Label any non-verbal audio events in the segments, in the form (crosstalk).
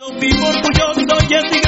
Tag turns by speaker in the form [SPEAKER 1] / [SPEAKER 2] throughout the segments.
[SPEAKER 1] Vivo orgulloso y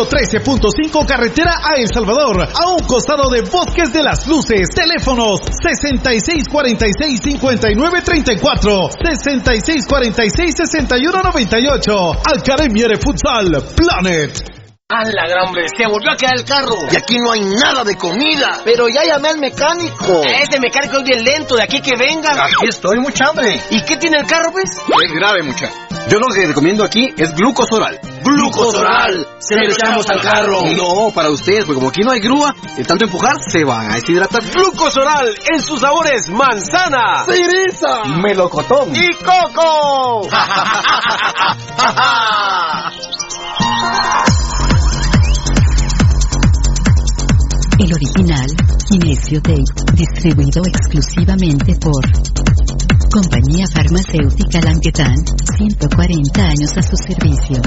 [SPEAKER 2] 13.5 carretera a El Salvador. A un costado de Bosques de las Luces. Teléfonos 6646-5934. 6646-6198. Academia de Futsal Planet.
[SPEAKER 3] ¡A la gran bestia! ¡Volvió a quedar el carro! Y aquí no hay nada de comida. Pero ya llamé al mecánico. Ese mecánico es bien lento, de aquí que venga. Aquí estoy, mucha hambre. ¿Y qué tiene el carro, pues?
[SPEAKER 4] Es grave, mucha. Yo lo que recomiendo aquí es glucosoral.
[SPEAKER 3] ¡Glucosoral! Se le echamos al carro.
[SPEAKER 4] No, para ustedes, porque como aquí no hay grúa, de tanto empujar, se van a deshidratar.
[SPEAKER 5] Glucosoral en sus sabores manzana,
[SPEAKER 3] ¡Cereza!
[SPEAKER 5] melocotón y coco.
[SPEAKER 6] El original, Kinesio Tape, distribuido exclusivamente por Compañía Farmacéutica Languetan, 140 años a su servicio.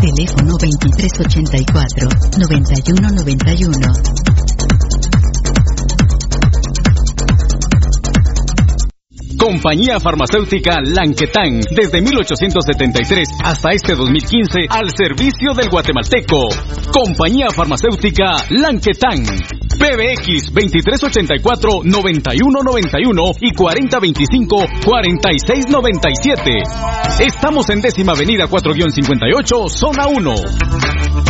[SPEAKER 6] Teléfono 2384-9191.
[SPEAKER 7] Compañía Farmacéutica Lanquetán, desde 1873 hasta este 2015, al servicio del guatemalteco. Compañía Farmacéutica Lanquetán. PBX 2384-9191 y 4025-4697. Estamos en décima avenida 4-58, zona 1.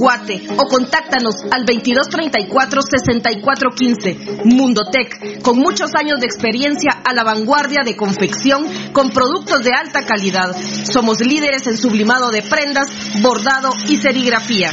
[SPEAKER 8] Guate o contáctanos al 2234-6415. Mundotech, con muchos años de experiencia a la vanguardia de confección con productos de alta calidad. Somos líderes en sublimado de prendas, bordado y serigrafía.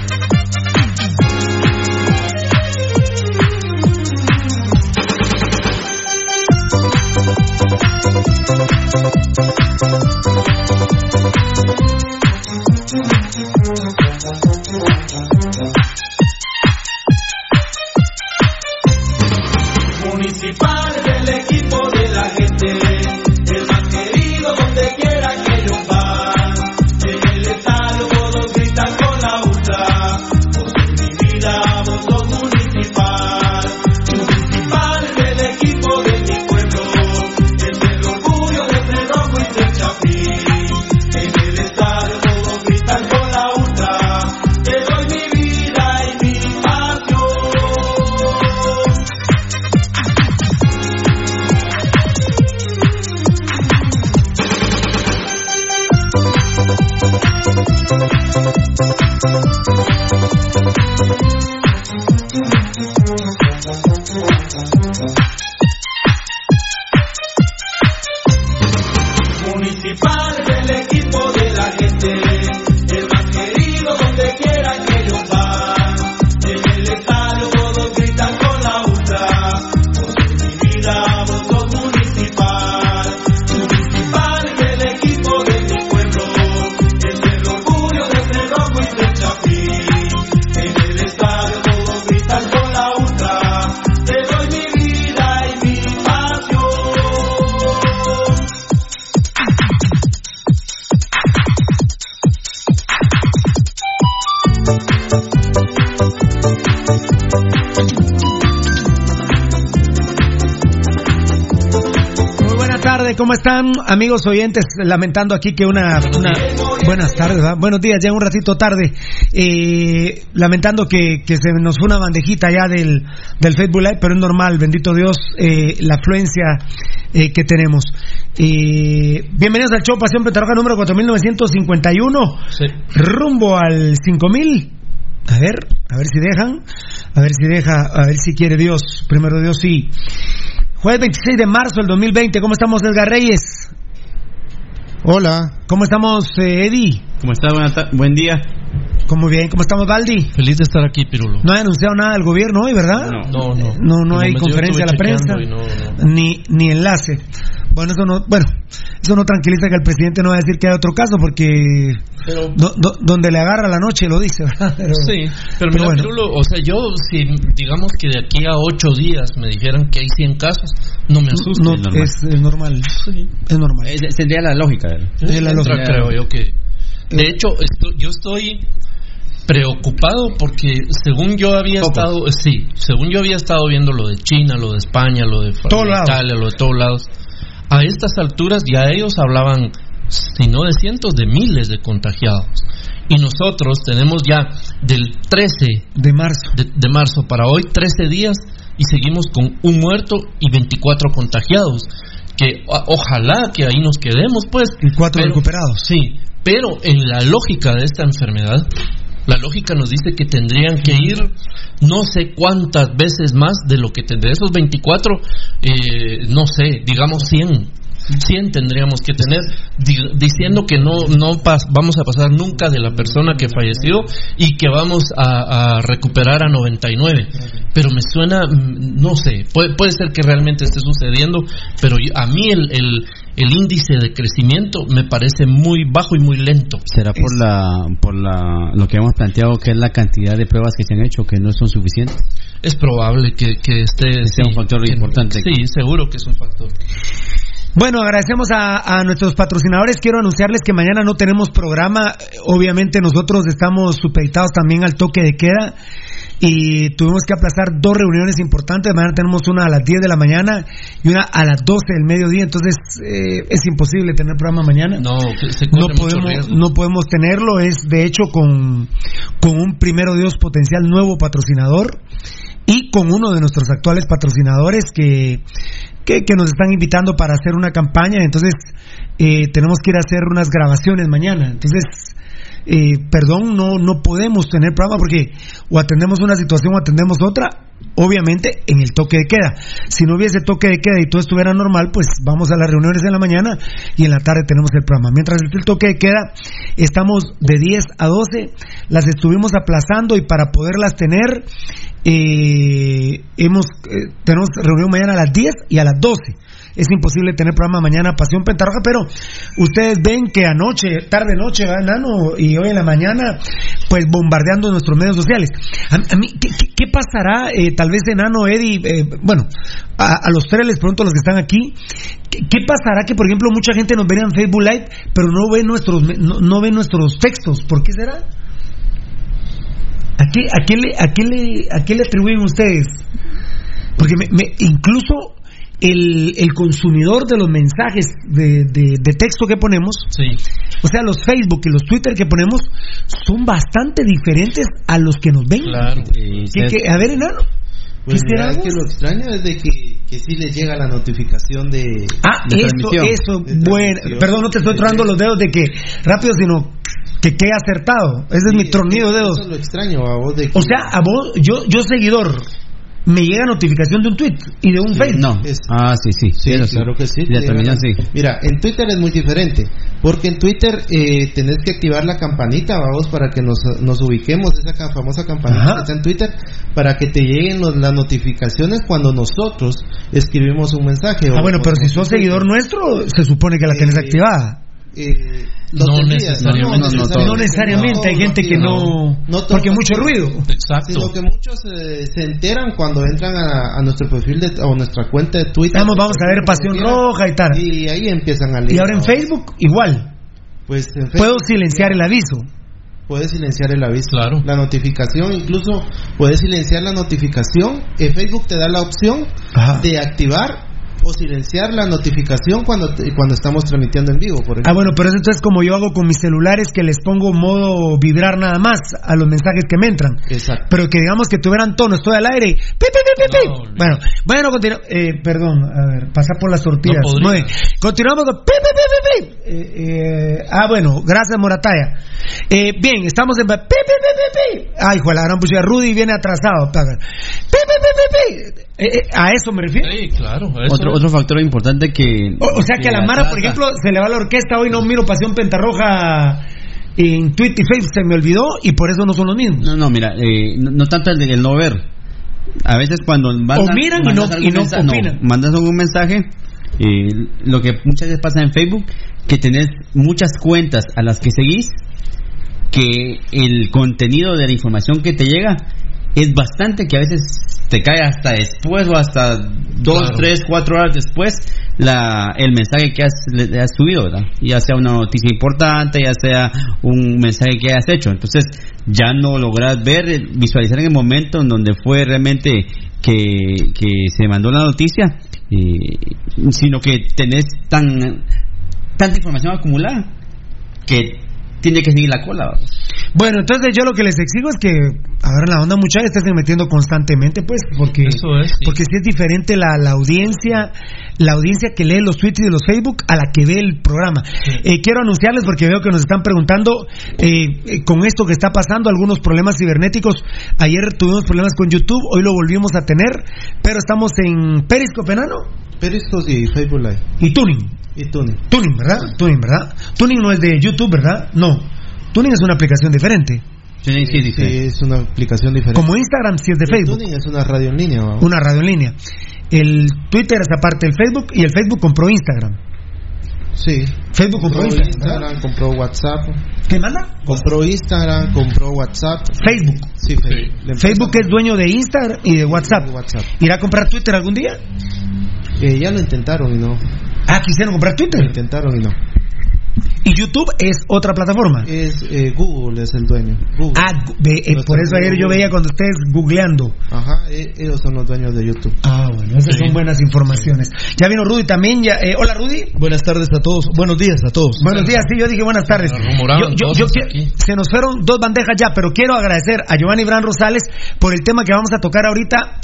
[SPEAKER 1] Municipal
[SPEAKER 9] ¿cómo están amigos oyentes? Lamentando aquí que una... una buenas tardes, ¿verdad? buenos días, ya un ratito tarde. Eh, lamentando que, que se nos fue una bandejita ya del, del Facebook Live, pero es normal, bendito Dios, eh, la afluencia eh, que tenemos. Eh, bienvenidos al show Pasión Petarroja número 4951, rumbo al 5000. A ver, a ver si dejan, a ver si deja, a ver si quiere Dios, primero Dios sí. Jueves 26 de marzo del 2020, ¿cómo estamos Edgar Reyes?
[SPEAKER 10] Hola.
[SPEAKER 9] ¿Cómo estamos eh, Eddie?
[SPEAKER 10] ¿Cómo está? Buena ta- buen día.
[SPEAKER 9] ¿Cómo bien? ¿Cómo estamos Baldi?
[SPEAKER 10] Feliz de estar aquí, Pirulo.
[SPEAKER 9] No ha anunciado nada el gobierno hoy, ¿verdad?
[SPEAKER 10] No, no.
[SPEAKER 9] No, no
[SPEAKER 10] De
[SPEAKER 9] hay conferencia de la prensa,
[SPEAKER 10] no,
[SPEAKER 9] Ni, ni enlace. Bueno, eso no, bueno, eso no tranquiliza que el presidente no va a decir que hay otro caso porque donde le agarra la noche lo dice, ¿verdad?
[SPEAKER 10] sí, pero, mira, o sea, yo si digamos que de aquí a ocho días me dijeran que hay 100 casos, no me asusta.
[SPEAKER 9] No, es, normal. Es normal.
[SPEAKER 11] Sería la lógica.
[SPEAKER 10] Es la lógica. Creo yo que. De hecho, yo estoy preocupado porque según yo había estado, sí, según yo había estado viendo lo de China, lo de España, lo de Italia, lo de todos lados a estas alturas ya ellos hablaban, si no de cientos, de miles de contagiados. Y nosotros tenemos ya del 13
[SPEAKER 9] de marzo,
[SPEAKER 10] de, marzo para hoy 13 días y seguimos con un muerto y 24 contagiados. Que ojalá que ahí nos quedemos, pues.
[SPEAKER 9] Y cuatro recuperados.
[SPEAKER 10] Sí, pero en la lógica de esta enfermedad, la lógica nos dice que tendrían que ir no sé cuántas veces más de lo que de esos 24, eh, no sé, digamos 100. 100 tendríamos que tener diciendo que no no vamos a pasar nunca de la persona que falleció y que vamos a, recuperar a 99 pero me suena no sé puede, puede ser que realmente esté sucediendo pero a mí el, el el índice de crecimiento me parece muy bajo y muy lento.
[SPEAKER 11] ¿Será por la por la lo que hemos planteado que es la cantidad de pruebas que se han hecho que no son suficientes?
[SPEAKER 10] Es probable que, que este
[SPEAKER 11] sea un factor importante.
[SPEAKER 10] Sí, seguro que es un factor.
[SPEAKER 9] Bueno, agradecemos a, a, nuestros patrocinadores. Quiero anunciarles que mañana no tenemos programa. Obviamente nosotros estamos supeditados también al toque de queda y tuvimos que aplazar dos reuniones importantes. Mañana tenemos una a las 10 de la mañana y una a las 12 del mediodía, entonces eh, es imposible tener programa mañana.
[SPEAKER 10] No,
[SPEAKER 9] no podemos, no podemos tenerlo. Es de hecho con, con un primero Dios potencial nuevo patrocinador y con uno de nuestros actuales patrocinadores que, que, nos están invitando para hacer una campaña. Entonces eh, tenemos que ir a hacer unas grabaciones mañana. Entonces eh, perdón, no, no podemos tener programa porque o atendemos una situación o atendemos otra, obviamente en el toque de queda. Si no hubiese toque de queda y todo estuviera normal, pues vamos a las reuniones en la mañana y en la tarde tenemos el programa. Mientras el toque de queda, estamos de 10 a 12, las estuvimos aplazando y para poderlas tener, eh, hemos, eh, tenemos reunión mañana a las 10 y a las 12 es imposible tener programa mañana Pasión Pentarroja, pero ustedes ven que anoche, tarde noche, va enano, y hoy en la mañana, pues bombardeando nuestros medios sociales. A, mí, ¿qué, pasará? Eh, tal vez enano, Eddie, eh, bueno, a, los tres les pregunto a los que están aquí, ¿qué, pasará que, por ejemplo, mucha gente nos vería en Facebook Live, pero no ve nuestros, no, ve nuestros textos? ¿Por qué será? ¿A qué, a qué, le, a qué, le, a qué le atribuyen ustedes? Porque me, incluso el, el consumidor de los mensajes de, de, texto que ponemos, o sea, los Facebook y los Twitter que ponemos, son bastante diferentes a los que nos ven.
[SPEAKER 10] Claro.
[SPEAKER 9] a ver, enano.
[SPEAKER 12] Pues será que lo extraño es de que, que sí les llega la notificación de.
[SPEAKER 9] Ah, eso, eso, bueno. Perdón, no te estoy trando los dedos de que rápido, sino que quede acertado. Ese es mi tronido de dedos.
[SPEAKER 12] Eso lo extraño a vos de
[SPEAKER 9] O sea, a vos, yo, yo seguidor me llega notificación de un tweet y de un Facebook.
[SPEAKER 11] No. Ah, sí, sí.
[SPEAKER 12] Sí, claro que sí. Mira, en Twitter es muy diferente, porque en Twitter eh, tenés que activar la campanita, vamos, para que nos, nos ubiquemos, esa famosa campanita que está en Twitter, para que te lleguen las notificaciones cuando nosotros escribimos un mensaje.
[SPEAKER 9] Ah, bueno, pero si sos seguidor nuestro, se supone que la tenés eh, activada.
[SPEAKER 10] Eh, no, necesariamente,
[SPEAKER 9] no, necesariamente, hay gente que no, porque mucho ruido.
[SPEAKER 10] Exacto.
[SPEAKER 12] Sino que muchos eh, se enteran cuando entran a, nuestro perfil de, o nuestra cuenta de Twitter.
[SPEAKER 9] Vamos, vamos a ver Pasión Roja y tal.
[SPEAKER 12] Y ahí empiezan a leer.
[SPEAKER 9] Y ahora en Facebook igual.
[SPEAKER 12] Pues
[SPEAKER 9] puedo silenciar el aviso.
[SPEAKER 12] Puedes silenciar el aviso.
[SPEAKER 10] Claro.
[SPEAKER 12] La notificación, incluso puedes silenciar la notificación. En Facebook te da la opción de activar o silenciar la notificación cuando cuando estamos transmitiendo en vivo. Por
[SPEAKER 9] ah, bueno, pero eso es como yo hago con mis celulares que les pongo modo vibrar nada más a los mensajes que me entran.
[SPEAKER 12] Exacto.
[SPEAKER 9] Pero que digamos que tuvieran tono, estoy al aire. Pi, bueno, bueno, continuamos. Eh, perdón, a ver, pasar por las tortillas. Continuamos con. Eh, eh, ah, bueno, gracias Morataya. Eh, bien, estamos en. Ay, hijo, la gran pucha. Rudy viene atrasado. A eso me refiero.
[SPEAKER 10] Sí, claro.
[SPEAKER 11] Otro, otro factor importante que.
[SPEAKER 9] O, sea que a la Mara, por ejemplo, se le va la orquesta. Hoy no miro Pasión Pentarroja en Twitter y Facebook se me olvidó y por eso no son los mismos.
[SPEAKER 11] No, no, mira, eh, no, tanto el, el, no ver. A veces cuando
[SPEAKER 9] mandas, o miran y no, y no,
[SPEAKER 11] mandas un mensaje
[SPEAKER 13] eh, lo que muchas veces pasa en Facebook, que tenés muchas cuentas a las que seguís, que el contenido de la información que te llega es bastante que a veces te cae hasta después o hasta dos, tres, cuatro horas después la, el mensaje que has, le, has subido, ¿verdad? Ya sea una noticia importante, ya sea un mensaje que has hecho. Entonces ya no logras ver, visualizar en el momento en donde fue realmente que, que se mandó la noticia, sino que tenés tan tanta información acumulada que tiene que seguir la cola.
[SPEAKER 9] Bueno, entonces yo lo que les exijo es que, a ver, la onda muchacha estén metiendo constantemente, pues, porque porque si es diferente la, la, audiencia, la audiencia que lee los tweets y los Facebook a la que ve el programa. Eh, quiero anunciarles porque veo que nos están preguntando eh, eh, con esto que está pasando algunos problemas cibernéticos. Ayer tuvimos problemas con YouTube, hoy lo volvimos a tener, pero estamos en Periscope, ¿no?
[SPEAKER 12] Periscope y Facebook Live.
[SPEAKER 9] Y Tuning.
[SPEAKER 12] Y Tuning.
[SPEAKER 9] Tuning, ¿verdad? Tuning, ¿verdad? Tuning no es de YouTube, ¿verdad? No. Tuning es una aplicación diferente.
[SPEAKER 13] Tuning sí,
[SPEAKER 12] sí, es una aplicación diferente.
[SPEAKER 9] Como Instagram sí es de Facebook.
[SPEAKER 12] Tuning es una radio en línea.
[SPEAKER 9] Una radio en línea. El Twitter es aparte del Facebook y el Facebook compró Instagram.
[SPEAKER 12] Sí.
[SPEAKER 9] Facebook compró,
[SPEAKER 12] Instagram, compró WhatsApp.
[SPEAKER 9] ¿Qué manda?
[SPEAKER 12] Compró Instagram, compró WhatsApp.
[SPEAKER 9] Facebook.
[SPEAKER 12] Sí, Facebook.
[SPEAKER 9] Facebook es dueño de Instagram y de WhatsApp.
[SPEAKER 12] WhatsApp.
[SPEAKER 9] ¿Irá a comprar Twitter algún día?
[SPEAKER 12] Eh, ya lo intentaron y no.
[SPEAKER 9] Ah, quisieron comprar Twitter.
[SPEAKER 12] Lo intentaron y no.
[SPEAKER 9] ¿Y YouTube es otra plataforma?
[SPEAKER 12] Es eh, Google, es el dueño. Google.
[SPEAKER 9] Ah, eh, por eso ayer yo veía cuando ustedes googleando.
[SPEAKER 12] Ajá, eh, ellos son los dueños de YouTube.
[SPEAKER 9] Ah, bueno, esas son buenas informaciones. Ya vino Rudy también. Ya, hola, Rudy.
[SPEAKER 14] Buenas tardes a todos. Buenos días a todos.
[SPEAKER 9] Buenos días, sí, yo dije buenas tardes. Yo, yo, se nos fueron dos bandejas ya, pero quiero agradecer a Giovanni Bran Rosales por el tema que vamos a tocar ahorita.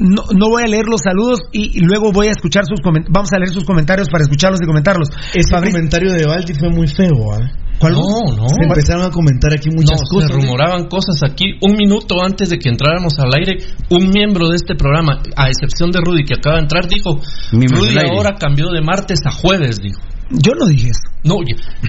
[SPEAKER 9] no, no voy a leer los saludos y, luego voy a escuchar sus comentarios. Vamos a leer sus comentarios para escucharlos y comentarlos.
[SPEAKER 14] Ese comentario de Valdi fue muy feo. ¿eh?
[SPEAKER 9] ¿Cuál?
[SPEAKER 10] No, no.
[SPEAKER 14] Se empezaron a comentar aquí muchas cosas.
[SPEAKER 10] Se rumoraban cosas aquí. Un minuto antes de que entráramos al aire, un miembro de este programa, a excepción de Rudy que acaba de entrar, dijo: Rudy ahora cambió de martes a jueves, dijo.
[SPEAKER 9] Yo no dije eso.
[SPEAKER 10] No,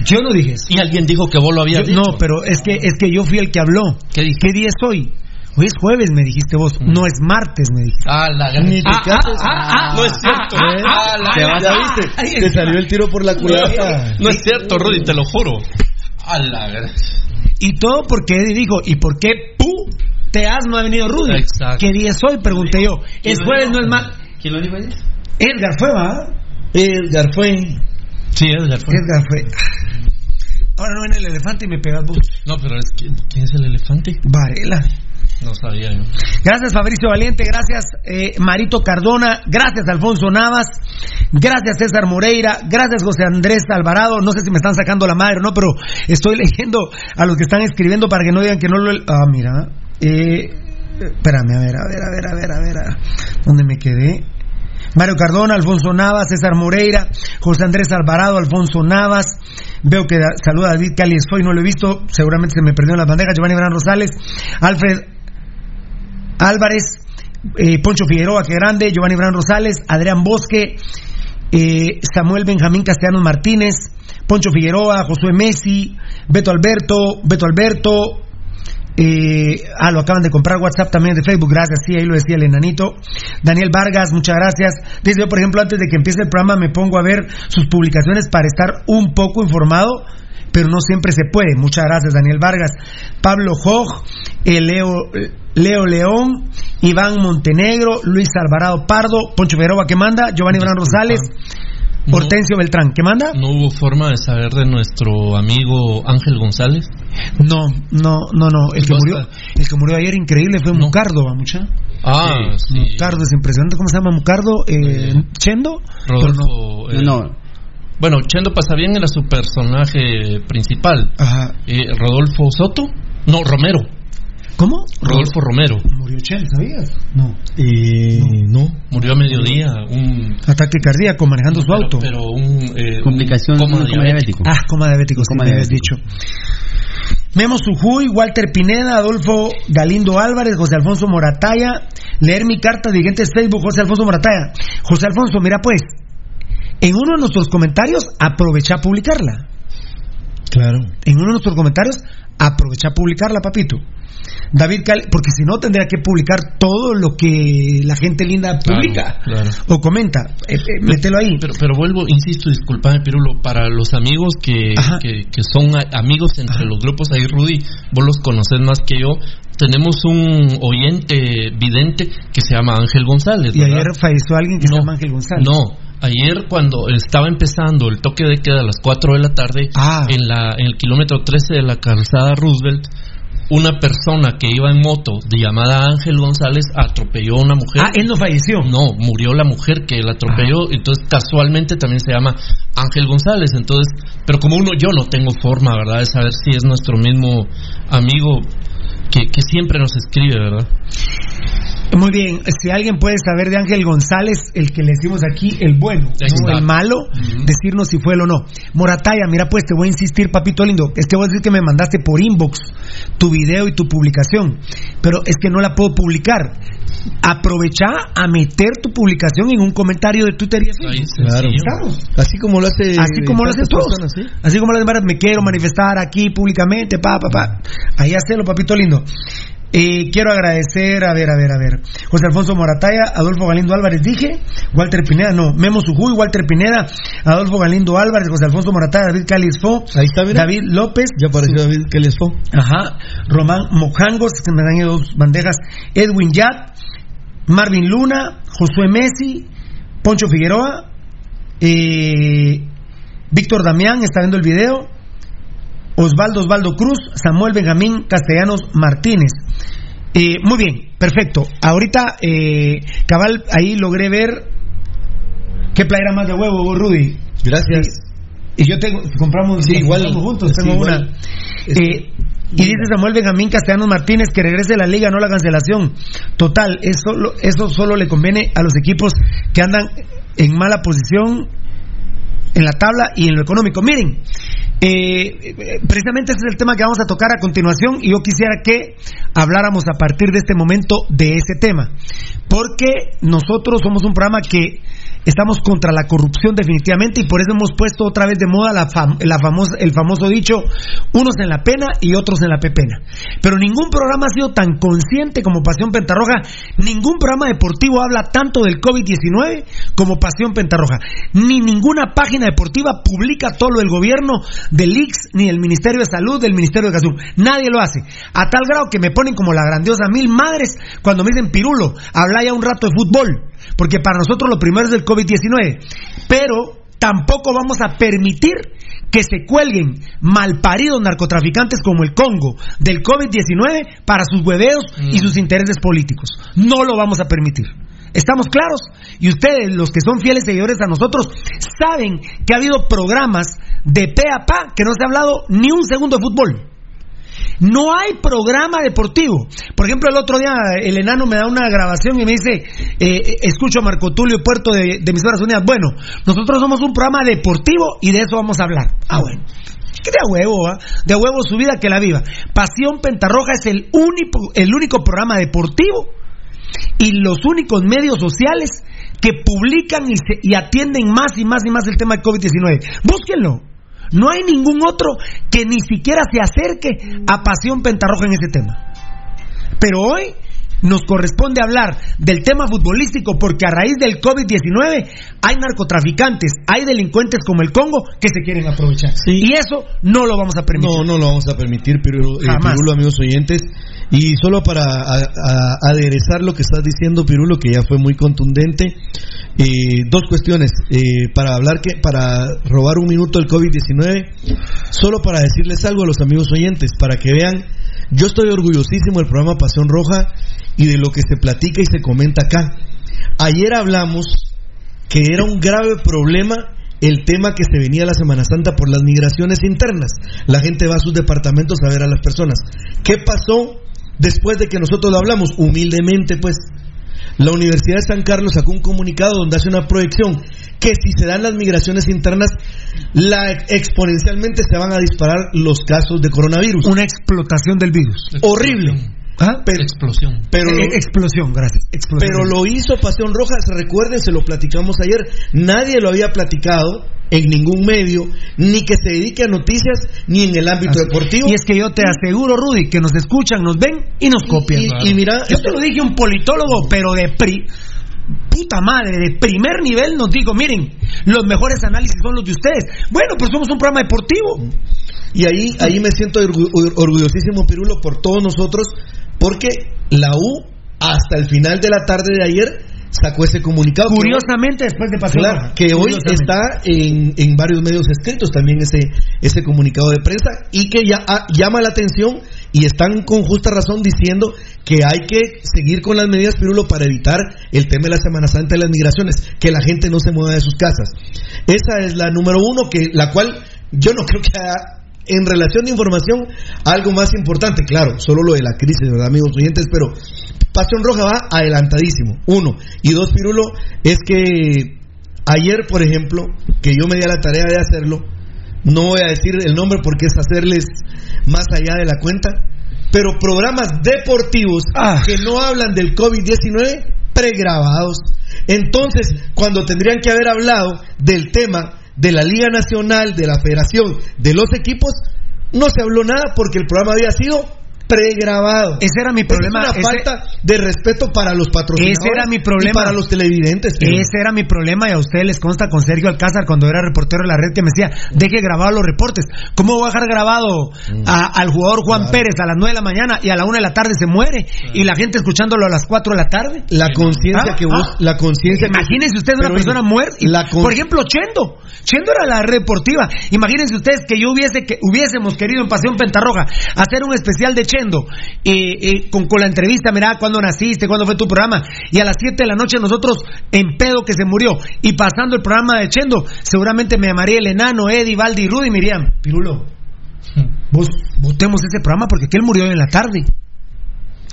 [SPEAKER 9] yo, no dije eso.
[SPEAKER 10] Y alguien dijo que vos lo habías dicho.
[SPEAKER 9] No, pero es que es que yo fui el que habló.
[SPEAKER 10] ¿Qué,
[SPEAKER 9] ¿Qué día es hoy? Hoy es jueves, me dijiste vos. No es martes, me dijiste.
[SPEAKER 10] Ah, la gran...
[SPEAKER 14] Ni te
[SPEAKER 10] ah,
[SPEAKER 14] cases.
[SPEAKER 10] ah, ah, ah, no es cierto.
[SPEAKER 14] ¿eh?
[SPEAKER 10] Ah, la
[SPEAKER 14] te, vas, ¿Ya viste? Te salió el tiro por la culata.
[SPEAKER 10] No, es cierto, Rudy, te lo juro. A la gran...
[SPEAKER 9] Y todo porque Eddie dijo, ¿y por qué pu te has no ha venido Rudy?
[SPEAKER 10] Exacto.
[SPEAKER 9] ¿Qué día es hoy? Pregunté yo. Es jueves, no es martes.
[SPEAKER 13] ¿Quién lo dijo ahí?
[SPEAKER 9] Edgar fue, ¿va?
[SPEAKER 14] Edgar fue.
[SPEAKER 10] Sí, Edgar fue.
[SPEAKER 9] Edgar fue. Ahora no viene el elefante y me pegas vos.
[SPEAKER 10] No, pero es que, ¿quién es el elefante?
[SPEAKER 9] Varela.
[SPEAKER 10] No sabía yo.
[SPEAKER 9] Gracias Fabricio Valiente, gracias eh, Marito Cardona, gracias Alfonso Navas, gracias César Moreira, gracias José Andrés Alvarado, no sé si me están sacando la madre o no, pero (laughs) estoy leyendo a los que están escribiendo para que no digan que no lo... Ah, mira, eh, espérame, a ver, a ver, a ver, a ver, a ver, a... ¿dónde me quedé? Mario Cardona, Alfonso Navas, César Moreira, José Andrés Alvarado, Alfonso Navas. Veo que saluda a David Cali Estoy, no lo he visto, seguramente se me perdió en las bandejas. Giovanni Bran Rosales, Alfred Álvarez, eh, Poncho Figueroa, que grande, Giovanni Bran Rosales, Adrián Bosque, eh, Samuel Benjamín Castellanos Martínez, Poncho Figueroa, Josué Messi, Beto Alberto, Beto Alberto, eh, ah, lo acaban de comprar WhatsApp también de Facebook, gracias, sí, ahí lo decía el enanito. Daniel Vargas, muchas gracias. Dice yo, por ejemplo, antes de que empiece el programa me pongo a ver sus publicaciones para estar un poco informado, pero no siempre se puede. Muchas gracias, Daniel Vargas. Pablo Joj, eh, Leo, Leo León, Iván Montenegro, Luis Alvarado Pardo, Poncho Veroba que manda, Giovanni Bran Rosales. Hortensio Beltrán, ¿qué manda?
[SPEAKER 10] ¿No hubo forma de saber de nuestro amigo Ángel González?
[SPEAKER 9] No, no, no, no. El que murió, el que murió ayer increíble fue Mucardo, mucha.
[SPEAKER 10] Ah, sí.
[SPEAKER 9] Mucardo es impresionante. ¿Cómo se llama Mucardo? Eh, ¿Chendo?
[SPEAKER 10] Rodolfo.
[SPEAKER 13] No. no.
[SPEAKER 10] Bueno, Chendo pasa bien era su personaje principal.
[SPEAKER 9] Ajá.
[SPEAKER 10] Eh, Rodolfo Soto. No, Romero.
[SPEAKER 9] ¿Cómo?
[SPEAKER 10] Rodolfo Romero.
[SPEAKER 9] ¿Murió Chen, sabías? No.
[SPEAKER 14] Eh, no.
[SPEAKER 10] Murió a mediodía. Un
[SPEAKER 9] ataque cardíaco manejando su auto.
[SPEAKER 10] Pero un. Eh,
[SPEAKER 13] Complicación.
[SPEAKER 10] Un coma, diabético. diabético.
[SPEAKER 9] Ah, coma diabético, coma sí, me habías dicho. Memo Sujuy, Walter Pineda, Adolfo Galindo Álvarez, José Alfonso Morataya. Leer mi carta, dirigentes Facebook, José Alfonso Morataya. José Alfonso, mira pues, en uno de nuestros comentarios aprovecha a publicarla.
[SPEAKER 14] Claro.
[SPEAKER 9] En uno de nuestros comentarios aprovecha a publicarla, papito. David Cali, porque si no tendría que publicar todo lo que la gente linda publica
[SPEAKER 10] claro.
[SPEAKER 9] o comenta. Eh, eh, mételo ahí.
[SPEAKER 10] Pero, pero vuelvo, insisto, disculpame, Pirulo, para los amigos que, que, que son amigos entre los grupos ahí, Rudy, vos los conoces más que yo. Tenemos un oyente vidente que se llama Ángel González.
[SPEAKER 9] Y ayer falleció alguien que se llama Ángel González.
[SPEAKER 10] No, ayer cuando estaba empezando el toque de queda a las 4 de la tarde
[SPEAKER 9] Ah.
[SPEAKER 10] en, la, en el kilómetro 13 de la calzada Roosevelt, una persona que iba en moto de llamada Ángel González atropelló a una mujer.
[SPEAKER 9] Ah, él no falleció.
[SPEAKER 10] No, murió la mujer que la atropelló, entonces casualmente también se llama Ángel González, entonces, pero como uno yo no tengo forma, ¿verdad?, de saber si es nuestro mismo amigo que, que siempre nos escribe, ¿verdad?
[SPEAKER 9] Muy bien, si alguien puede saber de Ángel González, el que le decimos aquí, el bueno, no el malo, decirnos si fue él o no. Morataya, mira pues te voy a insistir, papito lindo, es que voy a decir que me mandaste por inbox tu video y tu publicación, pero es que no la puedo publicar. Aprovecha a meter tu publicación en un comentario de Twitter y así.
[SPEAKER 14] Claro. Así como lo hace.
[SPEAKER 9] Así como lo hacen todos.
[SPEAKER 14] personas, ¿sí?
[SPEAKER 9] Así como lo hacen, me quiero manifestar aquí públicamente, pa, pa, pa. Ahí hacelo, papito lindo. Eh, quiero agradecer, a ver, a ver, a ver. José Alfonso Morataya, Adolfo Galindo Álvarez, dije. Walter Pineda, no. Memo Sujuy, Walter Pineda, Adolfo Galindo Álvarez, José Alfonso Morataya, David Cáliz Fo,
[SPEAKER 14] Ahí está, mira.
[SPEAKER 9] David López.
[SPEAKER 14] Ya apareció David fue.
[SPEAKER 9] Ajá. Román Mojangos, que me dan dos bandejas. Edwin Yat, Marvin Luna, Josué Messi, Poncho Figueroa, eh, Víctor Damián está viendo el video. Osvaldo Osvaldo Cruz, Samuel Benjamín Castellanos Martínez. Eh, muy bien, perfecto. Ahorita, eh, cabal, ahí logré ver qué playera más de huevo, vos, Rudy.
[SPEAKER 14] Gracias.
[SPEAKER 9] Y yo tengo, compramos,
[SPEAKER 14] Sí, igual.
[SPEAKER 9] compramos juntos,
[SPEAKER 14] Sí,
[SPEAKER 9] tengo
[SPEAKER 14] igual.
[SPEAKER 9] una. Eh, y dice Samuel Benjamín Castellanos Martínez que regrese la liga, no la cancelación. Total, eso, eso solo le conviene a los equipos que andan en mala posición en la tabla y en lo económico. Miren, eh, precisamente ese es el tema que vamos a tocar a continuación y yo quisiera que habláramos a partir de este momento de ese tema, porque nosotros somos un programa que estamos contra la corrupción definitivamente y por eso hemos puesto otra vez de moda la fam- la famosa, el famoso dicho, unos en la pena y otros en la pepena. Pero ningún programa ha sido tan consciente como Pasión Pentarroja, ningún programa deportivo habla tanto del COVID-19 como Pasión Pentarroja, ni ninguna página deportiva publica todo lo del gobierno, del IX, ni del Ministerio de Salud, del Ministerio de Educación. Nadie lo hace. A tal grado que me ponen como la grandiosa mil madres cuando me dicen Pirulo, habla ya un rato de fútbol. Porque para nosotros lo primero es el COVID-19. Pero tampoco vamos a permitir que se cuelguen malparidos narcotraficantes como el Congo del COVID-19 para sus hueveos y sus intereses políticos. No lo vamos a permitir. ¿Estamos claros? Y ustedes, los que son fieles seguidores a nosotros, saben que ha habido programas de pe a pa que no se ha hablado ni un segundo de fútbol. No hay programa deportivo. Por ejemplo, el otro día el enano me da una grabación y me dice, eh, escucho a Marco Tulio Puerto de, de Emisoras Unidas. Bueno, nosotros somos un programa deportivo y de eso vamos a hablar. Ah, bueno. Que de huevo, ¿ah? de huevo su vida que la viva. Pasión Pentarroja es el único, el único programa deportivo y los únicos medios sociales que publican y, se- y atienden más y más y más el tema del COVID-19. Búsquenlo. No hay ningún otro que ni siquiera se acerque a Pasión Pentarroja en ese tema. Pero hoy nos corresponde hablar del tema futbolístico porque a raíz del COVID-19 hay narcotraficantes, hay delincuentes como el Congo que se quieren aprovechar. Y eso no lo vamos a permitir.
[SPEAKER 14] No, no lo vamos a permitir, Pirulo, eh, amigos oyentes. Y solo para aderezar lo que estás diciendo, Pirulo, que ya fue muy contundente, eh, dos cuestiones. Eh, para hablar que, para robar un minuto del COVID-19, solo para decirles algo a los amigos oyentes, para que vean, yo estoy orgullosísimo del programa Pasión Roja y de lo que se platica y se comenta acá. Ayer hablamos que era un grave problema el tema que se venía la Semana Santa por las migraciones internas. La gente va a sus departamentos a ver a las personas. ¿Qué pasó después de que nosotros lo hablamos? Humildemente, pues. La Universidad de San Carlos sacó un comunicado donde hace una proyección que si se dan las migraciones internas, la exponencialmente se van a disparar los casos de coronavirus.
[SPEAKER 9] Una explotación del virus.
[SPEAKER 14] Horrible.
[SPEAKER 9] ¿Ah?
[SPEAKER 10] explosión.
[SPEAKER 9] Pero eh, explosión, gracias.
[SPEAKER 14] Pero lo hizo Pasión Roja, recuerden, se lo platicamos ayer. Nadie lo había platicado en ningún medio, ni que se dedique a noticias, ni en el ámbito deportivo.
[SPEAKER 9] Y es que yo te aseguro, Rudy, que nos escuchan, nos ven y nos copian.
[SPEAKER 14] Y, mira,
[SPEAKER 9] yo te lo dije un politólogo, pero de pri puta madre, de primer nivel nos digo, miren, los mejores análisis son los de ustedes. Bueno, pues somos un programa deportivo.
[SPEAKER 14] Y ahí, ahí me siento orgullosísimo, Pirulo, por todos nosotros, porque la U, hasta el final de la tarde de ayer, sacó ese comunicado.
[SPEAKER 9] Curiosamente, después de pasar.
[SPEAKER 14] que hoy está en, en, varios medios escritos también ese, ese comunicado de prensa y que ya ah, llama la atención y están con justa razón diciendo que hay que seguir con las medidas Pirulo para evitar el tema de la Semana Santa de las migraciones, que la gente no se mueva de sus casas. Esa es la número uno, que la cual yo no (laughs) creo que haya en relación de información, algo más importante, claro, solo lo de la crisis, ¿verdad, amigos oyentes? Pero Pasión Roja va adelantadísimo, uno. Y dos, Pirulo, es que ayer, por ejemplo, que yo me di a la tarea de hacerlo, no voy a decir el nombre porque es hacerles más allá de la cuenta, pero programas deportivos ah. que no hablan del COVID-19 pregrabados. Entonces, cuando tendrían que haber hablado del tema de la Liga Nacional, de la Federación, de los equipos, no se habló nada porque el programa había sido pregrabado.
[SPEAKER 9] Ese era mi problema.
[SPEAKER 14] Es una falta de respeto para los patrocinadores.
[SPEAKER 9] Ese era mi problema.
[SPEAKER 14] Y para los televidentes.
[SPEAKER 9] Ese era mi problema y a ustedes les consta con Sergio Alcázar cuando era reportero de la red que me decía, deje grabar los reportes. ¿Cómo voy a dejar grabado mm. al jugador Juan Pérez a las 9 de la mañana y a la 1 de la tarde se muere y la gente escuchándolo a las 4 de la tarde?
[SPEAKER 14] La conciencia que vos, ah. la conciencia
[SPEAKER 9] Imagínense ustedes una persona muerta. Por ejemplo, Chendo. Chendo era la reportiva. Imagínense ustedes que yo hubiese que hubiésemos querido en Pasión Pentarroja hacer un especial de Chendo con, con, la entrevista, mira, cuándo naciste, cuándo fue tu programa. Y a las 7 de la noche nosotros en pedo que se murió. Y pasando el programa de Chendo, seguramente me llamaría el enano, Eddie, Valdi y Rudy Miriam. Pirulo, vos votemos ese programa porque aquel murió en la tarde.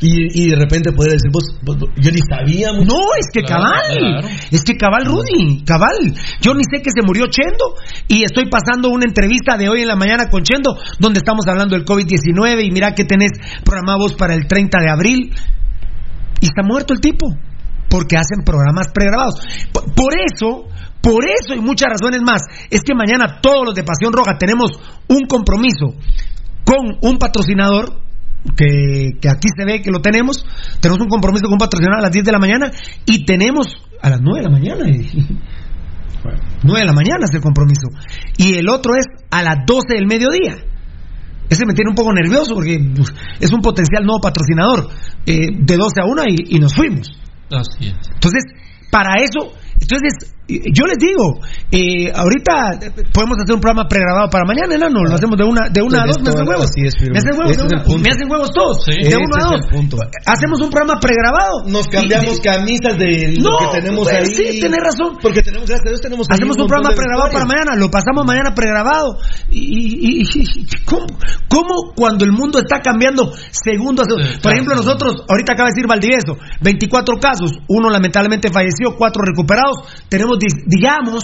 [SPEAKER 14] Y, de repente podría decir, vos, yo ni sabía.
[SPEAKER 9] No, es que cabal, es que cabal Rudy, cabal. Yo ni sé que se murió Chendo y estoy pasando una entrevista de hoy en la mañana con Chendo donde estamos hablando del COVID-19 y mira que tenés programados para el 30 de abril y está muerto el tipo porque hacen programas pregrabados. Por eso, por eso y muchas razones más, es que mañana todos los de Pasión Roja tenemos un compromiso con un patrocinador que, aquí se ve que lo tenemos. Tenemos un compromiso con un patrocinador a las 10 de la mañana y tenemos a las 9 de la mañana. 9 de la mañana es el compromiso. Y el otro es a las 12 del mediodía. Ese me tiene un poco nervioso porque es un potencial nuevo patrocinador. Eh, de 12 a 1 y, y nos fuimos.
[SPEAKER 10] Así es.
[SPEAKER 9] Entonces, para eso, entonces yo les digo, eh, ahorita podemos hacer un programa pregrabado para mañana, ¿no? Lo hacemos de una, de una a dos, me hacen huevos. me hacen huevos, me hacen huevos todos. de uno a dos. Hacemos un programa pregrabado.
[SPEAKER 14] Nos cambiamos camisas de lo que tenemos pues, ahí.
[SPEAKER 9] Sí, tenés razón.
[SPEAKER 14] Porque tenemos, gracias tenemos
[SPEAKER 9] Hacemos un, programa pregrabado para mañana, lo pasamos mañana pregrabado. Y, y, ¿cómo, ¿cómo, cuando el mundo está cambiando segundo a segundo? Por ejemplo, nosotros, ahorita acaba de decir Valdivieso, 24 casos, uno lamentablemente falleció, cuatro recuperados, tenemos digamos,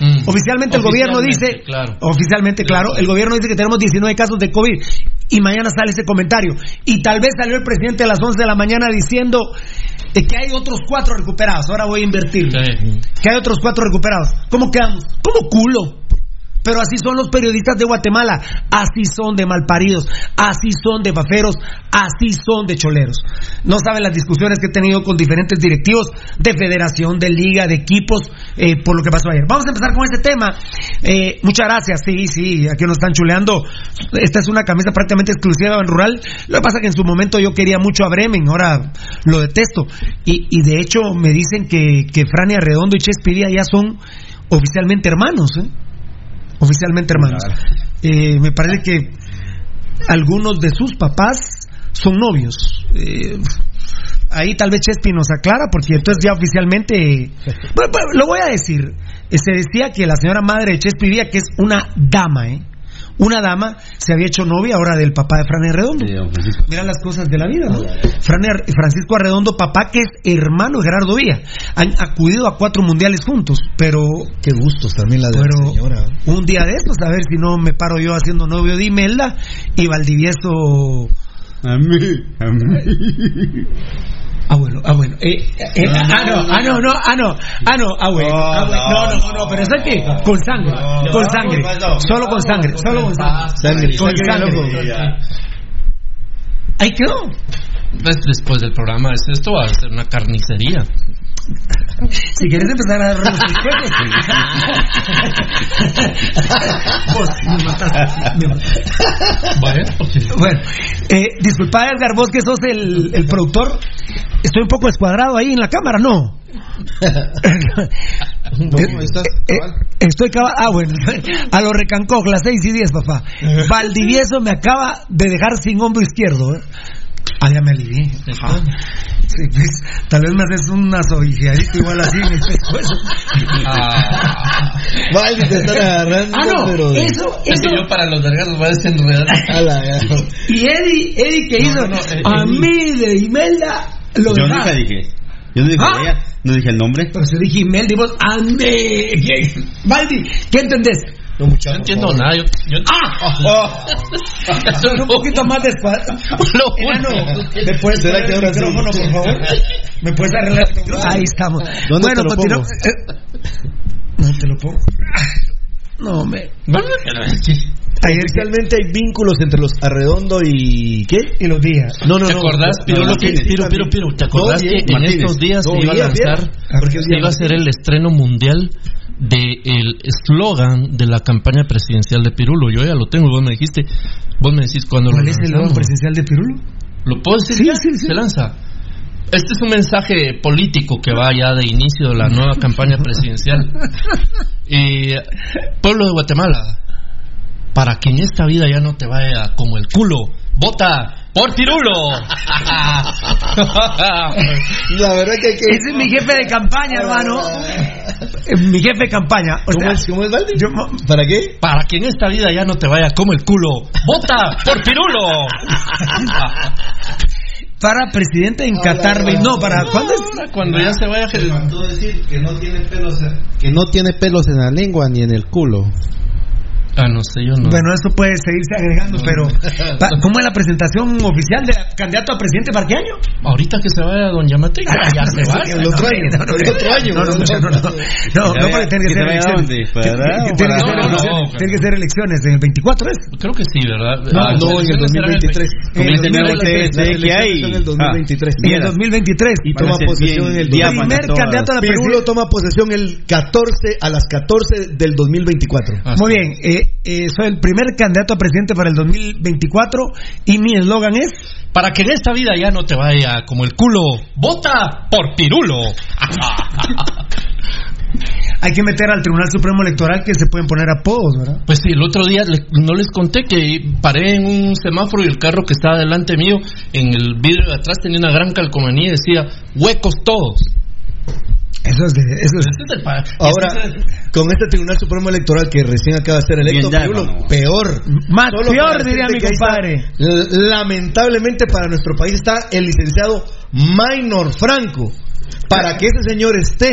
[SPEAKER 9] mm. Oficialmente el gobierno dice, oficialmente, claro, el gobierno dice que tenemos 19 casos de COVID y mañana sale ese comentario. Y tal vez salió el presidente a las 11 de la mañana diciendo eh, que hay otros cuatro recuperados. Ahora voy a invertir. Que hay otros cuatro recuperados. ¿Cómo quedamos? ¿Cómo culo? Pero así son los periodistas de Guatemala, así son de malparidos, así son de baferos, así son de choleros. No saben las discusiones que he tenido con diferentes directivos de federación, de liga, de equipos, eh, por lo que pasó ayer. Vamos a empezar con este tema. Eh, muchas gracias, sí, sí, aquí nos están chuleando. Esta es una camisa prácticamente exclusiva en rural. Lo que pasa es que en su momento yo quería mucho a Bremen, ahora lo detesto. Y, de hecho me dicen que, que Frania Redondo y Chespidía ya son oficialmente hermanos. ¿eh? Oficialmente hermanos. Eh, me parece que algunos de sus papás son novios. Eh, ahí tal vez Chespi nos aclara, porque entonces ya oficialmente. (laughs) lo voy a decir. Se decía que la señora madre de Chespi Vía, que es una dama, ¿eh? Una dama se había hecho novia ahora del papá de Fran Arredondo. Mira las cosas de la vida, ¿no? Francisco Arredondo, papá que es hermano de Gerardo Villa. Han acudido a cuatro mundiales juntos, pero...
[SPEAKER 14] Qué gustos también la de la señora.
[SPEAKER 9] Un día de estos, a ver si no me paro yo haciendo novio de Imelda y Valdivieso
[SPEAKER 13] A mí, a mí.
[SPEAKER 9] Ah, bueno, ah, bueno. Eh, eh, ah, no, ah, no, no, ah, no, ah, no, ah, bueno. ah, bueno. No, no, no, no, pero eso es que con sangre, con sangre, solo con sangre, solo con sangre. Con sangre. Ahí quedó.
[SPEAKER 10] Pues después del programa, es- esto va a ser una carnicería.
[SPEAKER 9] Si quieres empezar a dar los (laughs) Vos, me mataste. Bueno, eh, disculpa Edgar, vos que sos el, el productor, estoy un poco descuadrado ahí en la cámara, ¿no? (laughs)
[SPEAKER 12] ¿Cómo estás?
[SPEAKER 9] Eh, estoy acaba- ah bueno, (laughs) a lo recancó, las 6 y 10, papá. Valdivieso me acaba de dejar sin hombro izquierdo. ¿eh? Ah, ya me alivié. Ajá. Sí, pues, tal vez me haces una sobijeadita igual así en el pescuezo.
[SPEAKER 14] Valdi, te están agarrando.
[SPEAKER 9] Ah, no,
[SPEAKER 14] pero...
[SPEAKER 9] eso,
[SPEAKER 10] que
[SPEAKER 9] eso.
[SPEAKER 10] yo para los delgados voy a desenredar.
[SPEAKER 9] Y Eddie, Eddie que hizo
[SPEAKER 10] no, eh,
[SPEAKER 9] a mí de Imelda lo
[SPEAKER 13] Yo nunca dije. Yo no dije
[SPEAKER 9] ¿Ah?
[SPEAKER 13] ella, no dije el nombre.
[SPEAKER 9] Pero si dije Imelda y vos, a mí. Valdi, (laughs) ¿qué entendés?
[SPEAKER 14] No, muchacho,
[SPEAKER 10] No entiendo
[SPEAKER 14] favor.
[SPEAKER 10] nada. Yo, yo-
[SPEAKER 9] ¡Ah! (laughs) Son (laughs) un poquito más despacio.
[SPEAKER 10] Juro.
[SPEAKER 9] ¿me puedes
[SPEAKER 14] ¿Será
[SPEAKER 9] poner
[SPEAKER 14] que
[SPEAKER 9] el
[SPEAKER 14] ahora sí?
[SPEAKER 9] micrófono, por favor? ¿Me puedes arreglar el micrófono? Ahí estamos.
[SPEAKER 14] ¿Dónde
[SPEAKER 9] bueno,
[SPEAKER 14] pongo?
[SPEAKER 9] eh, No te lo pongo. No, me. Ayer
[SPEAKER 14] Oficialmente hay vínculos entre los Arredondo y. ¿Qué?
[SPEAKER 9] y los días.
[SPEAKER 14] No, no,
[SPEAKER 10] ¿Te
[SPEAKER 14] no.
[SPEAKER 10] acordás,
[SPEAKER 14] No,
[SPEAKER 10] que,
[SPEAKER 14] Martínez.
[SPEAKER 10] Piro, Piro, Piro, ¿te acordás
[SPEAKER 14] No,
[SPEAKER 10] que en
[SPEAKER 14] Martínez.
[SPEAKER 10] estos días
[SPEAKER 14] No,
[SPEAKER 10] se iba a
[SPEAKER 14] bien.
[SPEAKER 10] lanzar,
[SPEAKER 14] Porque
[SPEAKER 10] se iba a hacer el estreno mundial del eslogan de la campaña presidencial de Pirulo? Yo ya lo tengo, vos me dijiste, vos me decís cuándo lo
[SPEAKER 9] ¿Cuál es el logo presidencial de Pirulo?
[SPEAKER 10] ¿Lo puedo decir?
[SPEAKER 9] Sí,
[SPEAKER 10] ya?
[SPEAKER 9] sí, sí.
[SPEAKER 10] Se lanza. Este es un mensaje político que va ya de inicio de la nueva campaña presidencial. (laughs) Y pueblo de Guatemala, para que en esta vida ya no te vaya como el culo, vota por Pirulo. (laughs)
[SPEAKER 14] La verdad que que.
[SPEAKER 9] Ese es mi jefe de campaña, hermano. Mi jefe de campaña. O
[SPEAKER 14] ¿Cómo
[SPEAKER 9] sea,
[SPEAKER 14] es, ¿Cómo es, Valdi?
[SPEAKER 9] yo-
[SPEAKER 14] ¿Para qué?
[SPEAKER 10] para que en esta vida ya no te vaya como el culo, vota por Pirulo.
[SPEAKER 9] para presidente en Qatar. No, para. ¿Cuándo es?
[SPEAKER 10] Cuando ya se vaya.
[SPEAKER 12] Me faltó decir que no tiene pelos, que no tiene pelos en la lengua ni en el culo.
[SPEAKER 10] Ah, no sé, yo no.
[SPEAKER 9] Bueno, eso puede seguirse agregando, pero pa- ¿cómo es la presentación oficial de candidato a presidente para qué año?
[SPEAKER 10] Ahorita que se vaya Don Yamate, ya se va.
[SPEAKER 14] El otro año.
[SPEAKER 9] No, no,
[SPEAKER 14] El otro año.
[SPEAKER 9] No, no, no, no, no, no, no, porque tiene que
[SPEAKER 13] ¿Que
[SPEAKER 9] ser elecciones. Tiene- que ser elecciones,
[SPEAKER 10] No, no,
[SPEAKER 9] tiene que ser elecciones en el 24 es.
[SPEAKER 10] Creo que sí, ¿verdad?
[SPEAKER 14] No,
[SPEAKER 10] Ah,
[SPEAKER 14] no, en el
[SPEAKER 10] elecciones serán
[SPEAKER 14] 2023.
[SPEAKER 13] Con
[SPEAKER 9] En
[SPEAKER 13] este
[SPEAKER 9] el
[SPEAKER 13] nuevo
[SPEAKER 9] 2023,
[SPEAKER 13] TSE que hay.
[SPEAKER 14] En el 2023.
[SPEAKER 9] En el 2023.
[SPEAKER 14] Y
[SPEAKER 13] Van a
[SPEAKER 14] toma posesión en el
[SPEAKER 13] diáfanas
[SPEAKER 9] Primer candidato a la
[SPEAKER 14] Pirulo
[SPEAKER 9] presidencia.
[SPEAKER 14] toma posesión el 14 a las 14 del 2024.
[SPEAKER 10] Ah,
[SPEAKER 9] Muy bien, eh, eh, soy el primer candidato a presidente para el 2024 y mi eslogan es
[SPEAKER 10] Para que en esta vida ya no te vaya como el culo, vota por Pirulo. (laughs)
[SPEAKER 9] hay que meter al Tribunal Supremo Electoral que se pueden poner apodos, ¿verdad?
[SPEAKER 10] Pues sí, el otro día le- no les conté que paré en un semáforo y el carro que estaba delante mío, en el vidrio de atrás tenía una gran calcomanía y decía, huecos todos.
[SPEAKER 9] Eso es de, eso es
[SPEAKER 10] pa-
[SPEAKER 14] Ahora,
[SPEAKER 10] es
[SPEAKER 14] con este Tribunal Supremo Electoral que recién acaba de ser electo,
[SPEAKER 13] Bien
[SPEAKER 14] peor.
[SPEAKER 9] Más
[SPEAKER 14] Solo
[SPEAKER 9] peor, diría mi
[SPEAKER 14] está,
[SPEAKER 9] compadre.
[SPEAKER 14] lamentablemente para nuestro país está el licenciado Minor Franco. Para que ese señor esté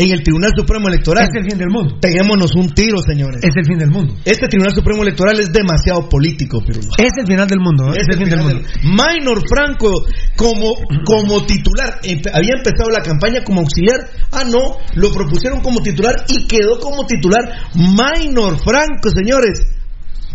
[SPEAKER 14] en el Tribunal Supremo Electoral,
[SPEAKER 9] es el fin del mundo.
[SPEAKER 14] peguémonos un tiro, señores.
[SPEAKER 9] Es el fin del mundo.
[SPEAKER 14] Este Tribunal Supremo Electoral es demasiado político, Pirulo.
[SPEAKER 9] Es el final del mundo. ¿eh? Es el fin del mundo.
[SPEAKER 14] Minor Franco como, como titular. Había empezado la campaña como auxiliar. Ah, no. Lo propusieron como titular y quedó como titular Minor Franco, señores.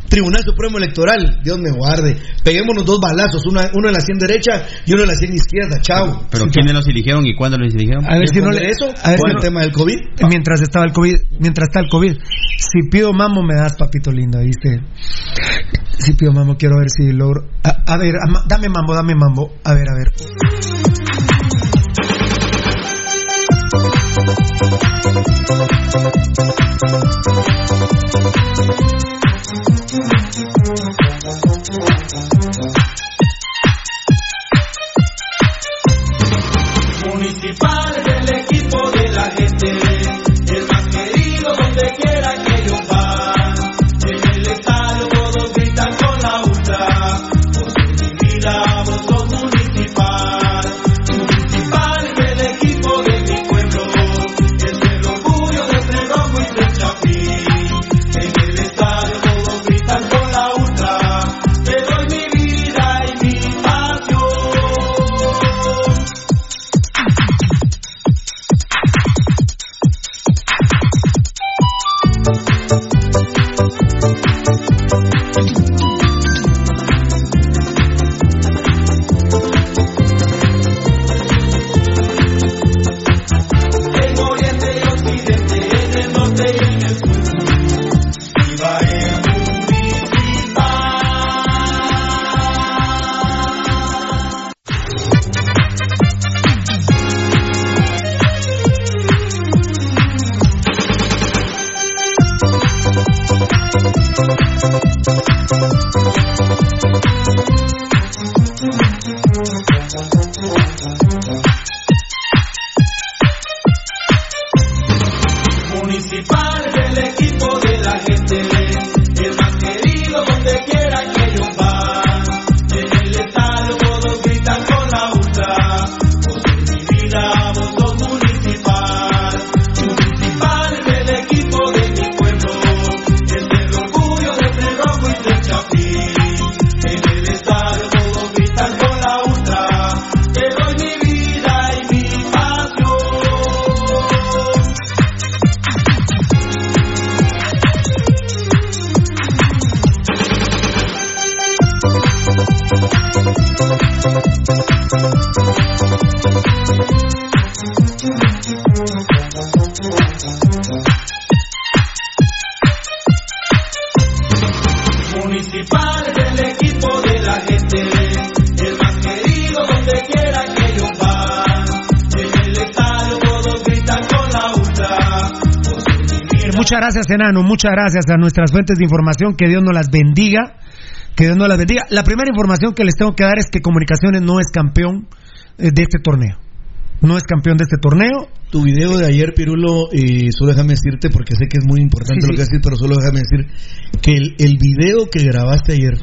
[SPEAKER 14] Tribunal Supremo Electoral, Dios me guarde. Peguémonos dos balazos, una- uno en la sien derecha y uno en la sien izquierda, chao.
[SPEAKER 13] ¿Pero quiénes los eligieron y cuándo los eligieron?
[SPEAKER 9] A ver si no le
[SPEAKER 14] eso
[SPEAKER 9] a ver
[SPEAKER 14] el tema del COVID.
[SPEAKER 9] mientras estaba el COVID, mientras está el COVID. Si pido mamo me das papito lindo, ¿viste? Si pido mamo quiero ver si logro. A, a ver, dame mambo, dame mambo. A ver, a ver. Gracias, Enano. Muchas gracias a nuestras fuentes de información. Que Dios nos las bendiga. Que Dios nos las bendiga. La primera información que les tengo que dar es que Comunicaciones no es campeón eh, de este torneo. No es campeón de este torneo.
[SPEAKER 14] Tu video de ayer, Pirulo, eh, solo déjame decirte, porque sé que es muy importante
[SPEAKER 9] Sí,
[SPEAKER 14] lo
[SPEAKER 9] sí.
[SPEAKER 14] que decir, pero solo déjame decir que el, el video que grabaste ayer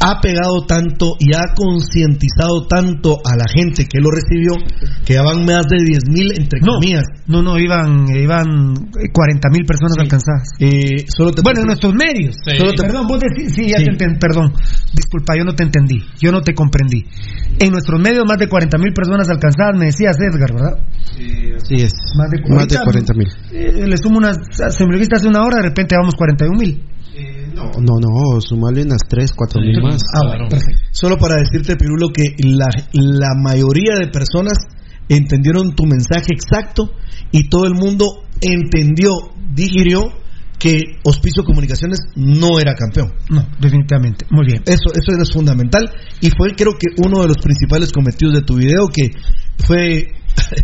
[SPEAKER 14] ha pegado tanto y ha concientizado tanto a la gente que lo recibió que ya van más de 10 mil entre
[SPEAKER 9] No,
[SPEAKER 14] comillas.
[SPEAKER 9] no, no, iban, iban 40 mil personas alcanzadas.
[SPEAKER 14] Eh, solo te
[SPEAKER 9] bueno, en nuestros medios.
[SPEAKER 10] Sí.
[SPEAKER 9] Solo te- perdón, vos decís, sí, ya
[SPEAKER 14] Sí.
[SPEAKER 9] te perdón. Disculpa, yo no te entendí. Yo no te comprendí. En nuestros medios, más de 40 mil personas alcanzadas, me decías Edgar, ¿verdad?
[SPEAKER 12] Sí, es.
[SPEAKER 9] Más de,
[SPEAKER 12] Más de
[SPEAKER 9] ahorita,
[SPEAKER 12] 40 mil.
[SPEAKER 9] eh, le sumo unas. Se me lo viste hace una hora, de repente vamos 41 mil.
[SPEAKER 12] No, no, no, sumarle unas 3, 4 mil más.
[SPEAKER 9] Ah, bueno, perfecto.
[SPEAKER 14] Solo para decirte, Pirulo, que la, la mayoría de personas entendieron tu mensaje exacto y todo el mundo entendió, digirió que Hospicio Comunicaciones no era campeón.
[SPEAKER 9] No, definitivamente. Muy bien.
[SPEAKER 14] Eso, eso es fundamental y fue creo que uno de los principales cometidos de tu video que fue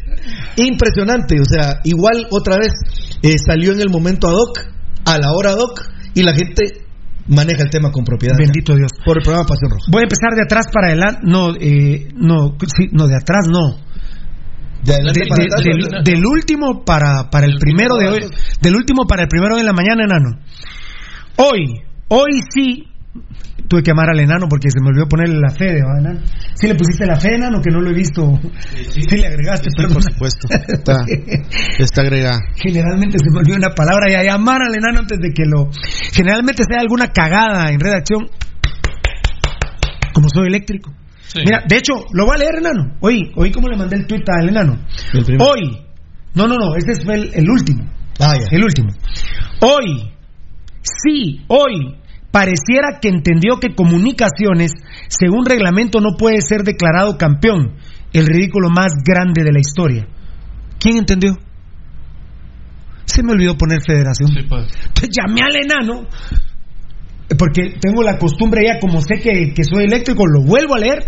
[SPEAKER 14] (laughs) impresionante. O sea, igual otra vez eh, salió en el momento ad hoc, a la hora ad hoc y la gente maneja el tema con propiedad.
[SPEAKER 9] Bendito Dios.
[SPEAKER 14] Por el programa Pasión Roja.
[SPEAKER 9] Voy a empezar de atrás para adelante. No, eh, no, sí, no, de atrás no.
[SPEAKER 14] De adelante
[SPEAKER 9] De-
[SPEAKER 14] para
[SPEAKER 9] de-
[SPEAKER 14] atrás,
[SPEAKER 9] del, del último para, para el primero de hoy. Del último para el primero de la mañana, enano. Hoy, hoy sí. Tuve que llamar al enano porque se me olvidó ponerle la fe de enano. Sí le pusiste la fe, enano, que no lo he visto. Sí, le agregaste,
[SPEAKER 12] Sí,
[SPEAKER 9] perdón.
[SPEAKER 12] por supuesto. Está, (laughs) está agregada.
[SPEAKER 9] Generalmente se me olvidó una palabra y a llamar al enano antes de que lo. Generalmente sea alguna cagada en redacción. Como soy eléctrico. Mira, de hecho, lo voy a leer, enano. Oí, oí cómo le mandé el tuit al enano.
[SPEAKER 14] El.
[SPEAKER 9] Hoy. No, no, no, ese fue el, el último.
[SPEAKER 14] Ah, ya.
[SPEAKER 9] El último. Hoy. Sí, hoy. Pareciera que entendió que comunicaciones, según reglamento, no puede ser declarado campeón. El ridículo más grande de la historia. ¿Quién entendió? Se me olvidó poner federación.
[SPEAKER 10] pues.
[SPEAKER 9] Entonces llamé al enano. Porque tengo la costumbre ya, como sé que, que soy eléctrico, lo vuelvo a leer.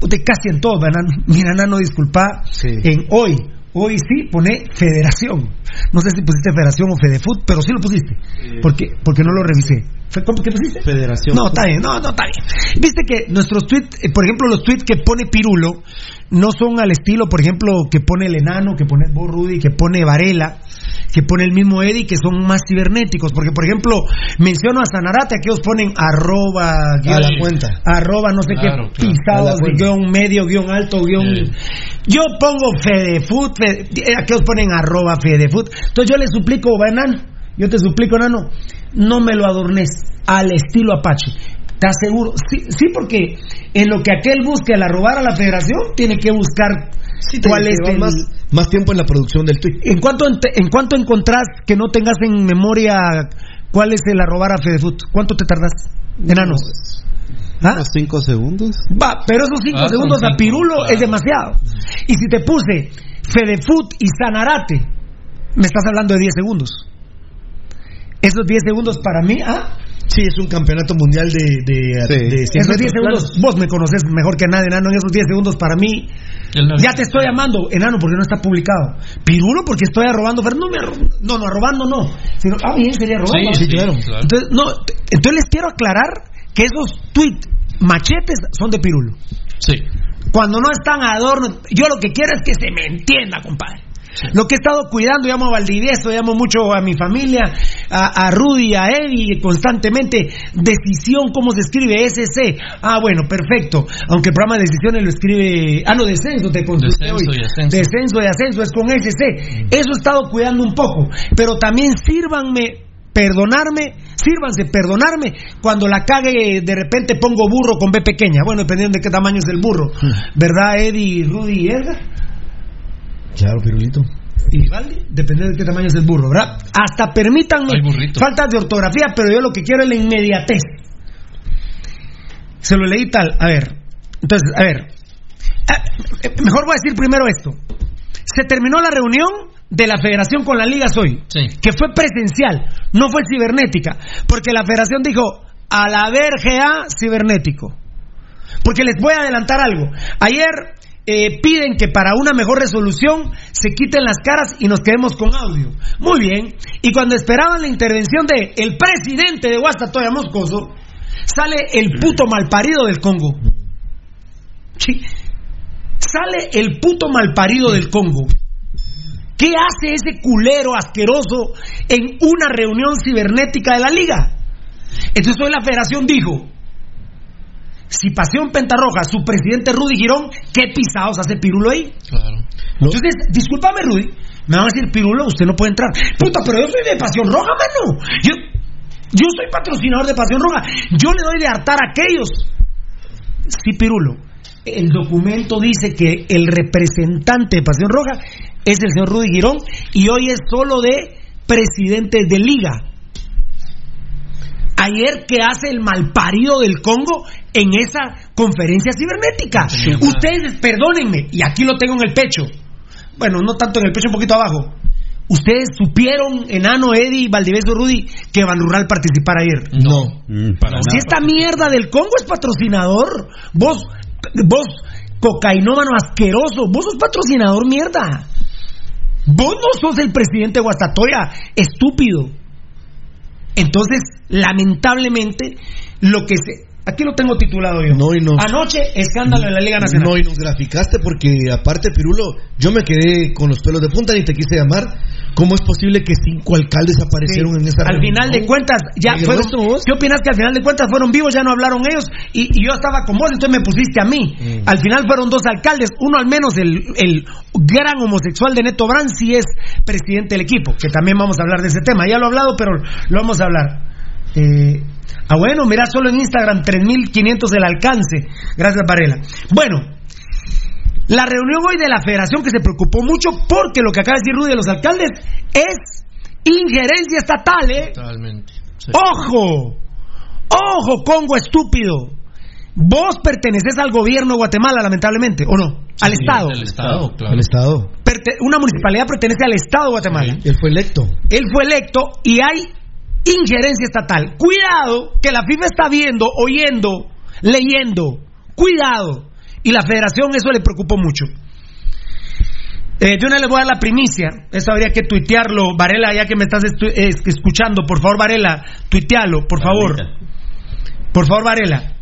[SPEAKER 9] De casi en todo, enano. Mira, enano, disculpa. En hoy, hoy sí pone federación. No sé si pusiste federación o Fedefoot, pero sí lo pusiste. Porque, porque no lo revisé. ¿Cómo que pusiste?
[SPEAKER 12] Federación.
[SPEAKER 9] No, está bien, no, no, está bien. Viste que nuestros tweets, eh, por ejemplo, los tweets que pone Pirulo, no son al estilo, por ejemplo, que pone el enano, que pone Bo Rudy, que pone Varela, que pone el mismo Eddie, que son más cibernéticos. Porque, por ejemplo, menciono a Sanarate, aquellos ponen arroba,
[SPEAKER 14] A la cuenta.
[SPEAKER 9] arroba, no sé
[SPEAKER 10] Claro,
[SPEAKER 9] qué,
[SPEAKER 10] claro.
[SPEAKER 9] pisados,
[SPEAKER 14] cuenta.
[SPEAKER 9] guion medio, guion alto, guion...
[SPEAKER 10] Sí.
[SPEAKER 9] Yo pongo Fedefoot, Fede, eh, aquellos ponen arroba Fedefoot. Entonces yo le suplico, va, enano, yo te suplico, enano, no me lo adornes al estilo Apache. ¿Estás seguro? Sí, sí, porque en lo que aquel busque al arrobar a la federación, tiene que buscar
[SPEAKER 14] Te
[SPEAKER 9] cuál es el...
[SPEAKER 14] más, más tiempo en la producción del tweet.
[SPEAKER 9] ¿En cuánto, ent- ¿En cuánto encontrás que no tengas en memoria cuál es el arrobar a Fedefoot? ¿Cuánto te tardas? Enano. ¿Ah?
[SPEAKER 12] Unos 5 segundos.
[SPEAKER 9] Va, pero esos cinco
[SPEAKER 10] Ah,
[SPEAKER 9] segundos a Pirulo
[SPEAKER 10] claro.
[SPEAKER 9] es demasiado. Y si te puse Fedefoot y Sanarate, me estás hablando de 10 segundos. Esos 10 segundos para mí, ¿ah?
[SPEAKER 14] Sí, es un campeonato mundial de, de,
[SPEAKER 12] Sí.
[SPEAKER 14] de
[SPEAKER 9] Esos 10
[SPEAKER 14] metros
[SPEAKER 9] segundos, vos me conoces mejor que nadie, enano. En esos 10 segundos para mí, ya te estoy llamando, enano, porque no está publicado. Pirulo, porque estoy arrobando. Pero no, me arro- no, no, arrobando no. Sino, ah, bien, sería robando.
[SPEAKER 10] Sí, sí, claro.
[SPEAKER 9] Entonces, no, entonces les quiero aclarar que esos tweets machetes son de Pirulo.
[SPEAKER 10] Sí.
[SPEAKER 9] Cuando no están adornos, yo lo que quiero es que se me entienda, compadre. Lo que he estado cuidando, llamo a Valdivieso, llamo mucho a mi familia, a, a Rudy, a Eddie, constantemente. Decisión, ¿cómo se escribe? SC. Ah, bueno, perfecto. Aunque el programa de decisiones lo escribe. Ah, no, descenso, te consulté
[SPEAKER 10] Descenso
[SPEAKER 9] hoy.
[SPEAKER 10] y ascenso.
[SPEAKER 9] Descenso y ascenso es con SC. Eso he estado cuidando un poco. Pero también sírvanme perdonarme, sírvanse perdonarme cuando la cague de repente pongo burro con B pequeña, bueno, dependiendo de qué tamaño es el burro, ¿verdad Eddie, Rudy y Edgar?
[SPEAKER 14] Claro, Pirulito.
[SPEAKER 9] Y Valdi, dependiendo de qué tamaño es el burro, ¿verdad? Hasta permítanme faltas de ortografía, pero yo lo que quiero es la inmediatez. Se lo leí tal, a ver, entonces, a ver, eh, eh, mejor voy a decir primero esto. Se terminó la reunión de la federación con la liga hoy,
[SPEAKER 10] Sí.
[SPEAKER 9] que fue presencial, no fue cibernética, porque la federación dijo, a la verga cibernético. Porque les voy a adelantar algo. Ayer eh, piden que para una mejor resolución se quiten las caras y nos quedemos con audio. Muy bien. Y cuando esperaban la intervención de el presidente de Guastatoya Moscoso, sale el puto malparido del Congo. Sale el puto malparido del Congo. ¿Qué hace ese culero asqueroso en una reunión cibernética de la liga? Entonces hoy la federación dijo, si Pasión Pentarroja, su presidente Rudy Girón, ¿qué pisados hace Pirulo ahí? Claro. Entonces, discúlpame Rudy, me van a decir, Pirulo, usted no puede entrar. Puta, pero yo soy de Pasión Roja, mano. Yo, yo soy patrocinador de Pasión Roja. Yo le doy de hartar a aquellos. Sí, Pirulo. El documento dice que el representante de Pasión Roja es el señor Rudy Girón y hoy es solo de presidente de liga. Ayer que hace el malparido del Congo en esa conferencia cibernética. Ustedes, perdónenme, y aquí lo tengo en el pecho. Bueno, no tanto en el pecho, un poquito abajo. ¿Ustedes supieron, Enano, Eddie, Valdivieso, Rudy, que Van Rural participara ayer?
[SPEAKER 14] No.
[SPEAKER 9] Mm, si esta mierda del Congo es patrocinador, vos, vos, cocainómano asqueroso, vos sos patrocinador mierda. Vos no sos el presidente de Guastatoya, estúpido. Entonces, lamentablemente, lo que se, Aquí lo tengo titulado yo.
[SPEAKER 14] No, y no.
[SPEAKER 9] Anoche, escándalo en la Liga Nacional.
[SPEAKER 14] No, y nos graficaste porque, aparte, Pirulo, yo me quedé con los pelos de punta ni te quise llamar. ¿Cómo es posible que cinco alcaldes aparecieron en esa
[SPEAKER 9] Al final de cuentas, ya fueron. ¿Qué opinas que al final de cuentas fueron vivos, ya no hablaron ellos? Y, yo estaba con vos, entonces me pusiste a mí. Mm. Al final fueron dos alcaldes, uno al menos, el, el gran homosexual de Neto Brand, si es presidente del equipo, que también vamos a hablar de ese tema. Ya lo he hablado, pero lo vamos a hablar. Eh, ah, bueno, mira solo en Instagram 3500 el alcance. Gracias, Varela. Bueno, la reunión hoy de la federación que se preocupó mucho porque lo que acaba de decir Rudy de los alcaldes es injerencia estatal, ¿eh? Totalmente. ¡Ojo! ¡Ojo, Congo estúpido! Vos perteneces al gobierno de Guatemala, lamentablemente, ¿o no? al Estado.
[SPEAKER 10] Al Estado,
[SPEAKER 14] claro. Al Estado.
[SPEAKER 9] una municipalidad pertenece al Estado de Guatemala.
[SPEAKER 14] Él fue electo.
[SPEAKER 9] Él fue electo y hay injerencia estatal. Cuidado, que la FIFA está viendo, oyendo, leyendo. Cuidado. Y la federación eso le preocupó mucho. Eh, yo no le voy a dar la primicia. Eso habría que tuitearlo. Varela, ya que me estás escuchando, por favor, Varela, tuitealo, por favor. Por favor, Varela.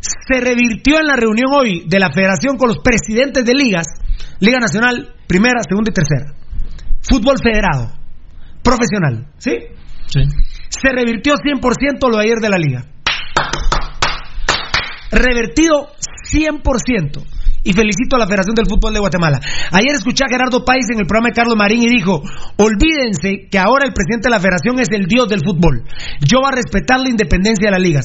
[SPEAKER 9] Se revirtió en la reunión hoy de la federación con los presidentes de ligas, Liga Nacional, primera, segunda y tercera. Fútbol federado, profesional, ¿sí? Sí se revirtió 100% lo de ayer de la liga. Revertido 100%. Y felicito a la Federación del Fútbol de Guatemala. Ayer escuché a Gerardo País en el programa de Carlos Marín y dijo, olvídense que ahora el presidente de la Federación es el dios del fútbol. Yo voy a respetar la independencia de las ligas.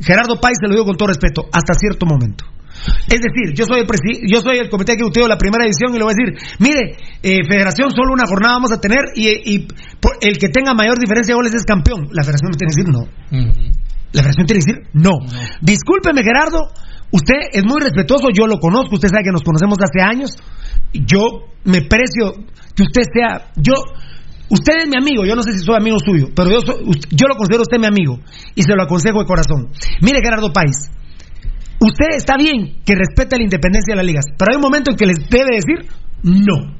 [SPEAKER 9] Gerardo País se lo digo con todo respeto, hasta cierto momento. Es decir, yo soy el yo soy el comité ejecutivo de la primera edición y le voy a decir, mire, eh, federación, solo una jornada vamos a tener y, el que tenga mayor diferencia de goles es campeón. La federación me tiene que decir no. La federación tiene que decir no. Discúlpeme, Gerardo, usted es muy respetuoso, yo lo conozco, usted sabe que nos conocemos hace años. Yo me precio que usted sea, yo Usted es mi amigo, yo no sé si soy amigo suyo, pero yo, yo lo considero usted mi amigo y se lo aconsejo de corazón. Mire, Gerardo País, Usted está bien que respete la independencia de las ligas, pero hay un momento en que les debe decir no.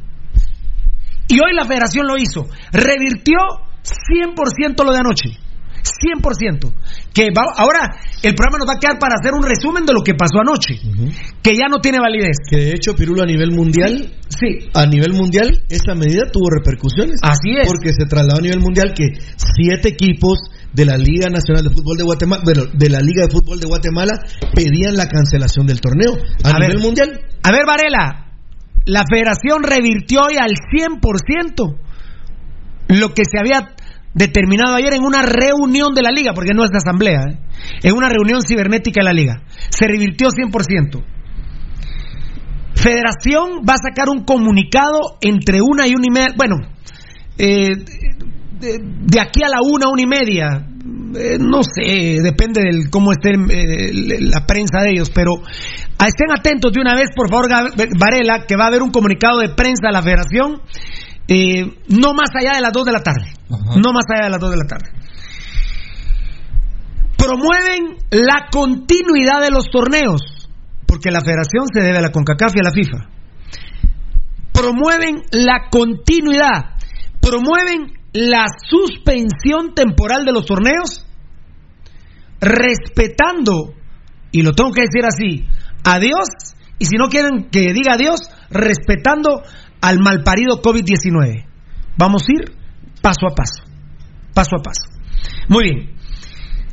[SPEAKER 9] Y hoy la federación lo hizo. Revirtió 100% lo de anoche. 100%. Que ahora el programa nos va a quedar para hacer un resumen de lo que pasó anoche, que ya no tiene validez.
[SPEAKER 14] Que de hecho, Pirulo, a nivel mundial,
[SPEAKER 9] sí,
[SPEAKER 14] a nivel mundial, esa medida tuvo repercusiones.
[SPEAKER 9] Así es.
[SPEAKER 14] Porque se trasladó a nivel mundial que siete equipos de la Liga Nacional de Fútbol de Guatemala, bueno, de la Liga de Fútbol de Guatemala, pedían la cancelación del torneo a, nivel mundial.
[SPEAKER 9] A ver, Varela, la federación revirtió hoy al 100% lo que se había determinado ayer en una reunión de la liga, porque no es de asamblea, ¿eh? en una reunión cibernética de la liga. Se revirtió 100%. Federación va a sacar un comunicado entre una y una y media. Bueno, eh, de, aquí a la una, una y media, eh, no sé, depende de cómo esté eh, la prensa de ellos, pero estén atentos de una vez, por favor, Varela, que va a haber un comunicado de prensa a la federación, eh, no más allá de las dos de la tarde, no más allá de las dos de la tarde. Promueven la continuidad de los torneos porque la federación se debe a la CONCACAF y a la FIFA. Promueven la continuidad, promueven la suspensión temporal de los torneos, respetando, y lo tengo que decir así, a Dios, y si no quieren que diga Dios, respetando al malparido COVID-19. Vamos a ir paso a paso, paso a paso. Muy bien.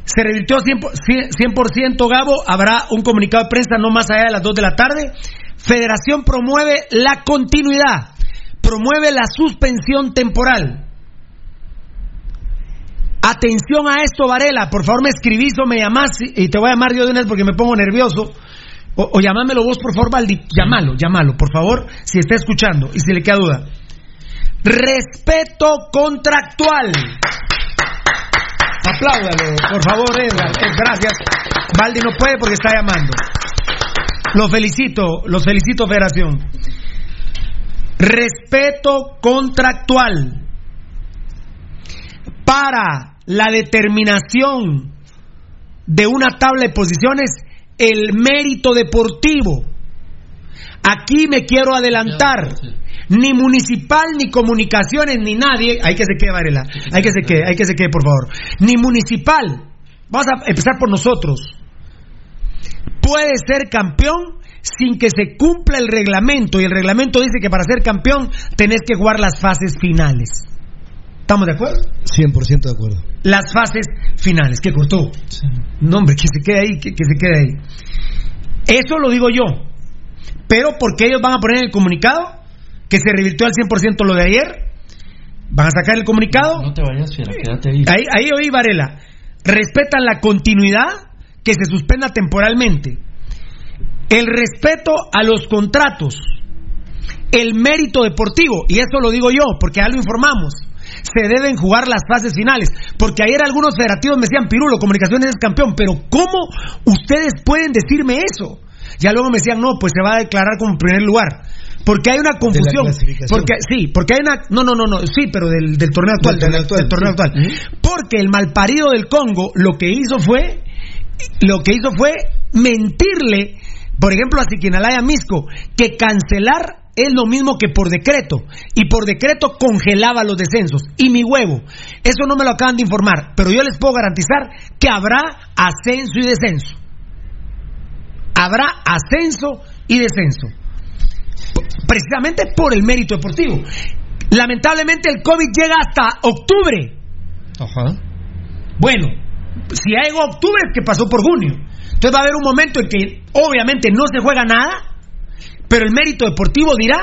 [SPEAKER 9] Se revirtió 100%, Gabo. Habrá un comunicado de prensa no más allá de las 2 de la tarde. Federación promueve la continuidad, promueve la suspensión temporal. Atención a esto, Varela. Por favor, me escribís o me llamás y te voy a llamar yo de una vez porque me pongo nervioso. O, o llamámelo vos, por favor, Valdi. Llámalo, llámalo, por favor, si está escuchando y si le queda duda. Respeto contractual. Apláudalo, por favor, Edgar. Eh, gracias. Valdi no puede porque está llamando. Los felicito, los felicito, Federación. Respeto contractual para la determinación de una tabla de posiciones, el mérito deportivo. Aquí me quiero adelantar. Ni municipal, ni comunicaciones, ni nadie, hay que se quede, Varela, hay que se quede, hay que se quede, por favor, ni municipal, vamos a empezar por nosotros, puede ser campeón sin que se cumpla el reglamento, y el reglamento dice que para ser campeón tenés que jugar las fases finales. ¿Estamos de acuerdo?
[SPEAKER 14] 100% de acuerdo.
[SPEAKER 9] Las fases finales, que cortó. No, hombre, que se quede ahí, que, que se quede ahí. Eso lo digo yo. Pero porque ellos van a poner en el comunicado que se revirtió al 100% lo de ayer. Van a sacar el comunicado.
[SPEAKER 10] No te vayas, fiera, quédate ahí.
[SPEAKER 9] Ahí, ahí oí, Varela. Respetan la continuidad que se suspenda temporalmente. El respeto a los contratos. El mérito deportivo. Y eso lo digo yo, porque ya lo informamos. Se deben jugar las fases finales. Porque ayer algunos federativos me decían, Pirulo, comunicaciones es campeón. Pero ¿cómo ustedes pueden decirme eso? Ya luego me decían, no, pues se va a declarar como primer lugar. Porque hay una confusión. Porque sí, porque hay una no no no no, sí, pero del, del torneo actual, del, torneo actual, del torneo actual. Porque el malparido del Congo lo que hizo fue lo que hizo fue mentirle, por ejemplo, a Siquinalaya Misco, que cancelar es lo mismo que por decreto. Y por decreto congelaba los descensos. Y mi huevo, eso no me lo acaban de informar, pero yo les puedo garantizar que habrá ascenso y descenso. Habrá ascenso y descenso precisamente por el mérito deportivo. Lamentablemente el COVID llega hasta octubre.
[SPEAKER 10] Ajá.
[SPEAKER 9] Bueno, si llegó octubre es que pasó por junio. Entonces va a haber un momento en que obviamente no se juega nada, pero el mérito deportivo dirá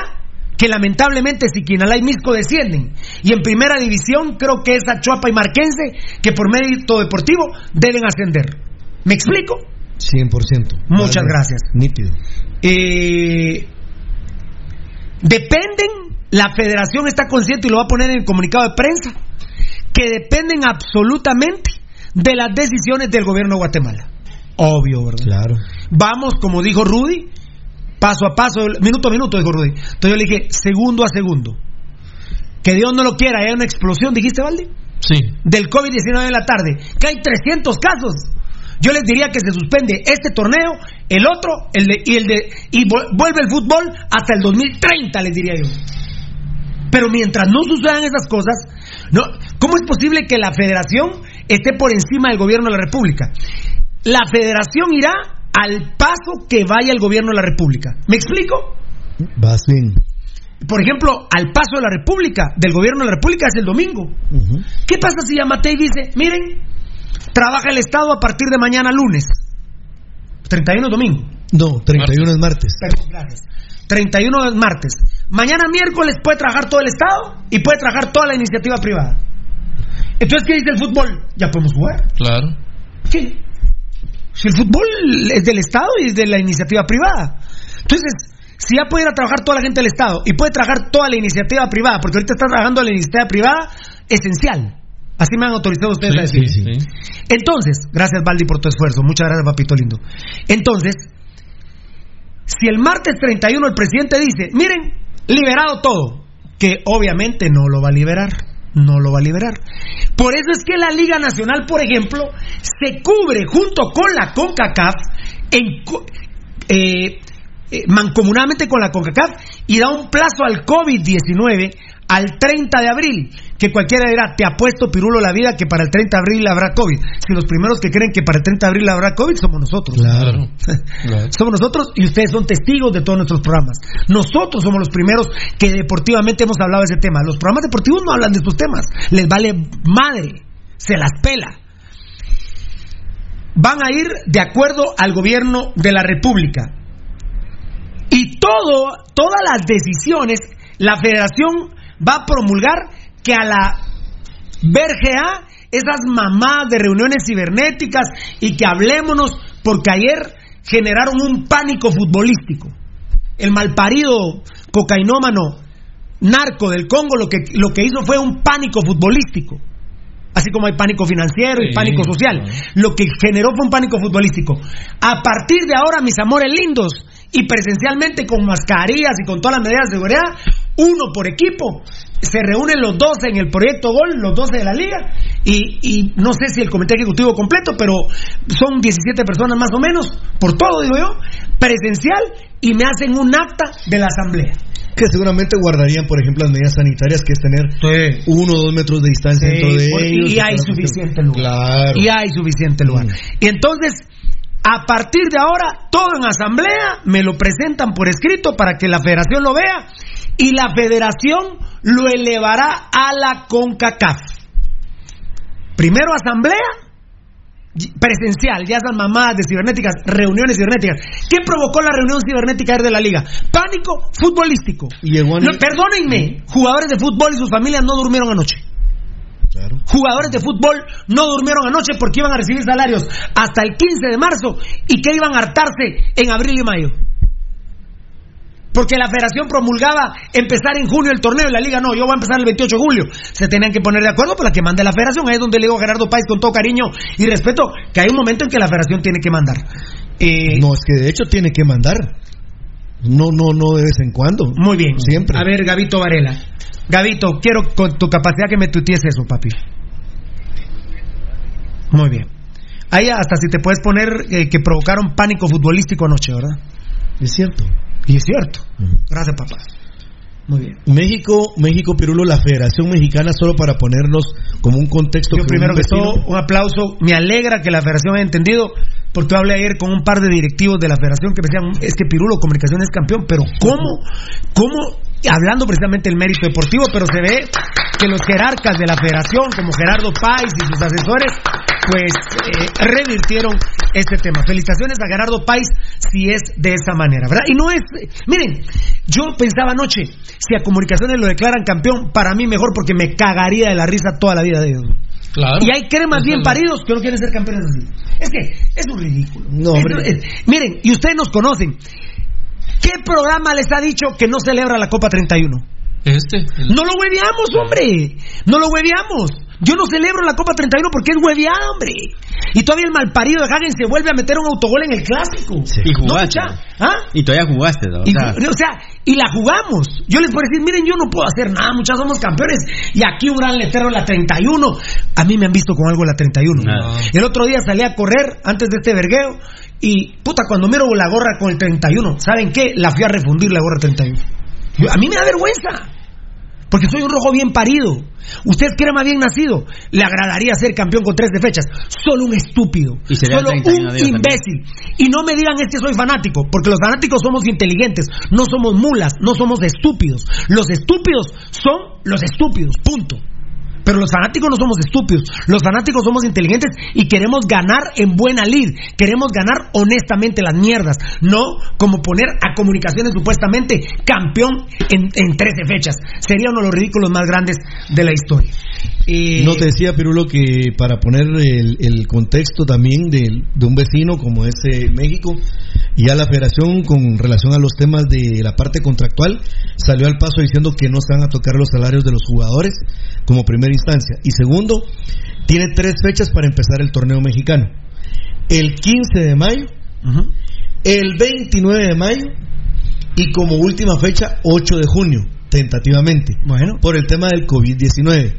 [SPEAKER 9] que lamentablemente Siquinalá y Misco descienden. Y en primera división creo que es Chuapa y Marquense que por mérito deportivo deben ascender. ¿Me explico?
[SPEAKER 14] 100%.
[SPEAKER 9] Muchas gracias.
[SPEAKER 14] Nítido.
[SPEAKER 9] Eh, dependen, la federación está consciente y lo va a poner en el comunicado de prensa, que dependen absolutamente de las decisiones del gobierno de Guatemala. Obvio, ¿verdad?
[SPEAKER 14] Claro.
[SPEAKER 9] Vamos, como dijo Rudy, paso a paso, minuto a minuto, dijo Rudy. Entonces yo le dije, segundo a segundo. Que Dios no lo quiera, hay una explosión, dijiste, Valdi.
[SPEAKER 10] Sí.
[SPEAKER 9] Del COVID-19 en la tarde, que hay 300 casos. Yo les diría que se suspende este torneo, el otro, el de, y el de y vuelve el fútbol hasta el 2030, les diría yo. Pero mientras no sucedan esas cosas, no, ¿cómo es posible que la federación esté por encima del gobierno de la República? La federación irá al paso que vaya el gobierno de la República. ¿Me explico?
[SPEAKER 14] Vas bien.
[SPEAKER 9] Por ejemplo, al paso de la República, del gobierno de la República es el domingo. Uh -huh. ¿Qué pasa si Yamatei dice, miren, trabaja el Estado a partir de mañana lunes? 31 es domingo.
[SPEAKER 14] No, 31 es martes.
[SPEAKER 9] Perdón, gracias. 31 es martes. Mañana miércoles puede trabajar todo el Estado y puede trabajar toda la iniciativa privada. Entonces, ¿qué dice el fútbol? Ya podemos jugar.
[SPEAKER 10] Claro.
[SPEAKER 9] ¿Qué? Si el fútbol es del Estado y es de la iniciativa privada. Entonces, si ya puede ir a trabajar toda la gente del Estado y puede trabajar toda la iniciativa privada, porque ahorita está trabajando la iniciativa privada esencial. Así me han autorizado ustedes
[SPEAKER 10] Sí,
[SPEAKER 9] a decir.
[SPEAKER 10] sí, sí.
[SPEAKER 9] Entonces, gracias Baldi por tu esfuerzo. Muchas gracias, papito lindo. Entonces, si el martes 31 el presidente dice, miren, liberado todo, que obviamente no lo va a liberar, no lo va a liberar. Por eso es que la Liga Nacional, por ejemplo, se cubre junto con la CONCACAF en, eh, eh, mancomunadamente con la CONCACAF y da un plazo al COVID-19 al 30 de abril, que cualquiera dirá, te ha puesto Pirulo la vida que para el 30 de abril habrá COVID. Si los primeros que creen que para el 30 de abril habrá COVID somos nosotros. (laughs)
[SPEAKER 14] Claro.
[SPEAKER 9] somos nosotros y ustedes son testigos de todos nuestros programas. Nosotros somos los primeros que deportivamente hemos hablado de ese tema. Los programas deportivos no hablan de estos temas. Les vale madre. Se las pela. Van a ir de acuerdo al gobierno de la República. Y todo, todas las decisiones, la federación va a promulgar que a la BRGA esas mamás de reuniones cibernéticas y que hablémonos porque ayer generaron un pánico futbolístico. El malparido cocainómano narco del Congo lo que, lo que hizo fue un pánico futbolístico. Así como hay pánico financiero y pánico social. Lo que generó fue un pánico futbolístico. A partir de ahora, mis amores lindos, y presencialmente con mascarillas y con todas las medidas de seguridad, uno por equipo. Se reúnen los dos en el proyecto Gol, los 12 de la liga, y, no sé si el comité ejecutivo completo, pero son 17 personas más o menos, por todo, digo yo, presencial, y me hacen un acta de la asamblea
[SPEAKER 14] que seguramente guardarían, por ejemplo, las medidas sanitarias, que es tener uno o dos metros de distancia dentro de ellos.
[SPEAKER 9] Y hay suficiente lugar. Y hay suficiente lugar. Y entonces, a partir de ahora, todo en asamblea me lo presentan por escrito para que la federación lo vea y la federación lo elevará a la CONCACAF. Primero asamblea presencial, ya esas mamadas de cibernéticas, reuniones cibernéticas. ¿Qué provocó la reunión cibernética de la liga? Pánico futbolístico. perdónenme, jugadores de fútbol y sus familias no durmieron anoche. Jugadores de fútbol no durmieron anoche porque iban a recibir salarios hasta el 15 de marzo y que iban a hartarse en abril y mayo. Porque la federación promulgaba empezar en junio el torneo y la liga no, yo voy a empezar el 28 de julio. Se tenían que poner de acuerdo para que mande la federación. Ahí es donde le digo a Gerardo Páez con todo cariño y respeto que hay un momento en que la federación tiene que mandar.
[SPEAKER 14] Eh, no, es que de hecho tiene que mandar. No, no, no de vez en cuando.
[SPEAKER 9] Muy bien. Siempre. A ver, Gavito Varela. Gavito, quiero con tu capacidad que me tuitees eso, papi. Muy bien. Ahí hasta si te puedes poner eh, que provocaron pánico futbolístico anoche, ¿verdad?
[SPEAKER 14] Es cierto.
[SPEAKER 9] Y es cierto. Gracias, papá. Muy bien.
[SPEAKER 14] México, México, Pirulo, la Federación Mexicana, solo para ponernos como un contexto.
[SPEAKER 9] Yo primero que todo, un aplauso. Me alegra que la Federación haya entendido, porque hablé ayer con un par de directivos de la Federación que me decían, es que Pirulo, comunicación es campeón, pero ¿cómo? ¿Cómo hablando precisamente del mérito deportivo, pero se ve que los jerarcas de la federación, como Gerardo Páez y sus asesores, pues eh, revirtieron este tema. Felicitaciones a Gerardo Páez si es de esa manera, ¿verdad? Y no es, miren, yo pensaba anoche, si a comunicaciones lo declaran campeón, para mí mejor porque me cagaría de la risa toda la vida de ellos. Claro. Y hay cremas bien paridos que no quieren ser campeones así. Es que es un ridículo. No, miren, y ustedes nos conocen. ¿Qué programa les ha dicho que no celebra la Copa 31?
[SPEAKER 10] Este.
[SPEAKER 9] No lo hueveamos, hombre. No lo hueveamos. Yo no celebro la Copa 31 porque es hueveada, hombre. Y todavía el malparido de Hagen se vuelve a meter un autogol en el clásico.
[SPEAKER 13] Y jugaste. ¿Ah? Y todavía jugaste,
[SPEAKER 9] ¿no? O, sea, y la jugamos. Yo les puedo decir, miren, yo no puedo hacer nada, muchas somos campeones. Y aquí un gran letrero la 31. A mí me han visto con algo la 31. El otro día salí a correr antes de este vergueo y puta, cuando miro la gorra con el 31, ¿saben qué? La fui a refundir la gorra 31. a mí me da vergüenza. Porque soy un rojo bien parido. Usted cree más bien nacido. Le agradaría ser campeón con tres de fechas. Solo un estúpido. solo un imbécil. Y no me digan es que soy fanático. Porque los fanáticos somos inteligentes. No somos mulas. No somos estúpidos. Los estúpidos son los estúpidos. Punto. Pero los fanáticos no somos estúpidos, los fanáticos somos inteligentes y queremos ganar en buena lid, queremos ganar honestamente las mierdas, no como poner a comunicaciones supuestamente campeón en, en 13 fechas. Sería uno de los ridículos más grandes de la historia.
[SPEAKER 14] No te decía, Pirulo, que para poner el, contexto también de, un vecino como es eh, México, ya la federación con relación a los temas de la parte contractual salió al paso diciendo que no se van a tocar los salarios de los jugadores como primera instancia. Y segundo, tiene tres fechas para empezar el torneo mexicano. El 15 de mayo, el 29 de mayo y como última fecha 8 de junio, tentativamente. Bueno. Por el tema del COVID-19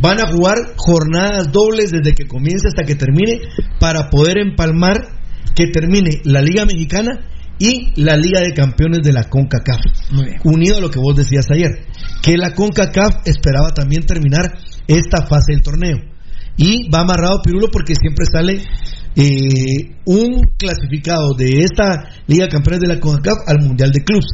[SPEAKER 14] van a jugar jornadas dobles desde que comience hasta que termine para poder empalmar que termine la Liga Mexicana y la Liga de Campeones de la CONCACAF. Unido a lo que vos decías ayer, que la CONCACAF esperaba también terminar esta fase del torneo. Y va amarrado Pirulo porque siempre sale eh, un clasificado de esta Liga de Campeones de la CONCACAF al Mundial de Clubs.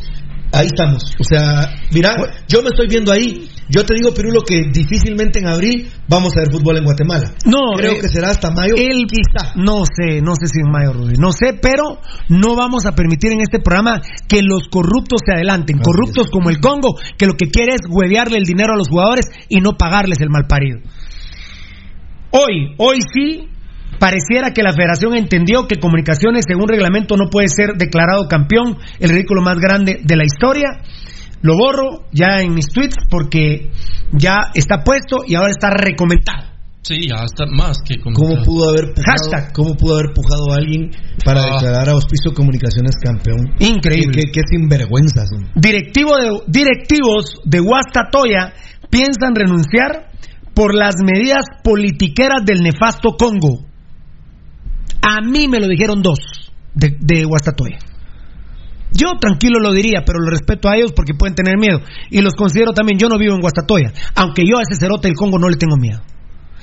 [SPEAKER 14] Ahí estamos. O sea, mira, yo me estoy viendo ahí. Yo te digo, Pirulo, que difícilmente en abril vamos a ver fútbol en Guatemala.
[SPEAKER 9] No,
[SPEAKER 14] creo
[SPEAKER 9] eh,
[SPEAKER 14] que será hasta mayo.
[SPEAKER 9] El, quizá. No sé, no sé si en mayo, Rudy. No sé, pero no vamos a permitir en este programa que los corruptos se adelanten. corruptos como el Congo, que lo que quiere es huevearle el dinero a los jugadores y no pagarles el mal parido. Hoy, hoy sí, Pareciera que la federación entendió que Comunicaciones, según reglamento, no puede ser declarado campeón, el ridículo más grande de la historia. Lo borro ya en mis tweets porque ya está puesto y ahora está recomendado.
[SPEAKER 10] Sí, ya está más que
[SPEAKER 14] ¿Cómo pudo haber pujado, ¿Cómo pudo haber pujado a alguien para ah. declarar a Hospicio Comunicaciones campeón?
[SPEAKER 9] Increíble.
[SPEAKER 14] Qué, sinvergüenza.
[SPEAKER 9] Directivo de, directivos de Guastatoya piensan renunciar por las medidas politiqueras del nefasto Congo. A mí me lo dijeron dos de, Guastatoya. Yo tranquilo lo diría, pero lo respeto a ellos porque pueden tener miedo. Y los considero también, yo no vivo en Guastatoya, aunque yo a ese cerote del Congo no le tengo miedo.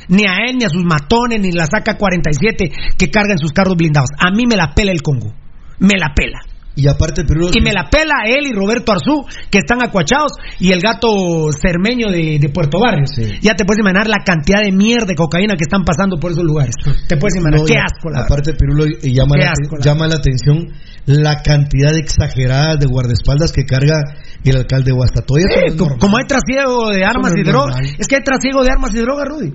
[SPEAKER 9] Ni a él, ni a sus matones, ni la saca 47 que cargan sus carros blindados. A mí me la pela el Congo. Me la pela.
[SPEAKER 14] Y aparte
[SPEAKER 9] Y me la pela él y Roberto Arzú, que están acuachados, y el gato cermeño de, Puerto Barrio. Ya te puedes imaginar la cantidad de mierda de cocaína que están pasando por esos lugares. Te puedes imaginar. qué asco, la
[SPEAKER 14] Aparte, Pirulo llama, la, llama la atención la cantidad exagerada de guardaespaldas que carga el alcalde de Guastatoya.
[SPEAKER 9] como hay trasiego de armas y drogas. Es que hay trasiego de armas y drogas, Rudy.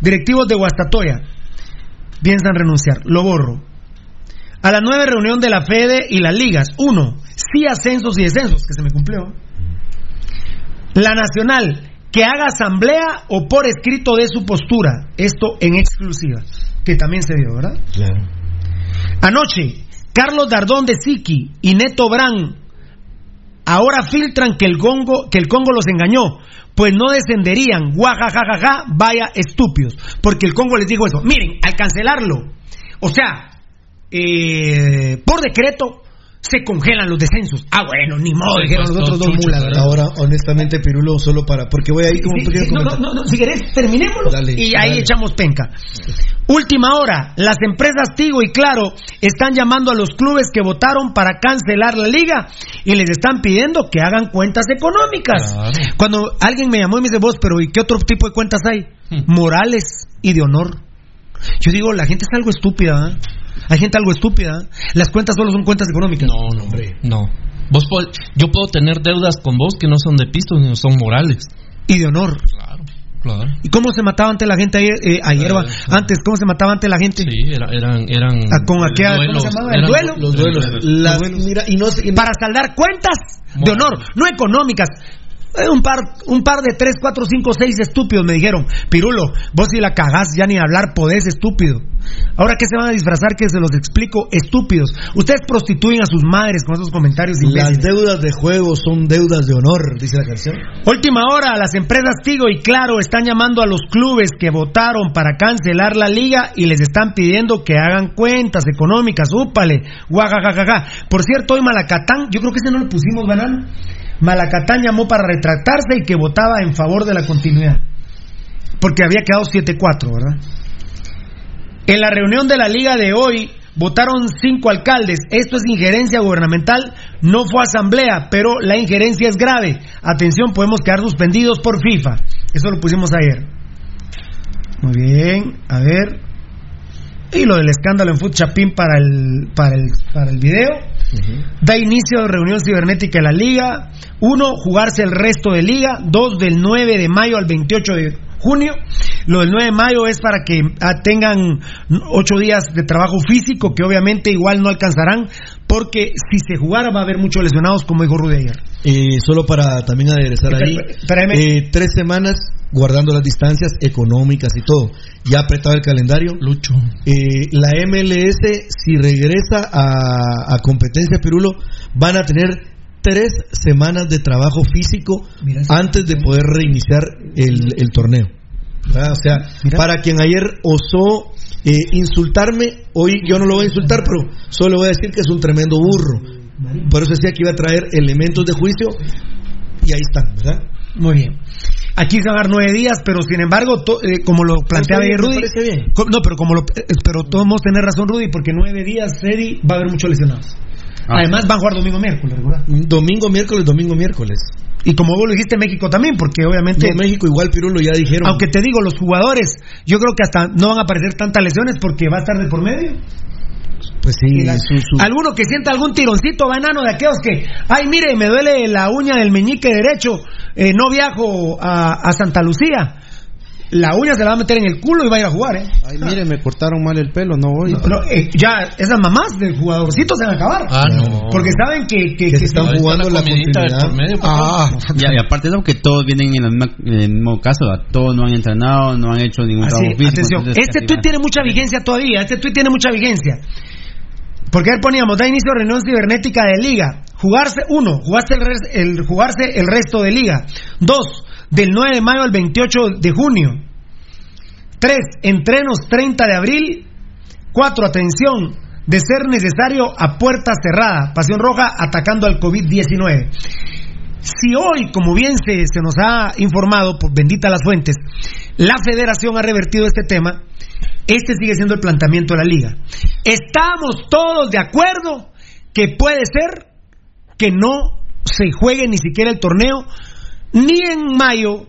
[SPEAKER 9] Directivos de Guastatoya piensan renunciar. Lo borro a la nueva reunión de la FEDE y las ligas. Uno, sí ascensos y descensos, que se me cumplió. La nacional, que haga asamblea o por escrito de su postura. Esto en exclusiva, que también se dio, ¿verdad? Claro. Anoche, Carlos Dardón de Siki y Neto Brand ahora filtran que el Congo, que el Congo los engañó, pues no descenderían, guajajajaja, vaya estúpidos, porque el Congo les dijo eso. Miren, al cancelarlo, o sea, eh, por decreto se congelan los descensos. Ah, bueno, ni modo, dijeron los otros dos mulas,
[SPEAKER 14] Ahora, honestamente, Pirulo, solo para. Porque voy ahí como
[SPEAKER 9] sí, no, no, no, si querés, terminémoslo. y ahí echamos penca. Última hora, las empresas Tigo y Claro están llamando a los clubes que votaron para cancelar la liga y les están pidiendo que hagan cuentas económicas. Cuando alguien me llamó y me dice, vos, pero ¿y qué otro tipo de cuentas hay? Hmm. Morales y de honor. Yo digo, la gente es algo estúpida. ¿eh? Hay gente algo estúpida. Las cuentas solo son cuentas económicas.
[SPEAKER 10] No, no, hombre. No. Vos yo puedo tener deudas con vos que no son de pisto, sino son morales.
[SPEAKER 9] Y de honor. Claro. Claro. ¿Y cómo se mataba ante la gente ayer, eh, ayer antes? ¿Cómo se mataba ante la gente?
[SPEAKER 10] Sí, eran... eran
[SPEAKER 9] ah, ¿Con aquella, ¿Cómo se llamaba? ¿El duelo?
[SPEAKER 14] Los duelos. Las,
[SPEAKER 9] Mira, y no, Para saldar cuentas de honor, no económicas. Eh, un par, un par de tres, cuatro, cinco, seis estúpidos me dijeron, Pirulo, vos si la cagás ya ni hablar podés, estúpido. Ahora que se van a disfrazar que se los explico, estúpidos. Ustedes prostituyen a sus madres con esos comentarios
[SPEAKER 14] Las deudas de juego son deudas de honor, dice la canción.
[SPEAKER 9] Última hora, las empresas Tigo y Claro están llamando a los clubes que votaron para cancelar la liga y les están pidiendo que hagan cuentas económicas. Úpale, guajajajaja. Por cierto, hoy Malacatán, yo creo que ese no lo pusimos, banal. Malacatán llamó para retractarse y que votaba en favor de la continuidad. Porque había quedado 7-4, ¿verdad? En la reunión de la liga de hoy votaron cinco alcaldes. Esto es injerencia gubernamental, no fue asamblea, pero la injerencia es grave. Atención, podemos quedar suspendidos por FIFA. Eso lo pusimos ayer. Muy bien, a ver. Y lo del escándalo en Food Chapín para el, para el, para el video. Da inicio a reunión cibernética de la liga. Uno, jugarse el resto de liga. Dos, del 9 de mayo al 28 de junio. Lo del 9 de mayo es para que ah, tengan ocho días de trabajo físico, que obviamente igual no alcanzarán, porque si se jugara va a haber muchos lesionados, como dijo Rudy ayer.
[SPEAKER 14] Eh, solo para también aderezar ahí, eh, tres semanas guardando las distancias económicas y todo. Ya apretado el calendario.
[SPEAKER 10] Lucho.
[SPEAKER 14] Eh, la MLS, si regresa a, competencia Pirulo, van a tener tres semanas de trabajo físico antes de poder reiniciar el, torneo. O sea, para quien ayer osó eh, insultarme, hoy yo no lo voy a insultar, pero solo voy a decir que es un tremendo burro Por eso decía que iba a traer elementos de juicio y ahí están, ¿verdad?
[SPEAKER 9] Muy bien. Aquí se van a dar nueve días, pero sin embargo, eh, como lo planteaba bien, Rudy. No, pero como lo. Eh, pero todos tener razón, Rudy, porque nueve días, Freddy, va a haber muchos lesionados. Ah. Además, van a jugar domingo, miércoles, ¿verdad?
[SPEAKER 14] Domingo, miércoles, domingo, miércoles.
[SPEAKER 9] Y como vos lo dijiste, México también, porque obviamente.
[SPEAKER 14] México igual, Pirulo, ya dijeron.
[SPEAKER 9] Aunque te digo, los jugadores, yo creo que hasta no van a aparecer tantas lesiones porque va a estar de por medio.
[SPEAKER 14] Pues sí,
[SPEAKER 9] alguno que sienta algún tironcito banano de aquellos que, ay, mire, me duele la uña del meñique derecho, eh, no viajo a, Santa Lucía. La uña se la va a meter en el culo y va a ir a jugar, ¿eh?
[SPEAKER 12] Ay, mire, me cortaron mal el pelo, no voy.
[SPEAKER 9] Eh, ya, esas mamás del jugadorcito se van a acabar.
[SPEAKER 10] Ah, no.
[SPEAKER 9] Porque saben que, que,
[SPEAKER 14] están jugando la, la
[SPEAKER 13] medio, Ah, y aparte de que todos vienen en, el mismo caso, todos no han entrenado, no han hecho ningún trabajo físico.
[SPEAKER 9] Atención, este tuit tiene mucha vigencia todavía, este tuit tiene mucha vigencia. Porque ahí poníamos, da inicio a reunión cibernética de liga. Jugarse, uno, jugarse el, el, jugarse el resto de liga. Dos, del 9 de mayo al 28 de junio. Tres, entrenos 30 de abril. Cuatro, atención, de ser necesario a puerta cerrada. Pasión Roja atacando al COVID-19. Si hoy, como bien se, se nos ha informado, por bendita las fuentes, la federación ha revertido este tema, este sigue siendo el planteamiento de la liga. Estamos todos de acuerdo que puede ser que no se juegue ni siquiera el torneo ni en mayo,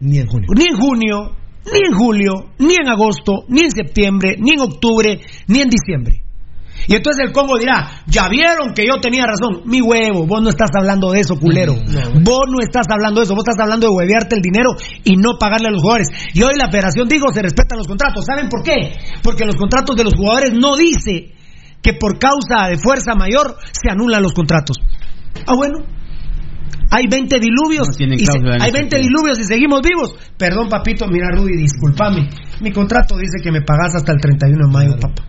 [SPEAKER 14] ni en junio,
[SPEAKER 9] ni en junio, ni en julio, ni en agosto, ni en septiembre, ni en octubre, ni en diciembre. Y entonces el Congo dirá, ya vieron que yo tenía razón. Mi huevo, vos no estás hablando de eso, culero. vos no estás hablando de eso, vos estás hablando de huevearte el dinero y no pagarle a los jugadores. Y hoy la federación digo, se respetan los contratos. ¿Saben por qué? Porque los contratos de los jugadores no dice que por causa de fuerza mayor se anulan los contratos. Ah, bueno. Hay 20 diluvios. hay 20 diluvios y seguimos vivos. Perdón, papito, mira, Rudy, discúlpame. Mi contrato dice que me pagas hasta el 31 de mayo, papá.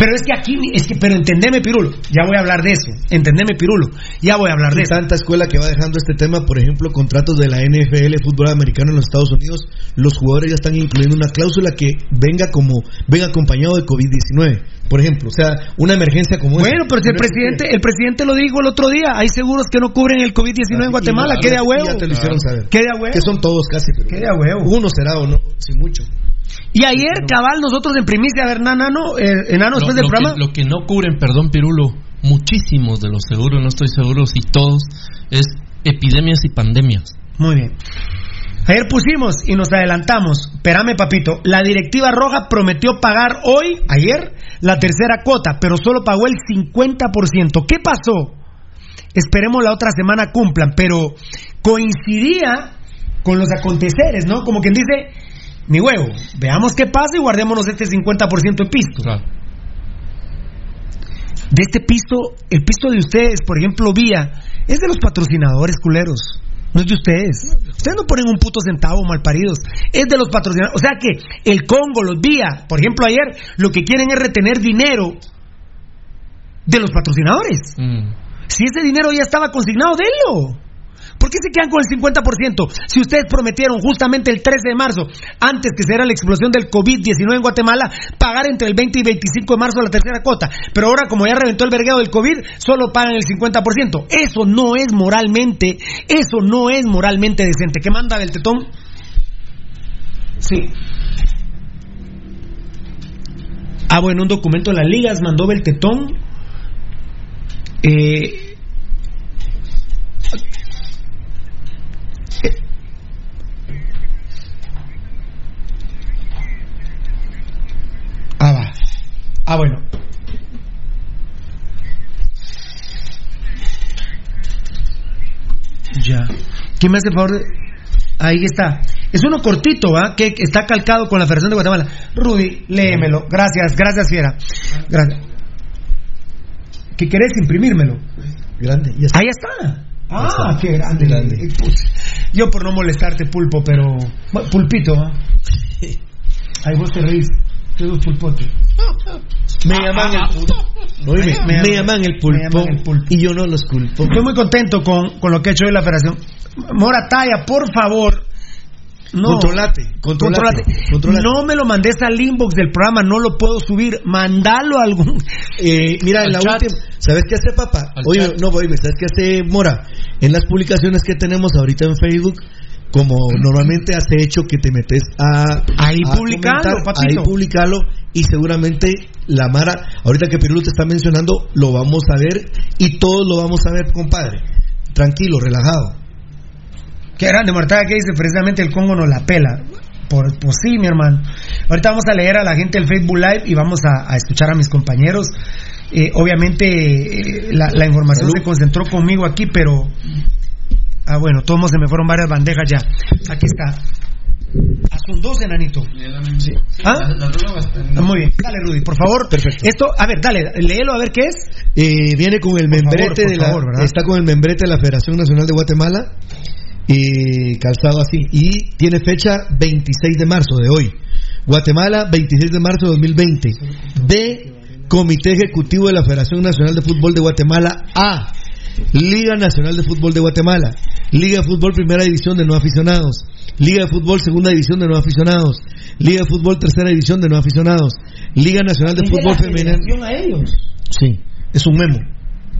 [SPEAKER 9] Pero es que aquí, es que, pero entendeme, Pirulo, ya voy a hablar de eso. Entendeme, Pirulo, ya voy a hablar de eso.
[SPEAKER 14] Tanta escuela que va dejando este tema, por ejemplo, contratos de la NFL, fútbol americano en los Estados Unidos, los jugadores ya están incluyendo una cláusula que venga como, venga acompañado de COVID-19. Por ejemplo, o sea, una emergencia como
[SPEAKER 9] Bueno, pero si el presidente, el presidente lo dijo el otro día, hay seguros que no cubren el COVID-19 en Guatemala, quede a huevo.
[SPEAKER 14] Ya te lo hicieron saber.
[SPEAKER 9] Quede a huevo.
[SPEAKER 14] Que son todos casi, pero.
[SPEAKER 9] Quede a huevo.
[SPEAKER 14] Uno será o no, sin mucho.
[SPEAKER 9] Y ayer, cabal, nosotros en primicia, a ver, Nano, eh, Enano, después del programa.
[SPEAKER 10] lo que no cubren, perdón, Pirulo, muchísimos de los seguros, no estoy seguro si todos, es epidemias y pandemias.
[SPEAKER 9] Muy bien. Ayer pusimos y nos adelantamos. Espérame, papito. La directiva roja prometió pagar hoy, ayer, la tercera cuota, pero solo pagó el 50%. ¿Qué pasó? Esperemos la otra semana cumplan, pero coincidía con los aconteceres, ¿no? Como quien dice, mi huevo, veamos qué pasa y guardémonos este 50% de pisto. De este pisto, el pisto de ustedes, por ejemplo, Vía, es de los patrocinadores culeros. No es de ustedes. Ustedes no ponen un puto centavo malparidos. Es de los patrocinadores. O sea que el Congo, los Vía, por ejemplo, ayer, lo que quieren es retener dinero de los patrocinadores. Mm. Si ese dinero ya estaba consignado, denlo. ¿Por qué se quedan con el 50%? Si ustedes prometieron justamente el 13 de marzo, antes que se diera la explosión del COVID-19 en Guatemala, pagar entre el 20 y 25 de marzo la tercera cuota. Pero ahora, como ya reventó el vergueo del COVID, solo pagan el 50%. Eso no es moralmente, eso no es moralmente decente. ¿Qué manda Beltetón? Sí. Ah, bueno, un documento de las ligas mandó Beltetón. Eh, Ah, va. Ah, bueno. Ya. ¿Quién me hace favor de.? Ahí está. Es uno cortito, ¿ah? Que está calcado con la Federación de Guatemala. Rudy, léemelo. Gracias, gracias, Fiera. Gracias. ¿Qué querés imprimírmelo?
[SPEAKER 14] Grande.
[SPEAKER 9] Ahí está. Ah, qué grande. grande. Yo por no molestarte, pulpo, pero. Pulpito, ¿ah? (laughs) Ahí vos te reís.
[SPEAKER 14] Me llaman el pulpo. me, llaman el pulpo, y yo no los culpo.
[SPEAKER 9] Estoy muy contento con, con lo que ha hecho hoy la federación. Morataya, por favor, No.
[SPEAKER 14] Controlate, controlate, controlate.
[SPEAKER 9] No me lo mandes al inbox del programa, no lo puedo subir. Mandalo a algún.
[SPEAKER 14] Eh, mira, en la última. ¿Sabes qué hace, papá?
[SPEAKER 10] Al
[SPEAKER 14] Oye,
[SPEAKER 10] chat.
[SPEAKER 14] no, oye, ¿sabes qué hace Mora? En las publicaciones que tenemos ahorita en Facebook, como normalmente has hecho que te metes a.
[SPEAKER 9] Ahí
[SPEAKER 14] a
[SPEAKER 9] publicalo,
[SPEAKER 14] comentar,
[SPEAKER 9] papito.
[SPEAKER 14] Ahí publicalo y seguramente la Mara, ahorita que Pirulo te está mencionando, lo vamos a ver y todos lo vamos a ver, compadre. Tranquilo, relajado.
[SPEAKER 9] Qué grande, Mortada, que dice precisamente el Congo no la pela. Por, pues sí, mi hermano. Ahorita vamos a leer a la gente del Facebook Live y vamos a, a escuchar a mis compañeros. Eh, obviamente eh, la, la información se concentró conmigo aquí, pero... Ah, bueno, todos se me fueron varias bandejas ya. Aquí está. Ah, son dos, enanito. ¿Ah? Ah, Muy bien. Dale, Rudy, por favor.
[SPEAKER 14] Perfecto.
[SPEAKER 9] Esto, a ver, dale, léelo a ver qué es.
[SPEAKER 14] Eh, viene con el
[SPEAKER 9] Por
[SPEAKER 14] membrete de la,
[SPEAKER 9] favor, ¿verdad?
[SPEAKER 14] está con el membrete de la Federación Nacional de Guatemala y calzado así y tiene fecha 26 de marzo de hoy. Guatemala 26 de marzo de 2020 de Comité Ejecutivo de la Federación Nacional de Fútbol de Guatemala A Liga Nacional de Fútbol de Guatemala Liga de Fútbol Primera División de no aficionados Liga de Fútbol Segunda División de no aficionados Liga de Fútbol Tercera División de no aficionados Liga Nacional de Fútbol Femenino
[SPEAKER 9] a ellos.
[SPEAKER 14] Sí, es un memo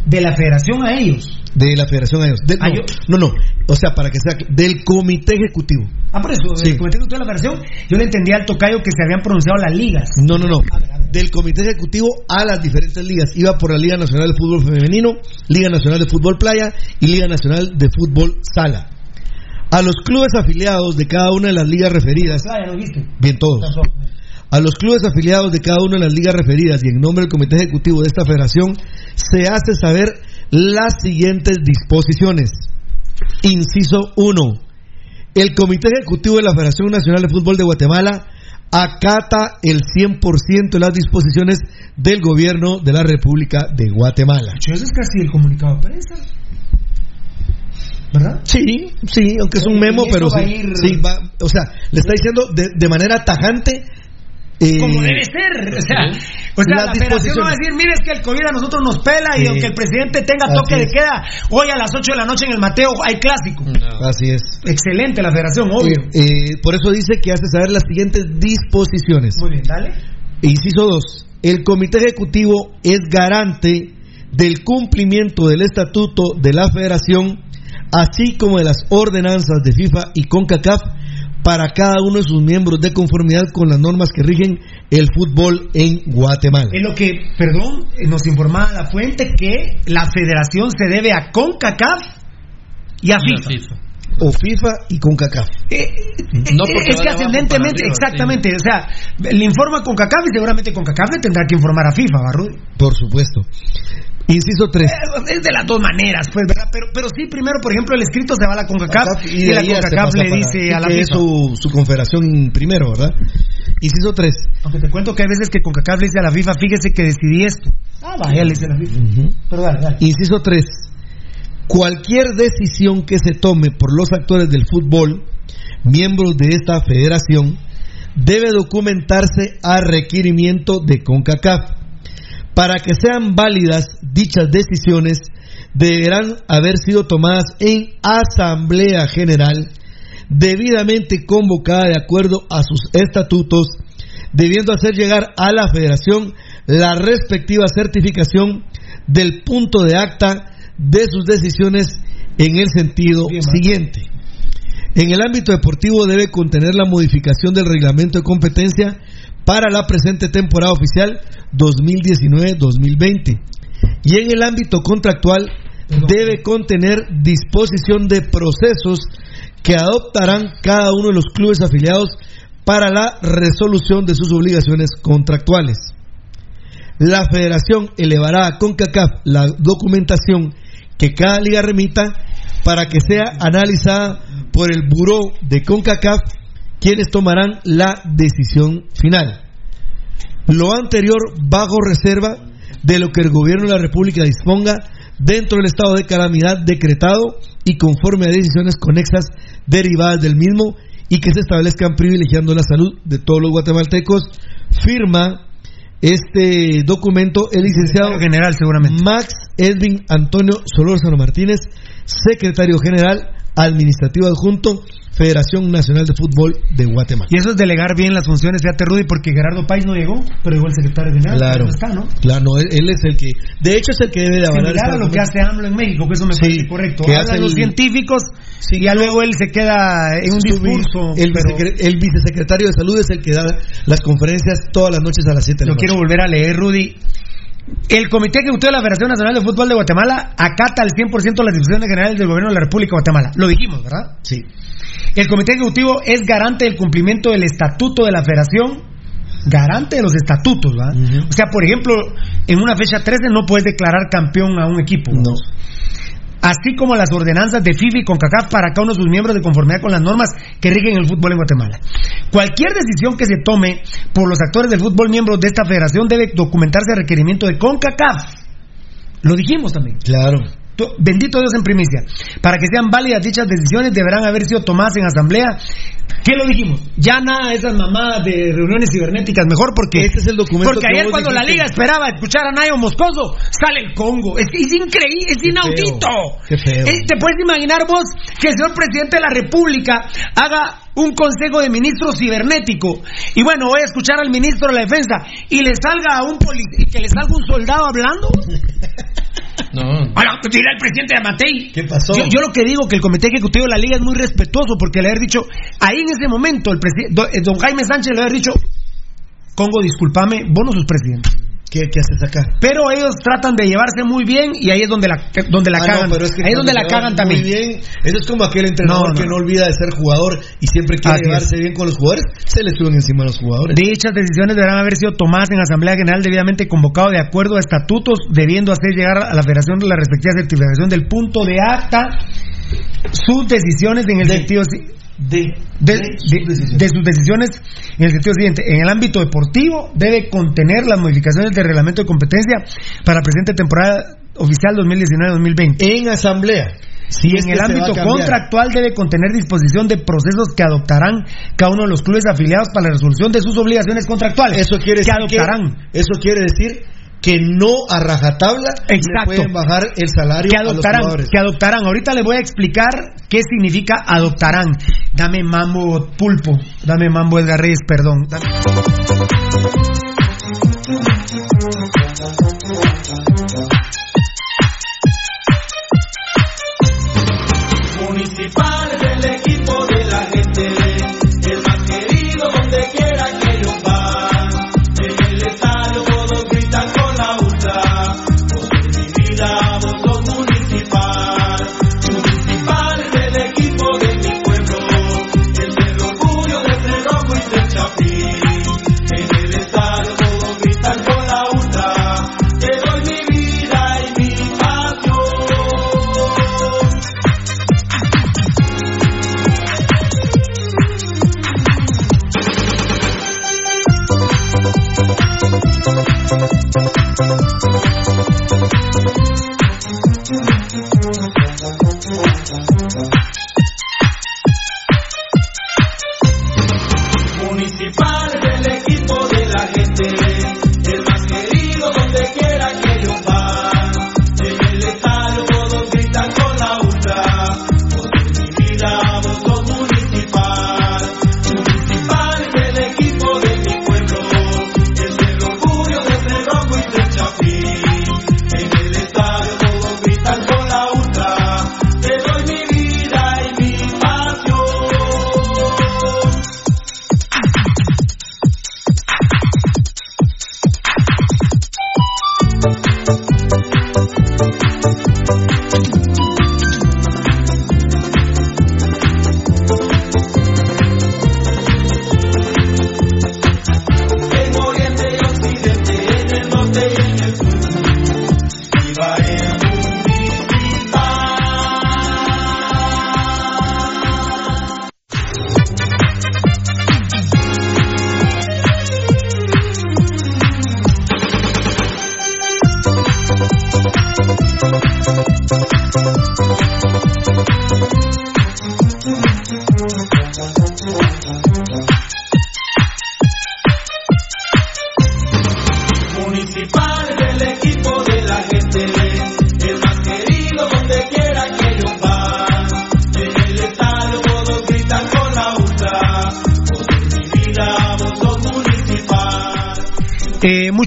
[SPEAKER 9] De la federación a ellos.
[SPEAKER 14] de la Federación a ellos. Del-
[SPEAKER 9] Ah,
[SPEAKER 14] no,
[SPEAKER 9] yo-
[SPEAKER 14] no, no, o sea, para que sea del Comité Ejecutivo.
[SPEAKER 9] Ah, por eso,
[SPEAKER 14] Sí.
[SPEAKER 9] el comité ejecutivo de la federación, yo le entendía al tocayo que se habían pronunciado las ligas.
[SPEAKER 14] No, no, no. Del Comité Ejecutivo a las diferentes ligas. Iba por la Liga Nacional de Fútbol Femenino, Liga Nacional de Fútbol Playa y Liga Nacional de Fútbol Sala. A los clubes afiliados de cada una de las ligas referidas,
[SPEAKER 9] Ah, ya lo viste.
[SPEAKER 14] bien todos, a los clubes afiliados de cada una de las ligas referidas y en nombre del Comité Ejecutivo de esta federación, se hace saber las siguientes disposiciones. Inciso 1. El Comité Ejecutivo de la Federación Nacional de Fútbol de Guatemala acata el 100% de las disposiciones del gobierno de la República de Guatemala.
[SPEAKER 9] Eso es casi el comunicado de prensa. ¿Verdad?
[SPEAKER 14] Sí, sí, aunque es un memo, pero sí,
[SPEAKER 9] ir-
[SPEAKER 14] sí, va- o sea, le está diciendo de, de manera tajante. Eh,
[SPEAKER 9] Como debe ser. O sea, o sea
[SPEAKER 14] Las
[SPEAKER 9] la federación no va a decir, mire, es que el COVID a nosotros nos pela y aunque el presidente tenga toque de queda, hoy a las 8 de la noche en el Mateo hay clásico.
[SPEAKER 14] Así es.
[SPEAKER 9] Excelente la federación, obvio.
[SPEAKER 14] Eh, eh, por eso dice que hace saber las siguientes disposiciones.
[SPEAKER 9] Muy bien, dale.
[SPEAKER 14] Inciso 2. El Comité Ejecutivo es garante del cumplimiento del estatuto de la Federación, así como de las ordenanzas de FIFA y CONCACAF para cada uno de sus miembros de conformidad con las normas que rigen el fútbol en Guatemala.
[SPEAKER 9] Es lo que, perdón, eh, nos informaba la fuente que la federación se debe a CONCACAF y a FIFA.
[SPEAKER 14] O FIFA y CONCACAF.
[SPEAKER 9] Eh,
[SPEAKER 10] No,
[SPEAKER 9] eh,
[SPEAKER 10] porque
[SPEAKER 9] es que ascendentemente,
[SPEAKER 10] arriba,
[SPEAKER 9] exactamente, o sea, le informa CONCACAF y seguramente CONCACAF le tendrá que informar a FIFA, ¿verdad?
[SPEAKER 14] Por supuesto. Inciso 3.
[SPEAKER 9] Es de las dos maneras, pues, ¿verdad? Pero, pero sí, primero, por ejemplo, el escrito se va a la CONCACAF y,
[SPEAKER 14] de
[SPEAKER 9] la
[SPEAKER 14] se
[SPEAKER 9] CONCACAF le dice a la
[SPEAKER 14] que
[SPEAKER 9] FIFA.
[SPEAKER 14] es su, su confederación primero, ¿verdad? Inciso 3.
[SPEAKER 9] Aunque te cuento que hay veces que CONCACAF le dice a la FIFA, fíjese que decidí esto. Ah, vaya, le dice a la FIFA. Pero dale, dale.
[SPEAKER 14] Inciso 3. Cualquier decisión que se tome por los actores del fútbol, miembros de esta federación, debe documentarse a requerimiento de CONCACAF. Para que sean válidas dichas decisiones, deberán haber sido tomadas en Asamblea General, debidamente convocada de acuerdo a sus estatutos, debiendo hacer llegar a la Federación la respectiva certificación del punto de acta de sus decisiones en el sentido siguiente. En el ámbito deportivo debe contener la modificación del reglamento de competencia para la presente temporada oficial 2019-2020. Y en el ámbito contractual debe contener disposición de procesos que adoptarán cada uno de los clubes afiliados para la resolución de sus obligaciones contractuales. La federación elevará a CONCACAF la documentación que cada liga remita para que sea analizada por el buró de CONCACAF, quienes tomarán la decisión final. Lo anterior bajo reserva de lo que el gobierno de la República disponga dentro del estado de calamidad decretado y conforme a decisiones conexas derivadas del mismo y que se establezcan privilegiando la salud de todos los guatemaltecos. Firma este documento el licenciado
[SPEAKER 9] general seguramente
[SPEAKER 14] Max Edwin Antonio Solórzano Martínez, secretario general administrativo adjunto Federación Nacional de Fútbol de Guatemala.
[SPEAKER 9] Y eso es delegar bien las funciones, fíjate Rudy, porque Gerardo País no llegó, pero llegó el secretario general.
[SPEAKER 14] Claro,
[SPEAKER 9] no está, ¿no?
[SPEAKER 14] Claro, no, él, él es el que, de hecho es el que debe de avalar esta-
[SPEAKER 9] lo que hace AMLO en México, que eso me
[SPEAKER 14] Sí,
[SPEAKER 9] parece correcto.
[SPEAKER 14] que
[SPEAKER 9] Hablan los
[SPEAKER 14] el-
[SPEAKER 9] científicos y ya luego él se queda en un discurso.
[SPEAKER 14] El,
[SPEAKER 9] pero
[SPEAKER 14] el vicesecretario de Salud es el que da las conferencias todas las noches a las 7 de la
[SPEAKER 9] lo
[SPEAKER 14] noche.
[SPEAKER 9] quiero volver a leer, Rudy. El Comité Ejecutivo de la Federación Nacional de Fútbol de Guatemala acata al 100% las disposiciones generales del Gobierno de la República de Guatemala. Lo dijimos, ¿verdad?
[SPEAKER 14] Sí.
[SPEAKER 9] El Comité Ejecutivo es garante del cumplimiento del estatuto de la Federación, garante de los estatutos, ¿verdad? O sea, por ejemplo, en una fecha 13 no puedes declarar campeón a un equipo.
[SPEAKER 14] No.
[SPEAKER 9] Así como las ordenanzas de FIFA y CONCACAF para cada uno de sus miembros de conformidad con las normas que rigen el fútbol en Guatemala. Cualquier decisión que se tome por los actores del fútbol miembros de esta federación debe documentarse a requerimiento de CONCACAF. Lo dijimos también.
[SPEAKER 14] Claro.
[SPEAKER 9] To- Bendito Dios en primicia. Para que sean válidas dichas decisiones deberán haber sido tomadas en asamblea. ¿Qué lo dijimos? Ya nada de esas mamadas de reuniones cibernéticas, mejor porque
[SPEAKER 14] Este es el documento
[SPEAKER 9] porque
[SPEAKER 14] que
[SPEAKER 9] ayer cuando la liga esperaba escuchar a Nayo Moscoso, sale el Congo. Es, es increíble, es inaudito.
[SPEAKER 14] Qué feo.
[SPEAKER 9] ¿Te puedes imaginar vos que el señor presidente de la República haga un consejo de ministros cibernético y bueno, voy a escuchar al ministro de la Defensa y le salga a un poli y que le salga un soldado hablando? (laughs)
[SPEAKER 10] No.
[SPEAKER 9] Ahora, dirá el presidente de Matei.
[SPEAKER 14] ¿Qué pasó?
[SPEAKER 9] Yo, yo lo que digo que el comité ejecutivo de la liga es muy respetuoso porque le haber dicho, ahí en ese momento, el presi- do- eh, don Jaime Sánchez le haber dicho, Congo, discúlpame, vos no sos presidente.
[SPEAKER 14] ¿Qué, qué haces acá?
[SPEAKER 9] Pero ellos tratan de llevarse muy bien y ahí es donde la, donde la
[SPEAKER 14] Ah, no,
[SPEAKER 9] cagan.
[SPEAKER 14] pero es que
[SPEAKER 9] ahí es donde la cagan también.
[SPEAKER 14] Muy bien. Eso es como aquel entrenador
[SPEAKER 9] No, no.
[SPEAKER 14] que no olvida de ser jugador y siempre quiere
[SPEAKER 9] Así
[SPEAKER 14] llevarse bien con los jugadores. Se le suben encima a los jugadores.
[SPEAKER 9] Dichas decisiones deberán haber sido tomadas en Asamblea General debidamente convocado de acuerdo a estatutos, debiendo hacer llegar a la Federación de la respectiva certificación del punto de acta sus decisiones en el
[SPEAKER 14] De-
[SPEAKER 9] sentido
[SPEAKER 14] De,
[SPEAKER 9] de, sus decisiones en el sentido siguiente. En el ámbito deportivo debe contener las modificaciones del reglamento de competencia para presente temporada oficial 2019-2020.
[SPEAKER 14] En asamblea. Si
[SPEAKER 9] Y en el ámbito contractual debe contener disposición de procesos que adoptarán cada uno de los clubes afiliados para la resolución de sus obligaciones contractuales.
[SPEAKER 14] Eso quiere
[SPEAKER 9] que
[SPEAKER 14] decir
[SPEAKER 9] adoptarán.
[SPEAKER 14] que, eso quiere decir que no a rajatabla
[SPEAKER 9] Exacto.
[SPEAKER 14] pueden bajar el salario
[SPEAKER 9] que
[SPEAKER 14] a los
[SPEAKER 9] adoptarán,
[SPEAKER 14] jugadores.
[SPEAKER 9] que adoptarán. Ahorita les voy a explicar qué significa adoptarán. Dame mambo pulpo, dame mambo Edgar Reyes, perdón. Dame-
[SPEAKER 1] Municipal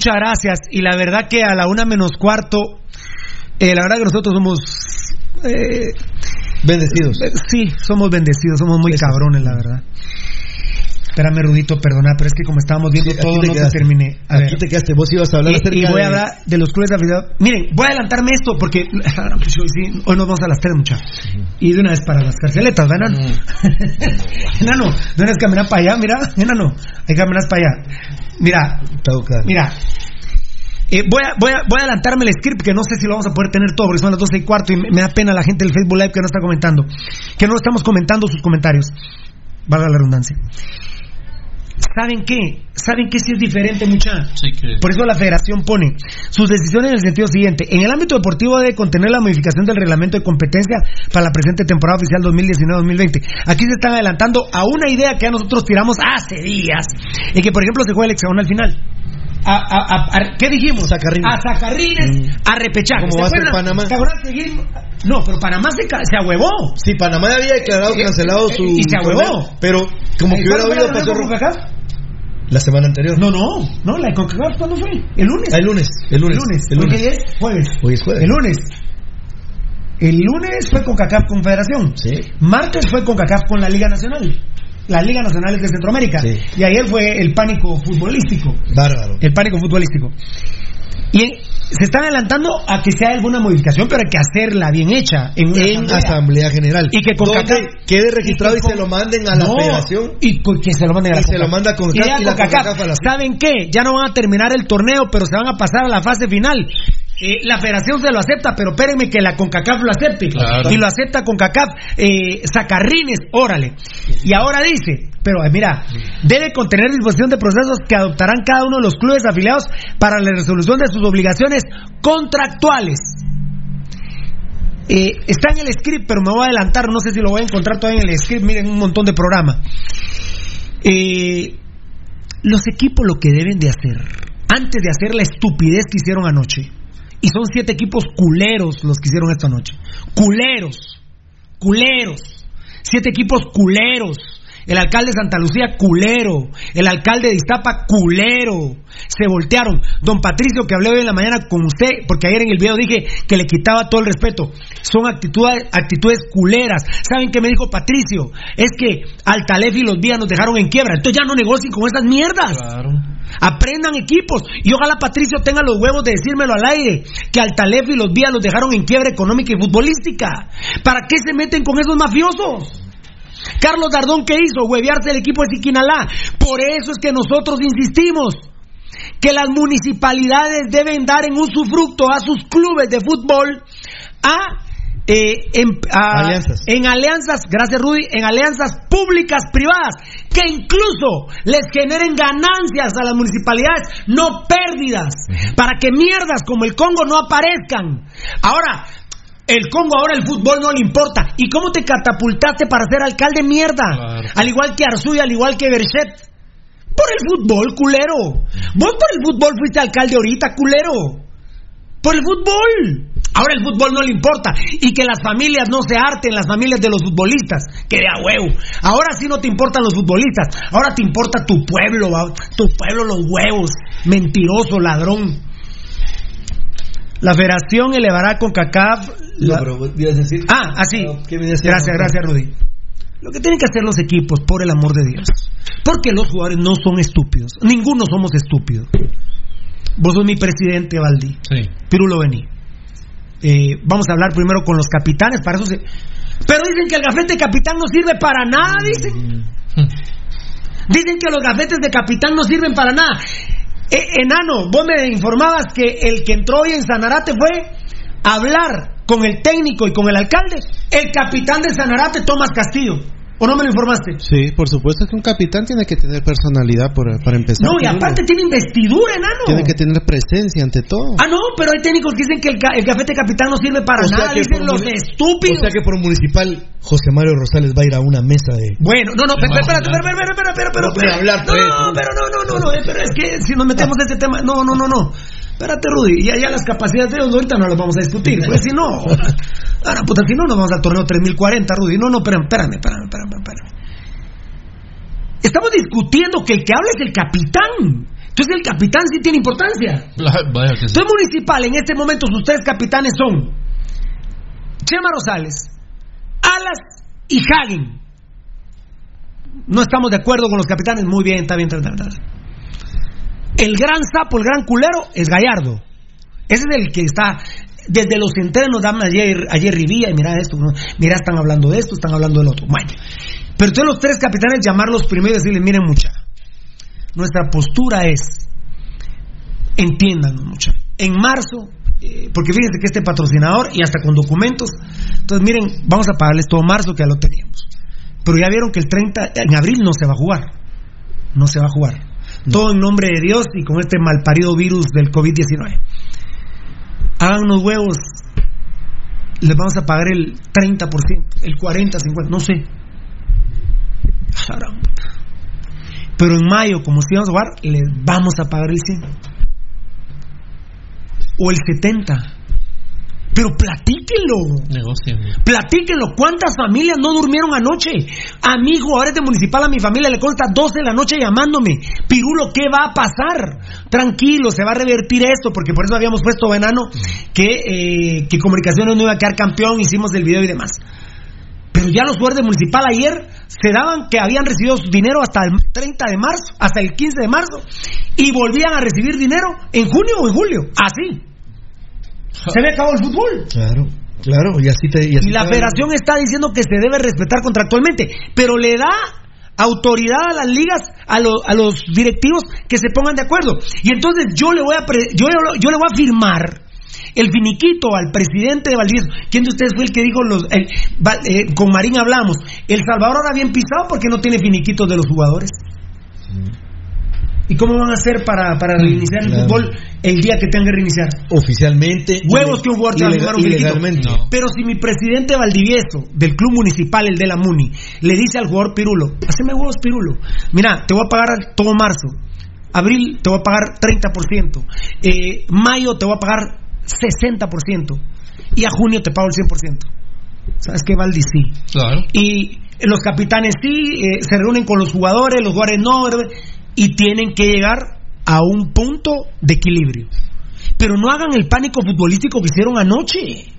[SPEAKER 9] muchas gracias. Y la verdad que a la una menos cuarto, eh, la verdad que nosotros somos... Eh,
[SPEAKER 14] bendecidos.
[SPEAKER 9] Sí, somos bendecidos, somos muy cabrones, la verdad. Espérame, Rudito, perdona, pero es que como estábamos viendo todo, no te terminé.
[SPEAKER 14] aquí te quedaste, vos ibas a hablar
[SPEAKER 9] y,
[SPEAKER 14] acerca
[SPEAKER 9] y voy a hablar de los clubes de aficionados. Miren, voy a adelantarme esto porque (laughs) pues, hoy nos vamos a las tres, muchachos. Y de una vez para las carceletas, ¿verdad, enano? (laughs) enano, de una vez caminar para allá, mira, enano, hay caminar para allá. Mira, mira, eh, voy, a, voy, a, voy a adelantarme el script, que no sé si lo vamos a poder tener todo, porque son las 12 y cuarto y me, me da pena la gente del Facebook Live que no está comentando, que no estamos comentando sus comentarios. Valga la redundancia. ¿Saben qué? ¿Saben qué si es diferente, mucha? Por eso la federación pone sus decisiones en el sentido siguiente. En el ámbito deportivo debe contener la modificación del reglamento de competencia para la presente temporada oficial 2019-2020. Aquí se están adelantando a una idea que a nosotros tiramos hace días, en que, por ejemplo, se juega el hexagonal final. A, a, a, ¿Qué dijimos? A sacarrines, mm. a repechaje.
[SPEAKER 14] ¿Cómo va a ser Panamá?
[SPEAKER 9] No, pero Panamá se, se ahuevó.
[SPEAKER 14] Sí, Panamá había declarado cancelado su.
[SPEAKER 9] Y se ahuevó.
[SPEAKER 14] Pero, como que hubiera habido pasó. La semana anterior.
[SPEAKER 9] No, no, no, la de CONCACAF, ¿cuándo fue? ¿El lunes?
[SPEAKER 14] Ah, el lunes, el lunes.
[SPEAKER 9] El lunes.
[SPEAKER 14] El lunes.
[SPEAKER 9] Hoy es jueves.
[SPEAKER 14] Hoy es jueves.
[SPEAKER 9] El lunes. El lunes fue CONCACAF Confederación.
[SPEAKER 14] Sí.
[SPEAKER 9] Martes fue CONCACAF con la Liga Nacional. La Liga Nacional de Centroamérica.
[SPEAKER 14] Sí.
[SPEAKER 9] Y ayer fue el pánico futbolístico.
[SPEAKER 14] Bárbaro.
[SPEAKER 9] El pánico futbolístico. Y se están adelantando a que sea alguna modificación, pero hay que hacerla bien hecha en, una
[SPEAKER 14] En Asamblea General.
[SPEAKER 9] Y que CONCACAF
[SPEAKER 14] quede registrado y,
[SPEAKER 9] con-
[SPEAKER 14] se lo manden a la
[SPEAKER 9] No,
[SPEAKER 14] federación.
[SPEAKER 9] Y con- que se lo manden a la
[SPEAKER 14] Y se lo manda
[SPEAKER 9] ya
[SPEAKER 14] y la a la-
[SPEAKER 9] ¿Saben qué? Ya no van a terminar el torneo, pero se van a pasar a la fase final. Eh, la federación se lo acepta, pero espérenme que la CONCACAF lo acepte.
[SPEAKER 10] Claro.
[SPEAKER 9] Y lo acepta CONCACAF, eh, sacarrines, órale. Y ahora dice, pero eh, mira, debe contener disposición de procesos que adoptarán cada uno de los clubes afiliados para la resolución de sus obligaciones contractuales. Eh, está en el script, pero me voy a adelantar, no sé si lo voy a encontrar todavía en el script, miren un montón de programa. Eh, los equipos lo que deben de hacer, antes de hacer la estupidez que hicieron anoche, y son siete equipos culeros los que hicieron esta noche, culeros, culeros, siete equipos culeros, el alcalde de Santa Lucía, culero. El alcalde de Iztapa, culero. Se voltearon. Don Patricio, que hablé hoy en la mañana con usted, porque ayer en el video dije que le quitaba todo el respeto. Son actitudes, actitudes culeras. ¿Saben qué me dijo Patricio? Es que Altalef y los días nos dejaron en quiebra. Entonces ya no negocien con esas mierdas. Aprendan equipos. Y ojalá Patricio tenga los huevos de decírmelo al aire. Que Altalef y los días los dejaron en quiebra económica y futbolística. ¿Para qué se meten con esos mafiosos? Carlos Dardón, ¿qué hizo? Huevearse el equipo de Siquinalá. Por eso es que nosotros insistimos que las municipalidades deben dar en usufructo a sus clubes de fútbol a, eh, en, a-
[SPEAKER 14] Alianzas.
[SPEAKER 9] en alianzas, gracias Rudy, en alianzas públicas privadas que incluso les generen ganancias a las municipalidades, no pérdidas, para que mierdas como el Congo no aparezcan. Ahora, el Congo ahora el fútbol no le importa. ¿Y cómo te catapultaste para ser alcalde mierda? Al igual que Arzuy, al igual que Berchet. Por el fútbol, culero. Vos por el fútbol fuiste alcalde ahorita, culero. Por el fútbol. Ahora el fútbol no le importa. Y que las familias no se harten, las familias de los futbolistas. Que de a huevo. Ahora sí no te importan los futbolistas. Ahora te importa tu pueblo, va. tu pueblo, los huevos. Mentiroso, ladrón. La federación elevará con CACAF.
[SPEAKER 14] No, pero vos ibas a decir.
[SPEAKER 9] Ah, así. Gracias, gracias, Rudy. Lo que tienen que hacer los equipos, por el amor de Dios. Porque los jugadores no son estúpidos. Ninguno somos estúpidos. Vos sos mi presidente, Valdi.
[SPEAKER 10] Sí.
[SPEAKER 9] Pirulo Bení. Eh, vamos a hablar primero con los capitanes, para eso se... Pero dicen que el gafete de capitán no sirve para nada, dicen. Dicen que los gafetes de capitán no sirven para nada. Eh, enano, vos me informabas que el que entró hoy en Sanarate fue hablar con el técnico y con el alcalde, el capitán de Sanarate, Tomás Castillo. ¿O no me lo informaste?
[SPEAKER 12] Sí, por supuesto que un capitán tiene que tener personalidad por- para empezar.
[SPEAKER 9] No, y aparte tiene investidura, enano.
[SPEAKER 12] Tiene que tener presencia ante todo.
[SPEAKER 9] Ah, no, pero hay técnicos que dicen que el, el de capitán no sirve para
[SPEAKER 14] O
[SPEAKER 9] nada, dicen los estúpidos.
[SPEAKER 14] O sea que por municipal, José Mario Rosales va a ir a una mesa de.
[SPEAKER 9] Bueno, no, no, espera, espera, espera, espera, espera, espera, espera,
[SPEAKER 14] No hablar,
[SPEAKER 9] no,
[SPEAKER 14] pues.
[SPEAKER 9] no, pero no, no, no, no, eh, pero es que si nos metemos en este tema, no, no, no, no. Espérate, Rudy, ya, ya las capacidades de ellos ahorita no las vamos a discutir, pues si no, ahora, puta, si no nos vamos al torneo 3040, Rudy, no, no, espérame, espérame, espérame, espérame. Estamos discutiendo que el que habla es el capitán. Entonces el capitán sí tiene importancia.
[SPEAKER 10] Que sí.
[SPEAKER 9] Entonces municipal, en este momento sus tres capitanes son Chema Rosales, Alas y Hagen. No estamos de acuerdo con los capitanes, muy bien, está bien, está bien, está bien. El gran sapo, el gran culero es Gallardo. Ese es el que está desde los entrenos dan ayer ayer Rivía y mira esto, ¿no? mira están hablando de esto, están hablando del otro. Bueno, pero entonces los tres capitanes llamarlos primero y decirles, miren mucha, nuestra postura es, entiéndanos mucha, en marzo, eh, porque fíjense que este patrocinador y hasta con documentos, entonces miren, vamos a pagarles todo marzo que ya lo teníamos, pero ya vieron que el 30, en abril no se va a jugar, no se va a jugar, todo en nombre de Dios y con este malparido virus del COVID-19 hagan unos huevos, les vamos a pagar el 30%, el 40%, 50%, no sé. Pero en mayo, como si vamos a jugar, les vamos a pagar el 100%. O el 70%. Pero platíquenlo.
[SPEAKER 10] Negocien.
[SPEAKER 9] Platíquenlo. ¿Cuántas familias no durmieron anoche? A mi jugadores de municipal, a mi familia le consta 12 de la noche llamándome. Pirulo, ¿qué va a pasar? Tranquilo, se va a revertir esto, porque por eso habíamos puesto venano que, eh, que Comunicaciones no iba a quedar campeón, hicimos el video y demás. Pero ya los jugadores de municipal ayer se daban que habían recibido su dinero hasta el 30 de marzo, hasta el 15 de marzo, y volvían a recibir dinero en junio o en julio. Así. Se me acabó el fútbol.
[SPEAKER 14] Claro, claro, y así te. Y, así
[SPEAKER 9] Y la
[SPEAKER 14] te-
[SPEAKER 9] federación está diciendo que se debe respetar contractualmente, pero le da autoridad a las ligas, a, lo- a los directivos que se pongan de acuerdo. Y entonces yo le voy a pre- yo, yo le voy a firmar el finiquito al presidente de Valdivieso. ¿Quién de ustedes fue el que dijo los eh, con Marín hablamos? El Salvador ahora bien pisado porque no tiene finiquitos de los jugadores. ¿Y cómo van a hacer para, para reiniciar el fútbol el día que tengan que reiniciar?
[SPEAKER 14] Oficialmente.
[SPEAKER 9] Huevos que un jugador te va a firmar un. Pero si mi presidente Valdivieso, del club municipal, el de la MUNI, le dice al jugador Pirulo, haceme huevos Pirulo, mira, te voy a pagar todo marzo, abril te voy a pagar 30%, eh, mayo te voy a pagar 60% y a junio te pago el 100%. ¿Sabes qué, Valdi? Sí.
[SPEAKER 10] Claro.
[SPEAKER 9] Y los capitanes sí, eh, se reúnen con los jugadores, los jugadores no, ¿verdad? Y tienen que llegar a un punto de equilibrio. Pero no hagan el pánico futbolístico que hicieron anoche.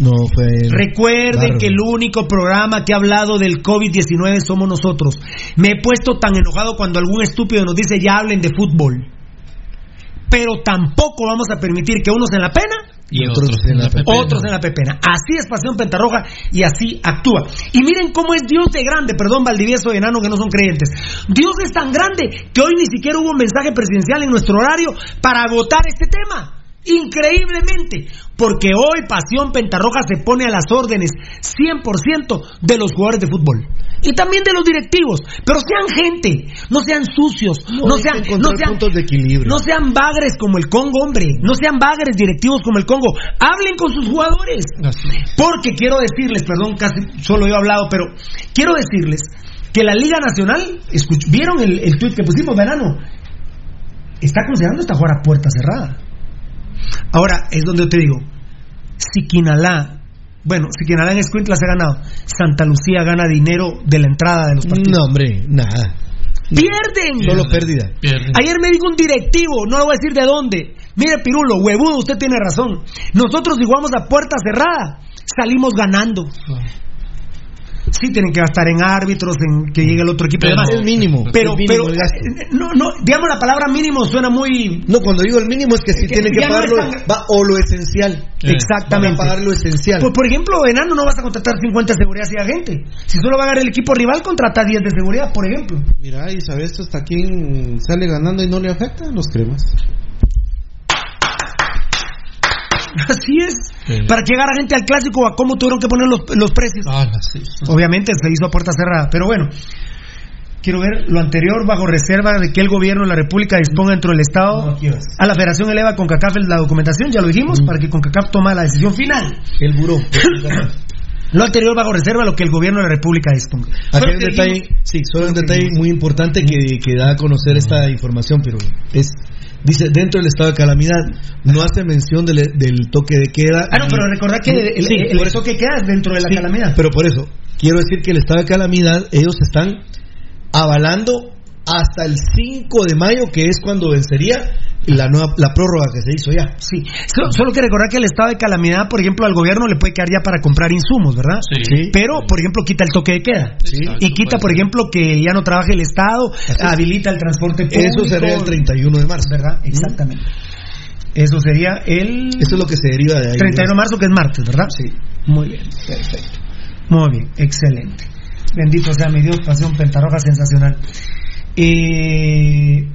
[SPEAKER 14] No fue.
[SPEAKER 9] Recuerden que el único programa que ha hablado del COVID-19 somos nosotros. Me he puesto tan enojado cuando algún estúpido nos dice ya hablen de fútbol. Pero tampoco vamos a permitir que unos en la pena
[SPEAKER 10] Y otros en la pepena.
[SPEAKER 9] otros en la pepena. Así es Pasión Pentarroja y así actúa. Y miren cómo es Dios de grande, perdón, Valdivieso y Enano que no son creyentes. Dios es tan grande que hoy ni siquiera hubo un mensaje presidencial en nuestro horario para agotar este tema. Increíblemente, porque hoy Pasión Pentarroja se pone a las órdenes 100% de los jugadores de fútbol y también de los directivos, pero sean gente, no sean sucios, no, sean, no sean
[SPEAKER 14] puntos de equilibrio.
[SPEAKER 9] no sean bagres como el Congo, hombre. No sean bagres directivos como el Congo. Hablen con sus jugadores. Porque quiero decirles, perdón, casi solo yo he hablado, pero quiero decirles que la Liga Nacional, escuch- ¿vieron el, el tuit que pusimos, verano? Está considerando esta jugar a puerta cerrada. Ahora, es donde yo te digo, si Quinalá, bueno, si Quinalá en Escuintla se ha ganado, Santa Lucía gana dinero de la entrada de los partidos.
[SPEAKER 14] No, hombre, nada.
[SPEAKER 9] ¡Pierden!
[SPEAKER 14] Solo pérdida.
[SPEAKER 9] Ayer me dijo un directivo, no le voy a decir de dónde. Mire, Pirulo, huevudo, usted tiene razón. Nosotros si jugamos a puerta cerrada, salimos ganando. Sí tienen que gastar en árbitros, en que llegue el otro equipo. y
[SPEAKER 14] Pero
[SPEAKER 9] demás.
[SPEAKER 14] el mínimo,
[SPEAKER 9] Pero,
[SPEAKER 14] el mínimo
[SPEAKER 9] pero, eh, no, no, digamos la palabra mínimo suena muy...
[SPEAKER 14] No, cuando digo el mínimo es que si
[SPEAKER 9] Que
[SPEAKER 14] tienen que
[SPEAKER 9] no
[SPEAKER 14] pagar
[SPEAKER 9] tan-
[SPEAKER 14] va- o lo esencial.
[SPEAKER 9] Exactamente.
[SPEAKER 14] Van a pagar lo esencial.
[SPEAKER 9] Pues, por ejemplo, Enano no vas a contratar 50 de seguridad si hay gente. Si solo va a ganar el equipo rival, contrata 10 de seguridad, por ejemplo.
[SPEAKER 12] Mira, y sabes hasta quién sale ganando y no le afecta los cremas. (laughs)
[SPEAKER 9] Así es. Para que llegara gente al clásico, a cómo tuvieron que poner los, los precios.
[SPEAKER 10] Ah, sí.
[SPEAKER 9] Obviamente se hizo a puerta cerrada, pero bueno. Quiero ver lo anterior bajo reserva de que el gobierno de la República disponga dentro del Estado a la Federación eleva con CACAF la documentación, ya lo dijimos, para que con CACAF tome la decisión final.
[SPEAKER 14] El buró. (laughs)
[SPEAKER 9] Lo anterior bajo reserva lo que el gobierno de la República disponga.
[SPEAKER 14] Aquí hay un detalle, sí, solo un detalle muy importante que, que da a conocer esta información, pero es dice dentro del estado de calamidad no hace mención del, del toque de queda.
[SPEAKER 9] Ah, no, pero recordad que el,
[SPEAKER 14] Sí,
[SPEAKER 9] el,
[SPEAKER 14] por
[SPEAKER 9] el toque queda es dentro de la
[SPEAKER 14] Sí,
[SPEAKER 9] calamidad.
[SPEAKER 14] Pero por eso, quiero decir que el estado de calamidad, ellos están avalando hasta el 5 de mayo, que es cuando vencería la nueva la prórroga que se hizo ya.
[SPEAKER 9] Sí, solo, solo que recordar que el estado de calamidad, por ejemplo, al gobierno le puede quedar ya para comprar insumos, ¿verdad?
[SPEAKER 14] Sí.
[SPEAKER 9] Pero, por ejemplo, quita el toque de queda.
[SPEAKER 14] Sí.
[SPEAKER 9] Y quita, por ejemplo, que ya no trabaje el Estado, habilita el transporte público.
[SPEAKER 14] Eso sería el 31 de marzo.
[SPEAKER 9] ¿Verdad? Exactamente. Eso sería el...
[SPEAKER 14] Eso es lo que se deriva de ahí.
[SPEAKER 9] 31 de marzo, que es martes, ¿verdad?
[SPEAKER 14] Sí.
[SPEAKER 9] Muy bien, perfecto. Muy bien, excelente. Bendito sea mi Dios, pasión pentarroja sensacional. Eh,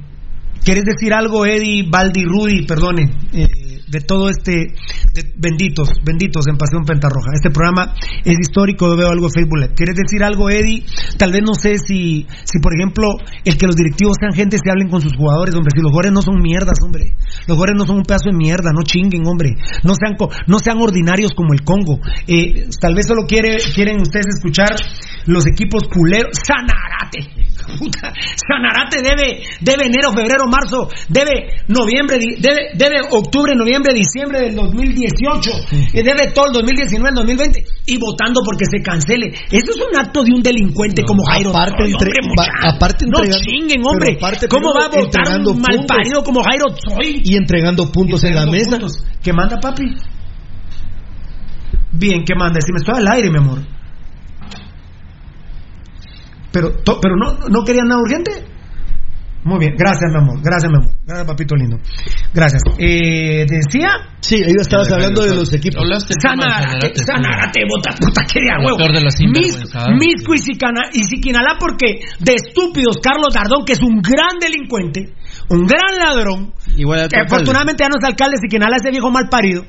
[SPEAKER 9] ¿Quieres decir algo, Eddie, Baldi, Rudy, perdone, eh, de todo este, benditos, benditos en Pasión Pentarroja? Este programa es histórico, veo algo en Facebook. ¿Quieres decir algo, Eddie? Tal vez no sé si, si por ejemplo, el que los directivos sean gente se hablen con sus jugadores, hombre. Si los jugadores no son mierdas, hombre. Los jugadores no son un pedazo de mierda, no chinguen, hombre. No sean, no sean ordinarios como el Congo. Eh, tal vez solo quiere, quieren ustedes escuchar los equipos culeros. Sanarate. Puta, Sanarate debe, debe enero, febrero, marzo, debe noviembre, debe, debe octubre, noviembre, diciembre del 2018, y debe todo el 2019, el 2020, y votando porque se cancele. Eso es un acto de un delincuente como Jairo.
[SPEAKER 14] aparte
[SPEAKER 9] Troy,
[SPEAKER 14] entre-
[SPEAKER 9] hombre,
[SPEAKER 14] va-
[SPEAKER 9] muchacho.
[SPEAKER 14] aparte
[SPEAKER 9] no chinguen, hombre.
[SPEAKER 14] aparte
[SPEAKER 9] ¿Cómo va a votar un malparido como Jairo Troy?
[SPEAKER 14] Y entregando puntos en la mesa.
[SPEAKER 9] ¿Qué manda, papi? Bien, ¿qué manda? Si me estoy al aire, mi amor. Pero, to- pero no, no querían nada urgente. Muy bien, gracias, mi amor. Gracias, mi amor. Gracias, papito lindo. Gracias. Eh, decía.
[SPEAKER 14] Sí, ahí estabas hablando de los equipos.
[SPEAKER 9] Sanarate,
[SPEAKER 10] Sanarate,
[SPEAKER 9] Sanarate, bota puta, que de huevo.
[SPEAKER 10] peor de las
[SPEAKER 9] Mis-
[SPEAKER 10] sinvergüenzadas.
[SPEAKER 9] Misco y, Sicana- y Siquinalá, porque de estúpidos, Carlos Dardón, que es un gran delincuente, un gran ladrón,
[SPEAKER 13] Igual a tu
[SPEAKER 9] que
[SPEAKER 13] alcalde.
[SPEAKER 9] afortunadamente ya no es alcalde, Siquinalá ese viejo mal parido,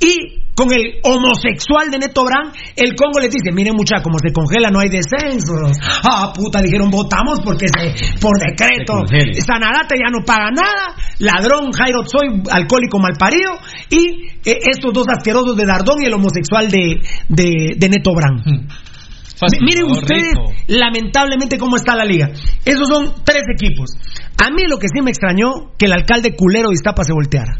[SPEAKER 9] y con el homosexual de Neto Brand, el Congo les dice, miren mucha, como se congela no hay descensos. Ah, puta, dijeron, votamos porque se, por decreto,
[SPEAKER 13] Se.
[SPEAKER 9] Sanarate ya no paga nada, ladrón Jairo Soy, alcohólico mal parido, y eh, estos dos asquerosos de Dardón y el homosexual de, de, de Neto Brand.
[SPEAKER 10] Fácil,
[SPEAKER 9] Mi- Miren ustedes,
[SPEAKER 10] rico.
[SPEAKER 9] lamentablemente, cómo está la liga. Esos son tres equipos. A mí lo que sí me extrañó, que el alcalde culero de Iztapa se volteara.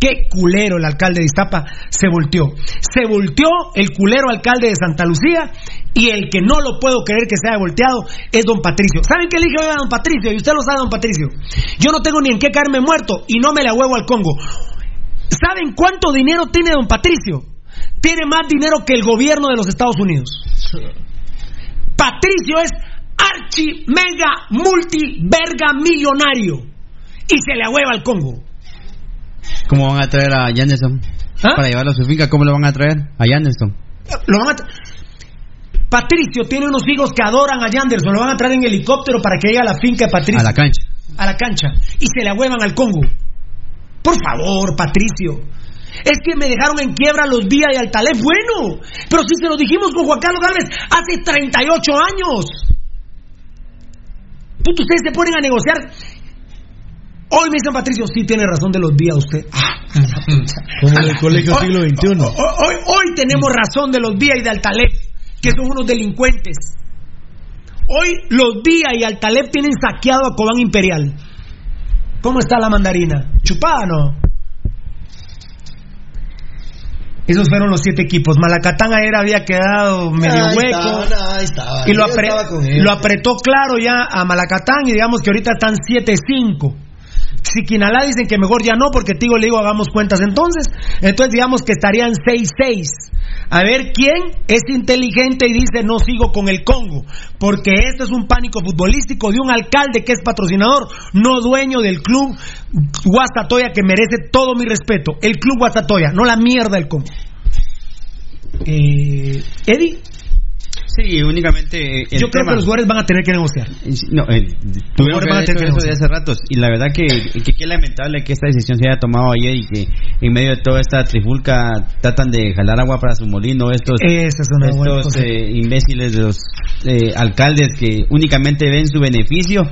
[SPEAKER 9] Qué culero el alcalde de Iztapa se volteó. Se volteó el culero alcalde de Santa Lucía y el que no lo puedo creer que se haya volteado es don Patricio. ¿Saben qué le dije a don Patricio? Y usted lo sabe, don Patricio. Yo no tengo ni en qué caerme muerto y no me la huevo al Congo. ¿Saben cuánto dinero tiene don Patricio? Tiene más dinero que el gobierno de los Estados Unidos. Patricio es archi, mega, multi, verga millonario. Y se le ahueva al Congo.
[SPEAKER 13] ¿Cómo van a traer a Janderson?
[SPEAKER 9] ¿Ah?
[SPEAKER 13] Para llevarlo a su finca, ¿cómo lo van a traer? A Janderson.
[SPEAKER 9] Lo van a Patricio tiene unos hijos que adoran a Yanderson. Lo van a traer en helicóptero para que llegue a la finca de Patricio.
[SPEAKER 13] A la cancha.
[SPEAKER 9] a la cancha y se le ahuevan al Congo. Por favor, Patricio. Es que me dejaron en quiebra los días y Altalef. Bueno, pero si se lo dijimos con Juan Carlos Gálvez hace 38 años. Puto, ustedes se ponen a negociar. Hoy me dicen Patricio, sí tiene razón de los días usted. Ah,
[SPEAKER 14] Como en el colegio
[SPEAKER 9] Hoy-
[SPEAKER 14] siglo XXI.
[SPEAKER 9] Hoy, hoy, hoy tenemos razón de los días y de Altalef, que son unos delincuentes. Hoy los días y Altalef tienen saqueado a Cobán Imperial. ¿Cómo está la mandarina? ¿Chupada o no? Esos fueron los siete equipos. Malacatán ayer había quedado medio
[SPEAKER 14] Ahí
[SPEAKER 9] hueco.
[SPEAKER 14] estaba, ahí estaba.
[SPEAKER 9] y lo, apre-
[SPEAKER 14] él.
[SPEAKER 9] lo apretó claro ya a Malacatán y digamos que ahorita están 7-5. Siquinalá dicen que mejor ya no porque Tigo le digo hagamos cuentas entonces. Entonces digamos que estarían 6-6. A ver quién es inteligente y dice no sigo con el Congo. Porque este es un pánico futbolístico de un alcalde que es patrocinador, no dueño del club Guastatoya que merece todo mi respeto. El club Guastatoya, no la mierda del Congo. Eh, Eddie,
[SPEAKER 13] Sí, únicamente.
[SPEAKER 9] yo creo
[SPEAKER 13] tema-
[SPEAKER 9] que los jugadores van a tener que negociar.
[SPEAKER 13] No, eh,
[SPEAKER 9] Ahora
[SPEAKER 13] que haber hecho eso de hace ratos y la verdad que, que qué lamentable que esta decisión se haya tomado ayer y que en medio de toda esta trifulca tratan de jalar agua para su molino estos
[SPEAKER 9] Esa es una buena
[SPEAKER 13] estos eh, imbéciles de los eh, alcaldes que únicamente ven su beneficio.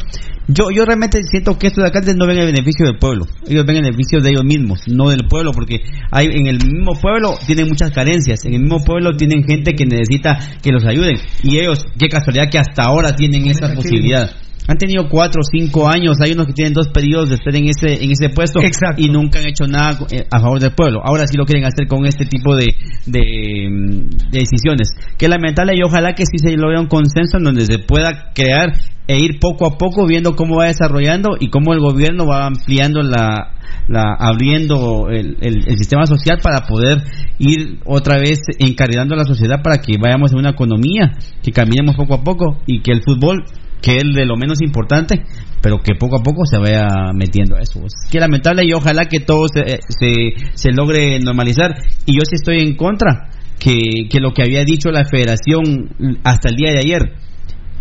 [SPEAKER 13] Yo yo realmente siento que estos alcaldes no ven el beneficio del pueblo, ellos ven el beneficio de ellos mismos, no del pueblo, porque hay en el mismo pueblo tienen muchas carencias, en el mismo pueblo tienen gente que necesita que los ayuden y ellos, qué casualidad que hasta ahora tienen esa posibilidad. Han tenido cuatro o cinco años, hay unos que tienen dos periodos de estar en ese en ese puesto y nunca han hecho nada eh, a favor del pueblo. Ahora sí lo quieren hacer con este tipo de, de, mm, de decisiones. Que lamentable y ojalá que sí se logre un consenso en donde se pueda crear e ir poco a poco viendo cómo va desarrollando y cómo el gobierno va ampliando la, la abriendo el, el, sistema social para poder ir otra vez encarrilando a la sociedad para que vayamos en una economía, que caminemos poco a poco y que el fútbol que es de lo menos importante, pero que poco a poco se vaya metiendo a eso. Es que lamentable y ojalá que todo se, se, se logre normalizar. Y yo sí estoy en contra que, que lo que había dicho la federación hasta el día de ayer,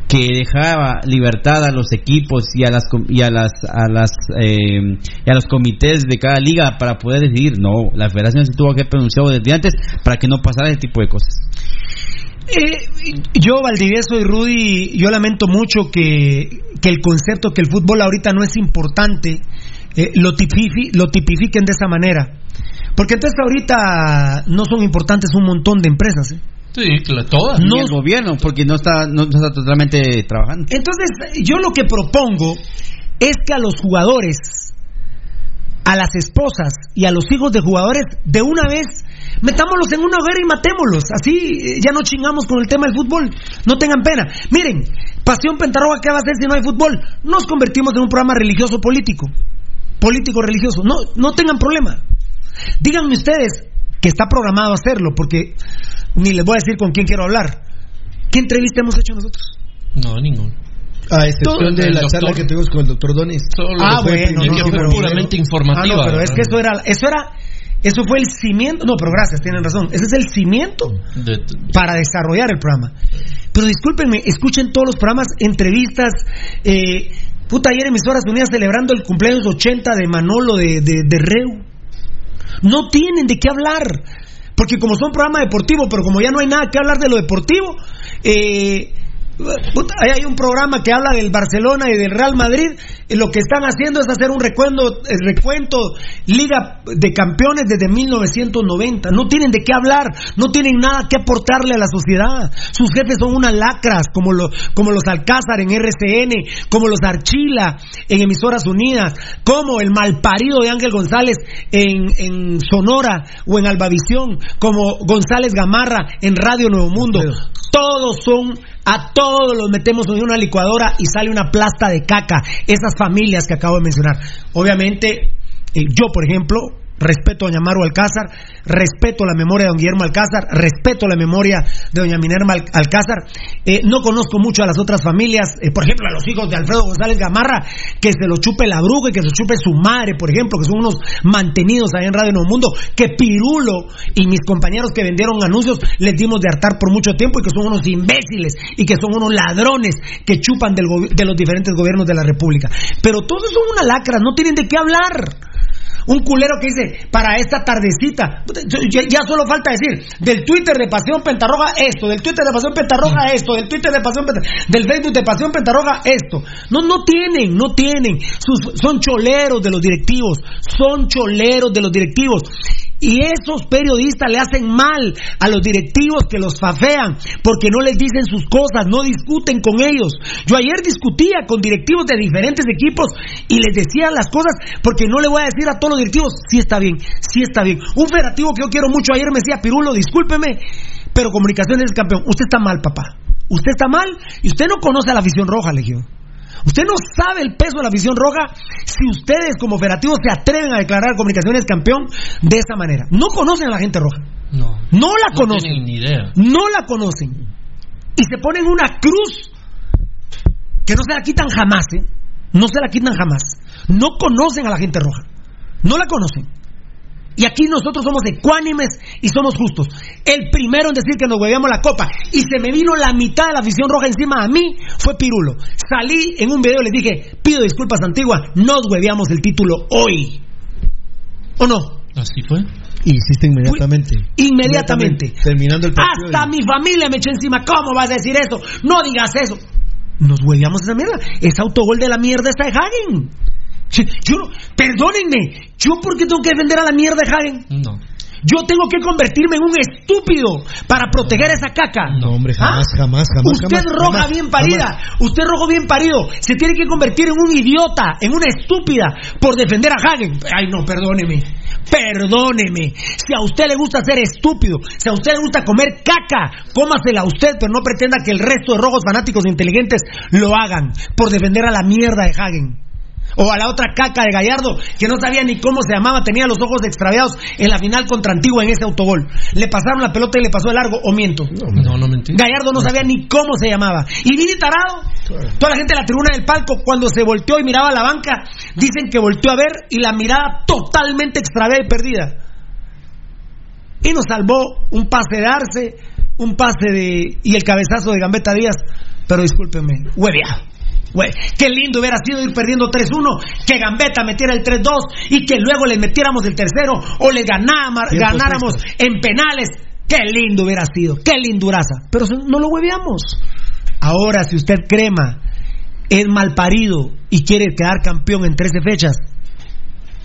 [SPEAKER 13] que dejaba libertad a los equipos y a las y a las a las eh, a los comités de cada liga para poder decidir no la federación se tuvo que haber pronunciado desde antes para que no pasara ese tipo de cosas
[SPEAKER 9] eh, yo, Valdivieso y Rudy, yo lamento mucho que, que, el concepto que el fútbol ahorita no es importante, eh, lo, lo tipifiquen de esa manera. Porque entonces ahorita no son importantes un montón de empresas. ¿eh?
[SPEAKER 10] Sí, todas.
[SPEAKER 13] No, el gobierno, porque no está, no está totalmente trabajando.
[SPEAKER 9] Entonces, yo lo que propongo es que a los jugadores, a las esposas y a los hijos de jugadores, de una vez metámoslos en una hoguera y matémoslos. Así eh, ya no chingamos con el tema del fútbol. No tengan pena. Miren, Pasión Pentarroga, ¿qué va a hacer si no hay fútbol? Nos convertimos en un programa religioso político. Político religioso. No, no tengan problema. Díganme ustedes que está programado hacerlo, porque ni les voy a decir con quién quiero hablar. ¿Qué entrevista hemos hecho nosotros?
[SPEAKER 10] No, ningún.
[SPEAKER 14] A excepción de la charla que tuvimos con el doctor Donis.
[SPEAKER 9] ah, bueno, no,
[SPEAKER 10] no, puramente informativa.
[SPEAKER 9] Ah, pero es que eso era, eso era eso fue el cimiento. No, pero gracias, tienen razón. Ese es el cimiento para desarrollar el programa. Pero discúlpenme, escuchen todos los programas, entrevistas. Eh, puta, ayer emisoras unidas celebrando el cumpleaños 80 de Manolo de, de, de Reu. No tienen de qué hablar. Porque como son programa deportivo, pero como ya no hay nada que hablar de lo deportivo, eh, hay un programa que habla del Barcelona y del Real Madrid. Y lo que están haciendo es hacer un recuento, el recuento Liga de Campeones desde 1990. No tienen de qué hablar, no tienen nada que aportarle a la sociedad. Sus jefes son unas lacras, como, como los Alcázar en RCN, como los Archila en Emisoras Unidas, como el malparido de Ángel González en, en Sonora o en Albavisión, como González Gamarra en Radio Nuevo Mundo. Todos son a todos los metemos en una licuadora y sale una plasta de caca. Esas familias que acabo de mencionar. Obviamente, eh, yo, por ejemplo, respeto a doña Maru Alcázar, respeto la memoria de don Guillermo Alcázar, respeto la memoria de doña Minerva Alcázar. Eh, no conozco mucho a las otras familias, eh, por ejemplo, a los hijos de Alfredo González Gamarra, que se lo chupe la bruja y que se lo chupe su madre, por ejemplo, que son unos mantenidos ahí en Radio Nuevo Mundo, que Pirulo y mis compañeros que vendieron anuncios les dimos de hartar por mucho tiempo y que son unos imbéciles y que son unos ladrones que chupan de los diferentes gobiernos de la República. Pero todos son una lacra, no tienen de qué hablar un culero que dice, para esta tardecita, ya, solo falta decir, del Twitter de Pasión Pentarroja esto, del Twitter de Pasión Pentarroja esto, del Twitter de Pasión Pentarroja, del Facebook de Pasión Pentarroja esto. No, no tienen, no tienen. son choleros de los directivos, son choleros de los directivos. Y esos periodistas le hacen mal a los directivos que los fafean porque no les dicen sus cosas, no discuten con ellos. Yo ayer discutía con directivos de diferentes equipos y les decía las cosas porque no le voy a decir a todos los directivos, sí está bien, sí está bien. Un federativo que yo quiero mucho ayer me decía, Pirulo, discúlpeme, pero comunicaciones es campeón. Usted está mal, papá. Usted está mal y usted no conoce a la afición roja, Legión. Usted no sabe el peso de la visión roja si ustedes como operativos se atreven a declarar comunicaciones campeón de esa manera. No conocen a la gente roja.
[SPEAKER 10] No.
[SPEAKER 9] No la conocen.
[SPEAKER 10] ni idea.
[SPEAKER 9] No la conocen. Y se ponen una cruz que no se la quitan jamás, ¿eh? No se la quitan jamás. No conocen a la gente roja. No la conocen. Y aquí nosotros somos ecuánimes y somos justos. El primero en decir que nos hueveamos la copa y se me vino la mitad de la afición roja encima a mí fue Pirulo. Salí en un video y le dije, pido disculpas Antigua, nos hueveamos el título hoy. ¿O no?
[SPEAKER 10] Así fue.
[SPEAKER 14] Y hiciste inmediatamente.
[SPEAKER 9] inmediatamente.
[SPEAKER 14] Terminando el partido.
[SPEAKER 9] Hasta mi familia me echó encima. ¿Cómo vas a decir eso? No digas eso. Nos hueveamos esa mierda. Es autogol de la mierda está de Hagen. Yo, perdónenme, ¿yo por qué tengo que defender a la mierda de Hagen?
[SPEAKER 10] No.
[SPEAKER 9] Yo tengo que convertirme en un estúpido para proteger esa caca.
[SPEAKER 14] No, hombre, jamás, ¿Ah? jamás, jamás.
[SPEAKER 9] Usted roja bien parida, usted rojo bien parido, se tiene que convertir en un idiota, en una estúpida por defender a Hagen. Ay, no, perdóneme. Perdóneme, si a usted le gusta ser estúpido, si a usted le gusta comer caca, cómasela a usted, pero no pretenda que el resto de rojos fanáticos inteligentes lo hagan por defender a la mierda de Hagen. O a la otra caca de Gallardo, que no sabía ni cómo se llamaba, tenía los ojos extraviados en la final contra Antigua en ese autogol. Le pasaron la pelota y le pasó el largo, o miento.
[SPEAKER 10] No, no mentí.
[SPEAKER 9] Gallardo no sabía ni cómo se llamaba. Y Vini Tarado, toda la gente de la tribuna del palco, cuando se volteó y miraba a la banca, dicen que volteó a ver y la mirada totalmente extraviada y perdida. Y nos salvó un pase de Arce, un pase de. y el cabezazo de Gambetta Díaz. Pero discúlpenme, hueveado. Güey, qué lindo hubiera sido ir perdiendo 3-1, que Gambetta metiera el 3-2 y que luego le metiéramos el tercero o le ganáramos, ganáramos en penales. Qué lindo hubiera sido, qué linduraza. Pero no lo hueveamos. Ahora, si usted crema es mal parido y quiere quedar campeón en 13 fechas,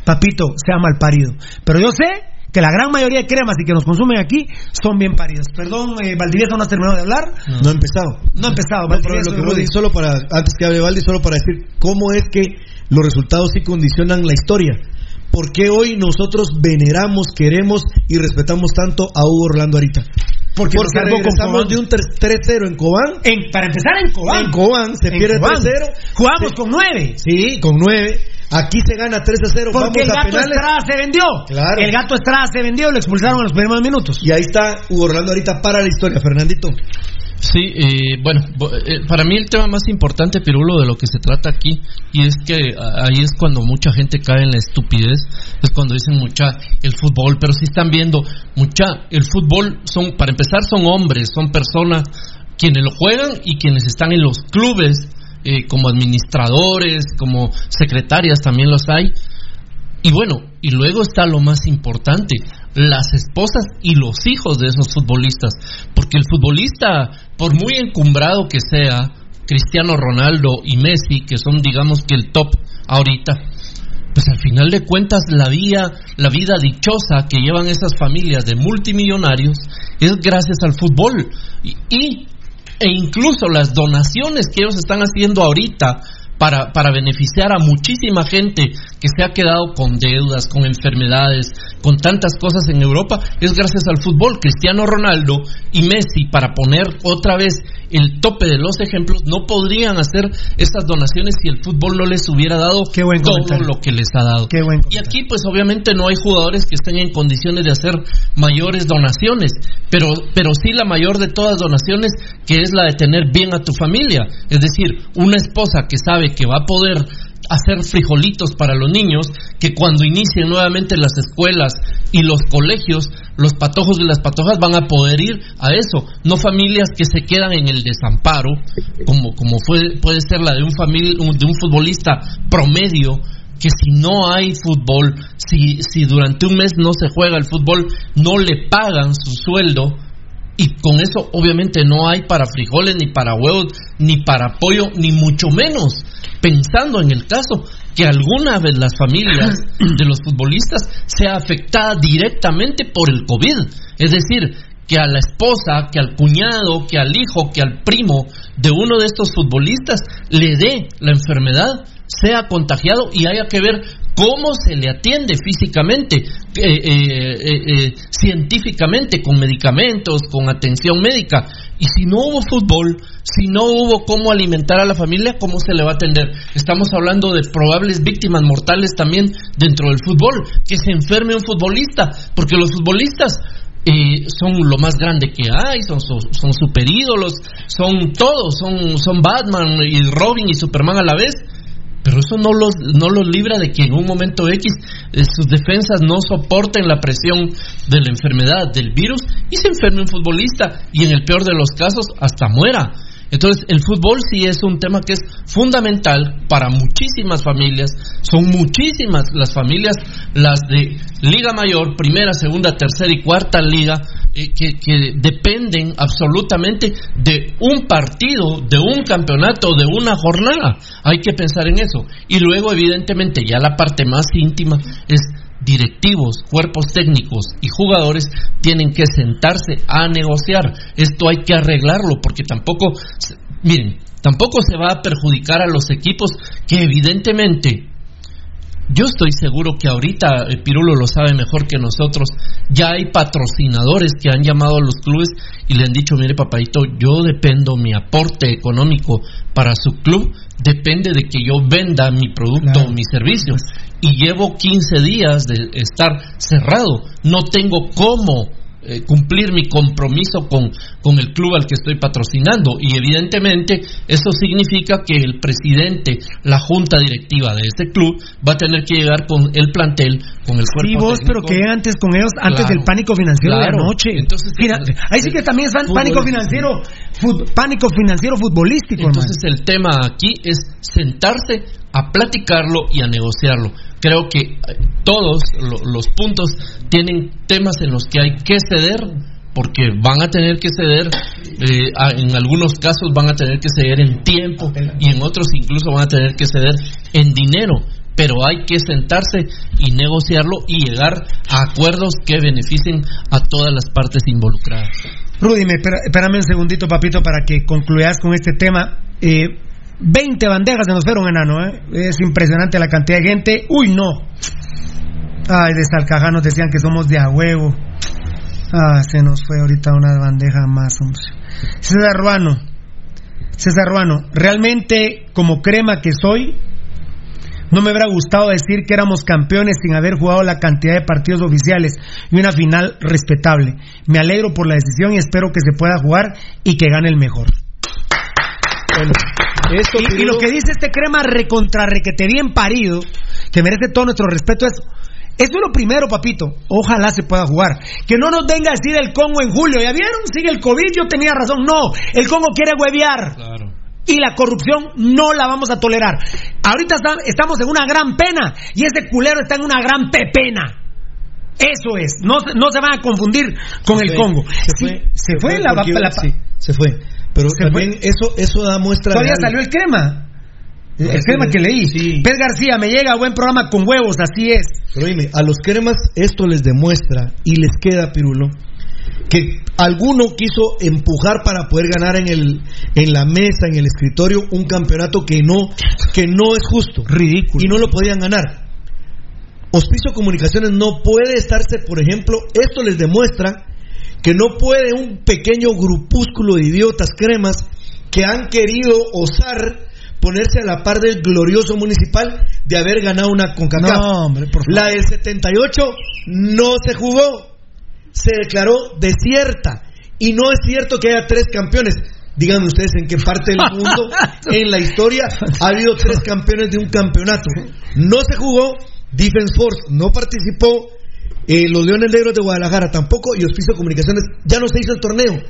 [SPEAKER 9] papito, sea mal parido. Pero yo sé que la gran mayoría de cremas y que nos consumen aquí son bien paridas. Perdón, eh, Valdivieso no has terminado de hablar.
[SPEAKER 14] No, ha empezado.
[SPEAKER 9] No ha empezado.
[SPEAKER 14] No, pero lo que Brody, solo para, antes que hable Valdi, solo para decir cómo es que los resultados sí condicionan la historia. ¿Por qué hoy nosotros veneramos, queremos y respetamos tanto a Hugo Orlando Arita?
[SPEAKER 9] Porque,
[SPEAKER 14] Porque regresamos de un 3-0 en Cobán.
[SPEAKER 9] En, para empezar en Cobán.
[SPEAKER 14] En Cobán se
[SPEAKER 9] En
[SPEAKER 14] pierde
[SPEAKER 9] Cobán.
[SPEAKER 14] 3-0.
[SPEAKER 9] Jugamos
[SPEAKER 14] Se-
[SPEAKER 9] con 9.
[SPEAKER 14] Sí, con 9. Aquí se gana 3 0.
[SPEAKER 9] Porque el
[SPEAKER 14] Vamos a
[SPEAKER 9] gato
[SPEAKER 14] penales.
[SPEAKER 9] Estrada se vendió.
[SPEAKER 14] Claro.
[SPEAKER 9] El gato Estrada se vendió, lo expulsaron en los primeros minutos.
[SPEAKER 14] Y ahí está Hugo Orlando ahorita para la historia, Fernandito.
[SPEAKER 10] Sí, eh, bueno, eh, para mí el tema más importante, Pirulo, de lo que se trata aquí, y es que a- ahí es cuando mucha gente cae en la estupidez, es cuando dicen mucha el fútbol, pero si están viendo, mucha, el fútbol son, para empezar, son hombres, son personas quienes lo juegan y quienes están en los clubes, eh, como administradores, como secretarias también los hay, y bueno, y luego está lo más importante, las esposas y los hijos de esos futbolistas. Porque el futbolista, por muy encumbrado que sea, Cristiano Ronaldo y Messi, que son digamos que el top ahorita, pues al final de cuentas la vida, la vida dichosa que llevan esas familias de multimillonarios es gracias al fútbol. Y, y- e incluso las donaciones que ellos están haciendo ahorita para, para beneficiar a muchísima gente que se ha quedado con deudas, con enfermedades, con tantas cosas en Europa, es gracias al fútbol. Cristiano Ronaldo y Messi, para poner otra vez el tope de los ejemplos, no podrían hacer esas donaciones si el fútbol no les hubiera dado
[SPEAKER 9] buen
[SPEAKER 10] todo
[SPEAKER 9] comentario.
[SPEAKER 10] lo que les ha dado.
[SPEAKER 9] Qué buen
[SPEAKER 10] Y aquí pues obviamente no hay jugadores que estén en condiciones de hacer mayores donaciones, pero, pero sí la mayor de todas donaciones que es la de tener bien a tu familia. Es decir, una esposa que sabe que va a poder hacer frijolitos para los niños, que cuando inicien nuevamente las escuelas y los colegios, los patojos y las patojas van a poder ir a eso, no familias que se quedan en el desamparo, como, como fue, puede ser la de un, famil- un- de un futbolista promedio que si no hay fútbol, si, si durante un mes no se juega el fútbol, no le pagan su sueldo y con eso obviamente no hay para frijoles, ni para huevos, ni para pollo, ni mucho menos pensando en el caso que alguna de las familias (clears throat) de los futbolistas sea afectada directamente por el COVID. Es decir, que a la esposa, que al cuñado, que al hijo, que al primo de uno de estos futbolistas le dé la enfermedad, sea contagiado y haya que ver cómo se le atiende físicamente, eh, eh, eh, científicamente, con medicamentos, con atención médica. Y si no hubo fútbol, si no hubo cómo alimentar a la familia, ¿cómo se le va a atender? Estamos hablando de probables víctimas mortales también dentro del fútbol, que se enferme un futbolista, porque los futbolistas son lo más grande que hay, son, son, son super ídolos, son todos, son, son Batman y Robin y Superman a la vez. Pero eso no los, no los libra de que en un momento X eh, sus defensas no soporten la presión de la enfermedad, del virus, y se enferme un futbolista y en el peor de los casos hasta muera. Entonces, el fútbol sí es un tema que es fundamental para muchísimas familias. Son muchísimas las familias, las de Liga Mayor, primera, segunda, tercera y cuarta liga, eh, que, que dependen absolutamente de un partido, de un campeonato, de una jornada. Hay que pensar en eso. Y luego, evidentemente, ya la parte más íntima es directivos, cuerpos técnicos y jugadores tienen que sentarse a negociar. Esto hay que arreglarlo porque tampoco, miren, tampoco se va a perjudicar a los equipos que evidentemente Yo estoy seguro que ahorita Pirulo lo sabe mejor que nosotros. Ya hay patrocinadores que han llamado a los clubes y le han dicho, mire papadito, yo dependo, mi aporte económico para su club depende de que yo venda mi producto o mi servicio. Y llevo 15 días de estar cerrado. No tengo cómo eh, cumplir mi compromiso con, con el club al que estoy patrocinando. Y evidentemente eso significa que el presidente, la junta directiva de este club, va a tener que llegar con el plantel, con el cuerpo.
[SPEAKER 9] Sí, vos, pero que antes con ellos, antes del pánico financiero de la noche.
[SPEAKER 10] Entonces,
[SPEAKER 9] ahí sí que también es pánico financiero, pánico financiero futbolístico.
[SPEAKER 10] Entonces el tema aquí es sentarse a platicarlo y a negociarlo creo que eh, todos los puntos tienen temas en los que hay que ceder porque van a tener que ceder, eh, en algunos casos van a tener que ceder en tiempo y en otros incluso van a tener que ceder en dinero, pero hay que sentarse y negociarlo y llegar a acuerdos que beneficien a todas las partes involucradas.
[SPEAKER 9] Rudy, espérame un segundito, papito, para que concluyas con este tema. Eh, 20 bandejas se nos fueron, enano, ¿eh? Es impresionante la cantidad de gente. Uy, no. Ay, de Salcajá nos decían que somos de a huevo. Ah, se nos fue ahorita una bandeja más, hombre. César Ruano. César Ruano, realmente, como crema que soy, no me hubiera gustado decir que éramos campeones sin haber jugado la cantidad de partidos oficiales y una final respetable. Me alegro por la decisión y espero que se pueda jugar y que gane el mejor. Bueno, y, lo que dice este crema recontra requete bien parido, que merece todo nuestro respeto, es eso es lo primero, papito. Ojalá se pueda jugar. Que no nos venga a decir el Congo en julio. ¿Ya vieron? Sigue el COVID, yo tenía razón. No, el Congo quiere huevear. Y la corrupción no la vamos a tolerar. Ahorita estamos en una gran pena y ese culero está en una gran pepena. Eso es. No, no se van a confundir con el Congo.
[SPEAKER 14] Se fue, se, fue, la, se fue. Pero también eso, eso da muestra.
[SPEAKER 9] Todavía salió el crema. El, crema que leí. Sí. García, me llega buen programa con huevos, así es.
[SPEAKER 14] Pero dime, a los cremas esto les demuestra y les queda, Pirulo, que alguno quiso empujar para poder ganar en el en la mesa, en el escritorio, un campeonato que no que no es justo,
[SPEAKER 9] ridículo
[SPEAKER 14] y no lo podían ganar. Hospicio Comunicaciones no puede estarse, por ejemplo, esto les demuestra que no puede un pequeño grupúsculo de idiotas cremas que han querido osar ponerse a la par del glorioso municipal de haber ganado una CONCACAF.
[SPEAKER 9] No, hombre, por
[SPEAKER 14] La del 78 no se jugó, se declaró desierta. Y no es cierto que haya tres campeones. Díganme ustedes en qué parte del mundo, (laughs) en la historia, ha habido tres campeones de un campeonato. No se jugó, Defense Force no participó, eh, los Leones Negros de Guadalajara tampoco y Hospicio Comunicaciones ya no se hizo el torneo.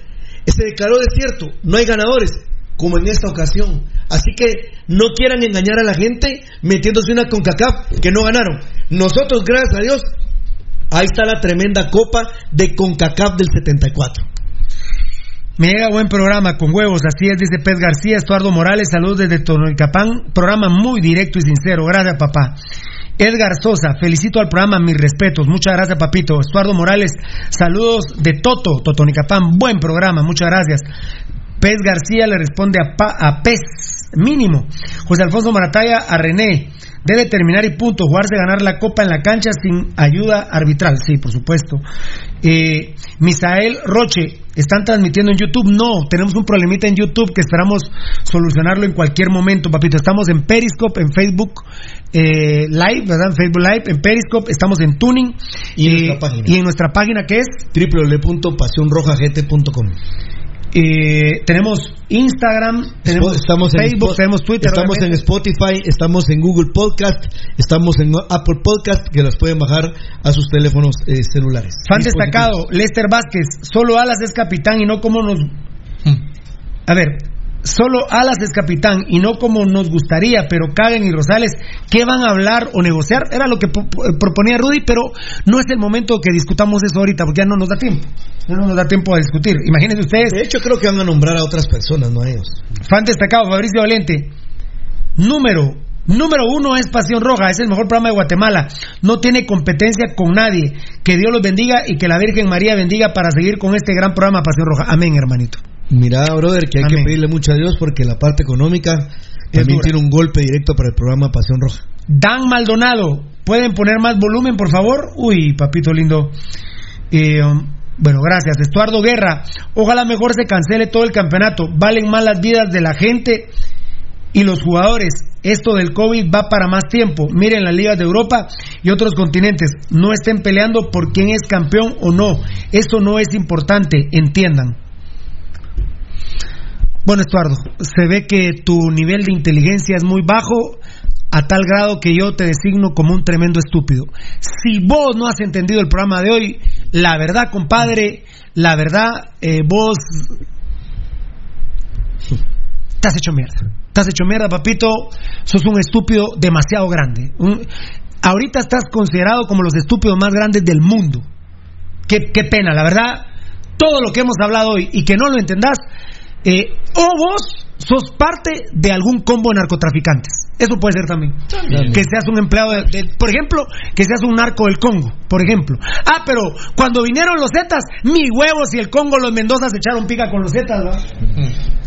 [SPEAKER 14] Se declaró desierto, no hay ganadores, como en esta ocasión. Así que no quieran engañar a la gente metiéndose una CONCACAF que no ganaron. Nosotros, gracias a Dios, ahí está la tremenda copa de CONCACAF del 74.
[SPEAKER 9] Me llega buen programa con huevos, así es, dice Pez García, Estuardo Morales, saludos desde Tonoicapán, programa muy directo y sincero, gracias papá. Edgar Sosa, felicito al programa, mis respetos. Muchas gracias, papito. Estuardo Morales, saludos de Toto, Totonicapán. Buen programa, muchas gracias. Pez García le responde a, Pez, mínimo. José Alfonso Marataya a René. Debe terminar y punto. Jugarse ganar la copa en la cancha sin ayuda arbitral. Sí, por supuesto. Eh, Misael Roche, ¿están transmitiendo en YouTube? No, tenemos un problemita en YouTube que esperamos solucionarlo en cualquier momento, papito. Estamos en Periscope, en Facebook eh, Live, ¿verdad? En Facebook Live, en Periscope, estamos en Tuning.
[SPEAKER 14] Y, en, nuestra página.
[SPEAKER 9] y en nuestra página que es
[SPEAKER 14] www.pasionrojagt.com.
[SPEAKER 9] Eh, tenemos Instagram, tenemos
[SPEAKER 14] estamos
[SPEAKER 9] Facebook, tenemos Twitter.
[SPEAKER 14] Estamos en Spotify, estamos en Google Podcast, estamos en Apple Podcast, que las pueden bajar a sus teléfonos eh, celulares.
[SPEAKER 9] Fan destacado, Lester Vázquez, solo Alas es capitán y no como nos... Hmm. A ver, solo Alas es capitán y no como nos gustaría, pero Cagen y Rosales, ¿qué van a hablar o negociar? Era lo que proponía Rudy, pero no es el momento que discutamos eso ahorita, porque ya no nos da tiempo. Ya no nos da tiempo a discutir. Imagínense ustedes.
[SPEAKER 14] De hecho, creo que van a nombrar a otras personas, no a ellos.
[SPEAKER 9] Fan destacado, Fabricio Valente. Número Número uno es Pasión Roja, es el mejor programa de Guatemala. No tiene competencia con nadie. Que Dios los bendiga y que la Virgen María bendiga para seguir con este gran programa Pasión Roja. Amén, hermanito.
[SPEAKER 14] Mira, brother, que hay que pedirle mucho a Dios porque la parte económica también tiene un golpe directo para el programa Pasión Roja.
[SPEAKER 9] Dan Maldonado, ¿Pueden poner más volumen, por favor? Uy, papito lindo. Eh, bueno, gracias. Estuardo Guerra. Ojalá mejor se cancele todo el campeonato. Valen más las vidas de la gente y los jugadores. Esto del COVID va para más tiempo. Miren las ligas de Europa y otros continentes. No estén peleando por quién es campeón o no. Esto no es importante. Entiendan. Bueno, Estuardo, se ve que tu nivel de inteligencia es muy bajo a tal grado que yo te designo como un tremendo estúpido. Si vos no has entendido el programa de hoy, la verdad, compadre, la verdad, eh, vos (laughs) estás hecho mierda. Estás hecho mierda, papito. Sos un estúpido demasiado grande. ahorita estás considerado como los estúpidos más grandes del mundo. Qué, qué pena, la verdad. Todo lo que hemos hablado hoy y que no lo entendás, eh, o vos sos parte de algún combo de narcotraficantes. Eso puede ser también. Que seas un empleado de, por ejemplo, que seas un narco del Congo, por ejemplo. Ah, pero cuando vinieron los Zetas, mi huevos y el Congo, los Mendoza se echaron pica con los Zetas, ¿va?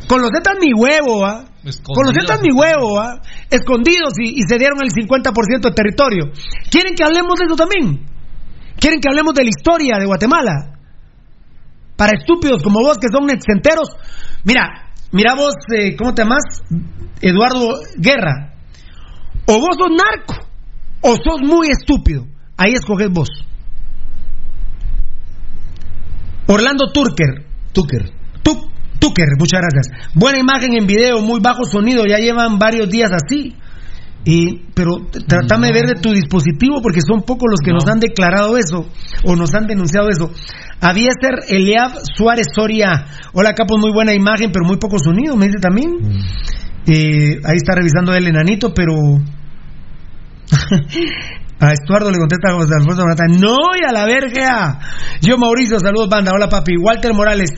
[SPEAKER 9] Con los Zetas mi huevo, ¿va? Con los Zetas mi huevo, ¿va? Escondidos y, y se dieron el 50% de territorio. ¿Quieren que hablemos de eso también? ¿Quieren que hablemos de la historia de Guatemala? Para estúpidos como vos que son exenteros, mira, Mira vos, eh, ¿cómo te llamas? Eduardo Guerra. O vos sos narco, o sos muy estúpido. Ahí escoges vos. Orlando Turker.
[SPEAKER 14] Tucker.
[SPEAKER 9] Tucker, muchas gracias. Buena imagen en video, muy bajo sonido, ya llevan varios días así. Y, pero trátame de ver de tu dispositivo porque son pocos los que nos han declarado eso o nos han denunciado eso. Había ser Eliab Suárez Soria. Hola, Capo, muy buena imagen, pero muy poco sonido, me dice también. Mm. Eh, ahí está revisando el enanito, pero. (laughs) a Estuardo le contesta a José Alfonso No, y a la verga. Yo, Mauricio, saludos, banda. Hola, papi. Walter Morales.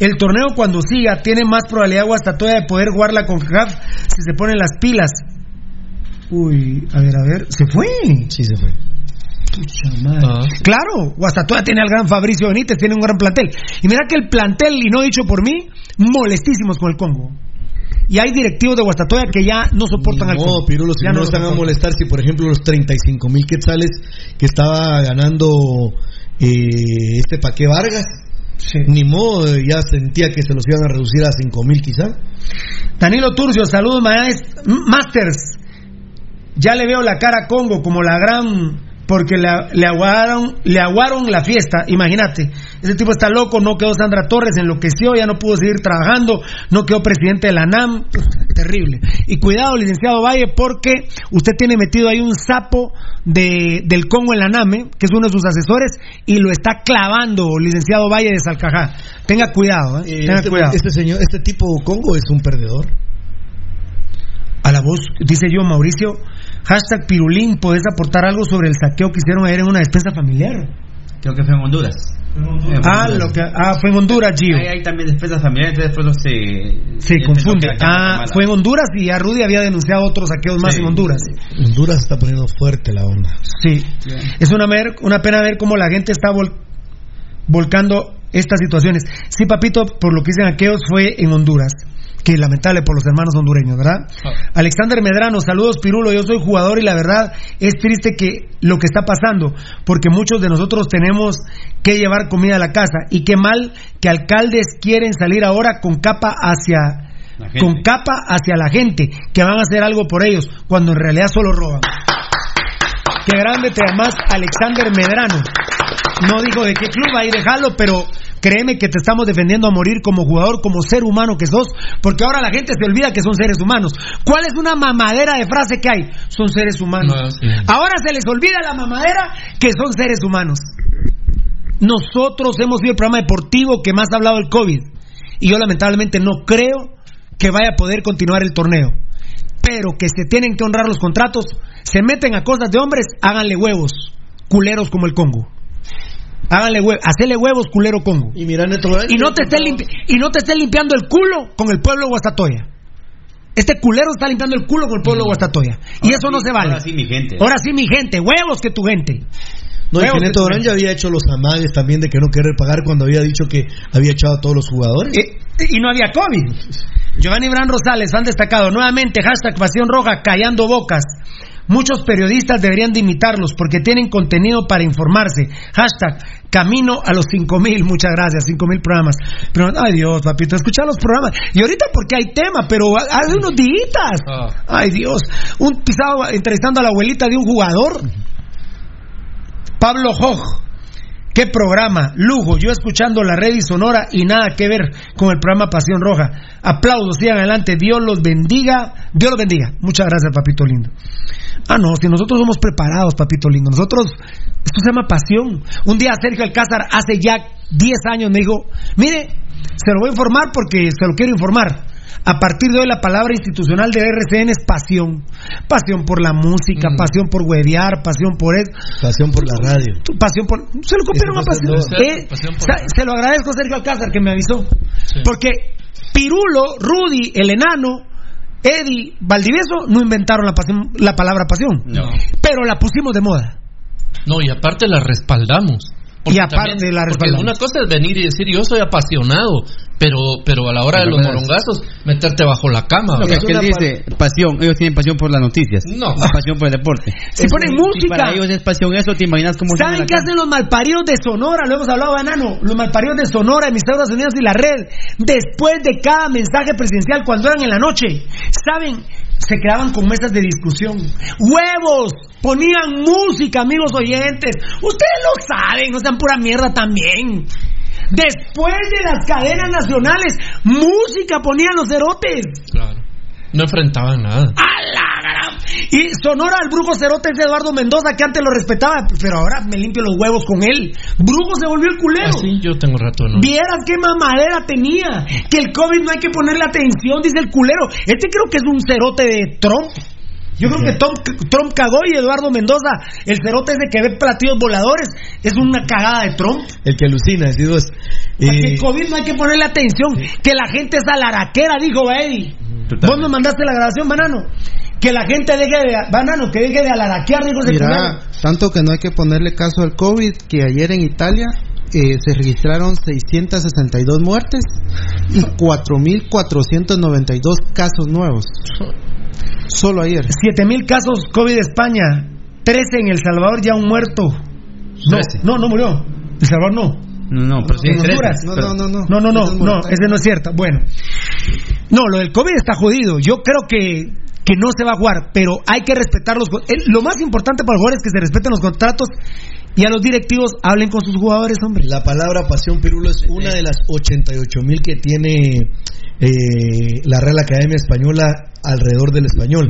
[SPEAKER 9] El torneo, cuando siga, tiene más probabilidad todavía de poder jugarla con CAF si se ponen las pilas. Uy, a ver, a ver. ¿Se fue?
[SPEAKER 14] Sí, se fue.
[SPEAKER 9] Ah. Claro, Guastatoya tiene al gran Fabricio Benítez, tiene un gran plantel. Y mira que el plantel, y no dicho por mí, molestísimos con el Congo. Y hay directivos de Guastatoya que ya no soportan al.
[SPEAKER 14] No, Pirulo, si no, están a molestar, si por ejemplo los 35 mil quetzales que estaba ganando eh, este Paqué Vargas, Ni modo, ya sentía que se los iban a reducir a 5 mil quizá.
[SPEAKER 9] Danilo Turcio, saludos, Masters. Ya le veo la cara a Congo como la gran porque le, aguaron, le aguaron la fiesta, imagínate, ese tipo está loco, no quedó Sandra Torres, enloqueció, ya no pudo seguir trabajando, no quedó presidente de la NAM, terrible. Y cuidado, licenciado Valle, porque usted tiene metido ahí un sapo de, del Congo en la NAM, ¿eh? que es uno de sus asesores, y lo está clavando, licenciado Valle de Salcajá. Tenga cuidado, ¿eh? Tenga
[SPEAKER 14] este,
[SPEAKER 9] cuidado.
[SPEAKER 14] Este, señor, este tipo Congo es un perdedor.
[SPEAKER 9] A la voz, dice yo, Mauricio, Hashtag Pirulín, ¿puedes aportar algo sobre el saqueo que hicieron ayer en una despensa familiar?
[SPEAKER 13] Creo que fue en Honduras.
[SPEAKER 9] Ah, lo que, ah, fue en Honduras, Gio.
[SPEAKER 13] Hay, también despensas familiares, después no se...
[SPEAKER 9] Se confunde. Ah, fue en Honduras y ya Rudy había denunciado otros saqueos más en Honduras.
[SPEAKER 14] Honduras está poniendo fuerte la onda.
[SPEAKER 9] Sí. Es una, una pena ver cómo la gente está volcando estas situaciones. Sí, papito, por lo que dicen aquellos, fue en Honduras que lamentable por los hermanos hondureños, ¿verdad? Ah. Alexander Medrano, saludos Pirulo, yo soy jugador y la verdad es triste que lo que está pasando, porque muchos de nosotros tenemos que llevar comida a la casa y qué mal que alcaldes quieren salir ahora con capa hacia con capa hacia la gente, que van a hacer algo por ellos, cuando en realidad solo roban. Qué grande te llamas Alexander Medrano. No digo de qué club, ahí déjalo, pero Créeme que te estamos defendiendo a morir como jugador, como ser humano que sos, porque ahora la gente se olvida que son seres humanos. ¿Cuál es una mamadera de frase que hay? Son seres humanos. Ahora se les olvida la mamadera que son seres humanos. Nosotros hemos sido el programa deportivo que más ha hablado del COVID. Y yo lamentablemente no creo que vaya a poder continuar el torneo. Pero que se tienen que honrar los contratos, se meten a cosas de hombres, háganle huevos, culeros como el Congo. Háganle huevos, hacele huevos, culero Congo.
[SPEAKER 14] Y mira,
[SPEAKER 9] y no te estés y no te estés limpiando el culo con el pueblo de Guastatoya. Este culero está limpiando el culo con el pueblo de Guastatoya. Y eso no se vale.
[SPEAKER 13] Ahora sí, mi gente.
[SPEAKER 9] Ahora sí, mi gente. Huevos que tu gente.
[SPEAKER 14] No, el Geneto Durán ya había hecho los amagues también de que no querer pagar cuando había dicho que había echado a todos los jugadores.
[SPEAKER 9] Eh, y no había COVID. Giovanni Bran Rosales, han destacado nuevamente, hashtag Pasión Roja, callando bocas. Muchos periodistas deberían de imitarlos porque tienen contenido para informarse. Hashtag camino a los 5000. Muchas gracias, 5000 programas. Pero, ay Dios, papito, escucha los programas. Y ahorita porque hay tema, pero hace unos días. Ah. Ay Dios. Un pisado entrevistando a la abuelita de un jugador. Pablo Joj Qué programa, lujo. Yo escuchando la red y sonora y nada que ver con el programa Pasión Roja. Aplausos, sigan adelante. Dios los bendiga. Dios los bendiga. Muchas gracias, papito lindo. Ah, no, si nosotros somos preparados, papito lindo. Nosotros, esto se llama pasión. Un día Sergio Alcázar, hace ya 10 años, me dijo: Mire, se lo voy a informar porque se lo quiero informar. A partir de hoy la palabra institucional de RCN es pasión. Pasión por la música, mm. pasión por huevear, pasión por eso.
[SPEAKER 14] Pasión por la radio.
[SPEAKER 9] Pasión por... Se lo copiaron a pasión. Eh, se, lo agradezco a Sergio Alcázar que me avisó. Porque Pirulo, Rudy, el enano, Eddie, Valdivieso no inventaron la, pasión, la palabra pasión. No. Pero la pusimos de moda.
[SPEAKER 10] No, y aparte la respaldamos
[SPEAKER 9] y aparte de la
[SPEAKER 10] Una cosa es venir y decir yo soy apasionado, pero pero a la hora de los morongazos meterte bajo la cama.
[SPEAKER 13] Lo que, él dice pasión, ellos tienen pasión por las noticias, no, pasión por el deporte.
[SPEAKER 9] Se ponen música.
[SPEAKER 13] para ellos es pasión eso, te imaginas cómo
[SPEAKER 9] ¿Saben qué hacen los malparidos de Sonora? Lo hemos hablado Banano, los malparidos de Sonora, en Estados Unidos y la red, después de cada mensaje presidencial cuando eran en la noche, ¿saben? Se quedaban con mesas de discusión. ¡Huevos! Ponían música, amigos oyentes. Ustedes lo saben, no sean pura mierda también. Después de las cadenas nacionales, música ponían los cerotes.
[SPEAKER 10] Claro. No enfrentaban nada.
[SPEAKER 9] Y Sonora al brujo cerote es Eduardo Mendoza, que antes lo respetaba, pero ahora me limpio los huevos con él. Brujo se volvió el culero.
[SPEAKER 10] Así yo tengo rato, ¿no?
[SPEAKER 9] Vieras qué mamadera tenía. Que el COVID no hay que ponerle atención, dice el culero. Este creo que es un cerote de Trump. Yo creo que Trump cagó y Eduardo Mendoza, el cerote ese que ve platillos voladores, es una cagada de Trump.
[SPEAKER 14] El que alucina, es digo,
[SPEAKER 9] el COVID no hay que ponerle atención, que la gente es alaraquera, dijo Eddie. Vos me mandaste la grabación, banano. Que la gente deje de, banano, que deje de alaraquear, dijo
[SPEAKER 12] Mira, tanto que no hay que ponerle caso al COVID, que ayer en Italia eh, se registraron 662 muertes y 4.492 casos nuevos. Solo ayer.
[SPEAKER 9] 7.000 casos COVID España, 13 en El Salvador, ya un muerto. No, no, no murió. El Salvador no.
[SPEAKER 13] No, no, pero sí,
[SPEAKER 9] no, no, no, no, no, no, no, no, ese no es cierto. Bueno, no, lo del COVID está jodido. Yo creo que que no se va a jugar, pero hay que respetar los. Lo más importante para el jugador es que se respeten los contratos y a los directivos hablen con sus jugadores, hombre.
[SPEAKER 14] La palabra pasión pirulo es una de las 88 mil que tiene eh, la Real Academia Española alrededor del español.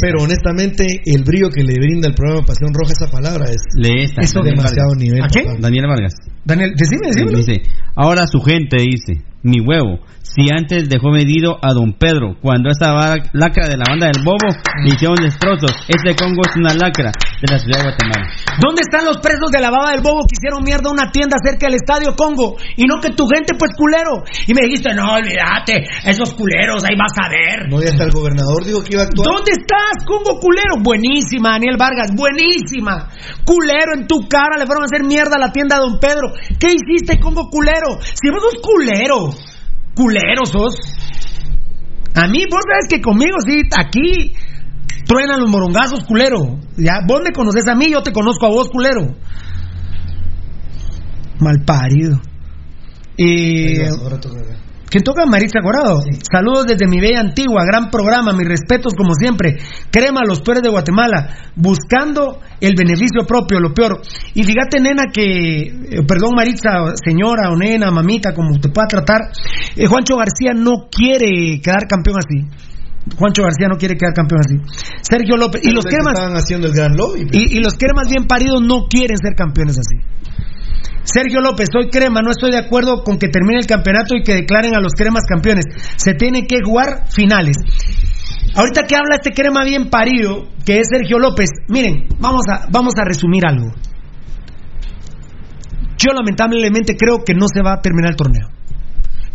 [SPEAKER 14] Pero honestamente, el brillo que le brinda el programa Pasión Roja esa palabra es,
[SPEAKER 13] es
[SPEAKER 14] demasiado nivel.
[SPEAKER 9] ¿A quién?
[SPEAKER 13] Daniel Vargas.
[SPEAKER 9] Daniel, decime, decime.
[SPEAKER 13] Dice, ahora su gente dice, mi huevo, si antes dejó medido a don Pedro cuando esa lacra de la banda del Bobo le hicieron destrozos. Ese Congo es una lacra de la ciudad de Guatemala.
[SPEAKER 9] ¿Dónde están los presos de la baba del Bobo que hicieron mierda a una tienda cerca del estadio Congo? Y no que tu gente, pues culero. Y me dijiste, no, olvídate, esos culeros, ahí vas a ver.
[SPEAKER 14] No, ya está el gobernador, digo que iba a actuar.
[SPEAKER 9] ¿Dónde estás, Congo culero? Buenísima, Daniel Vargas, buenísima. Culero, en tu cara le fueron a hacer mierda a la tienda de don Pedro. ¿Qué hiciste, Congo culero? Si vos sos culero culeros sos. A mí, vos sabes que conmigo, sí, aquí truenan los morongazos, culero. Ya, vos me conoces a mí, yo te conozco a vos, culero. Mal parido. Y. ¿Quién toca? Maritza Corado. Saludos desde mi bella antigua, gran programa, mis respetos como siempre. Crema los peores de Guatemala, buscando el beneficio propio, lo peor. Y fíjate, nena, que, eh, perdón, Maritza, señora o nena, mamita, como te pueda tratar, eh, Juancho García no quiere quedar campeón así. Juancho García no quiere quedar campeón así. Sergio López. Y los cremas.
[SPEAKER 14] haciendo el gran
[SPEAKER 9] y, y los cremas bien paridos no quieren ser campeones así. Sergio López, soy crema, no estoy de acuerdo con que termine el campeonato y que declaren a los cremas campeones. Se tiene que jugar finales. Ahorita que habla este crema bien parido, que es Sergio López, miren, vamos a, vamos a resumir algo. Yo lamentablemente creo que no se va a terminar el torneo.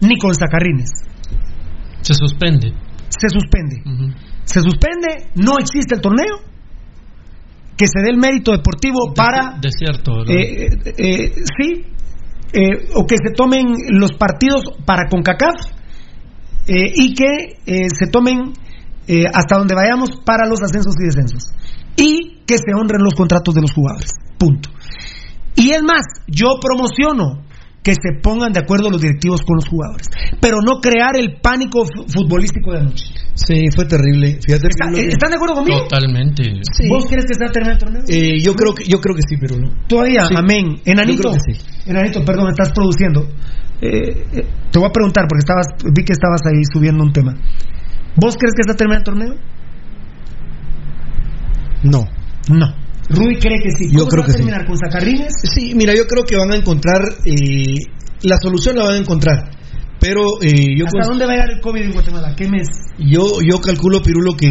[SPEAKER 9] Ni con Zacarrines.
[SPEAKER 10] Se suspende.
[SPEAKER 9] Se suspende. Se suspende, no existe el torneo que se dé el mérito deportivo para...
[SPEAKER 10] Desierto,
[SPEAKER 9] eh, eh, eh, sí, o que se tomen los partidos para CONCACAF y que se tomen eh, hasta donde vayamos para los ascensos y descensos. Y que se honren los contratos de los jugadores. Punto. Y es más, yo promociono que se pongan de acuerdo los directivos con los jugadores, pero no crear el pánico futbolístico de anoche.
[SPEAKER 14] Sí, fue terrible. Fíjate
[SPEAKER 9] eh, ¿Están de acuerdo conmigo?
[SPEAKER 10] Totalmente.
[SPEAKER 9] ¿Vos crees que está terminado el torneo?
[SPEAKER 14] Eh, yo creo que yo creo que sí, pero no.
[SPEAKER 9] Todavía, amén. Enanito, Enanito, perdón, estás produciendo. Eh, te voy a preguntar porque estabas vi que estabas ahí subiendo un tema. ¿Vos crees que está terminado el torneo?
[SPEAKER 14] No.
[SPEAKER 9] No. Rudy cree que sí.
[SPEAKER 14] Yo creo que
[SPEAKER 9] terminar con Sacarrines?
[SPEAKER 14] Sí, mira, yo creo que van a encontrar eh, la solución la van a encontrar. Pero eh, yo
[SPEAKER 9] ¿Hasta dónde va a llegar el COVID en Guatemala? ¿Qué mes?
[SPEAKER 14] Yo yo calculo Pirulo que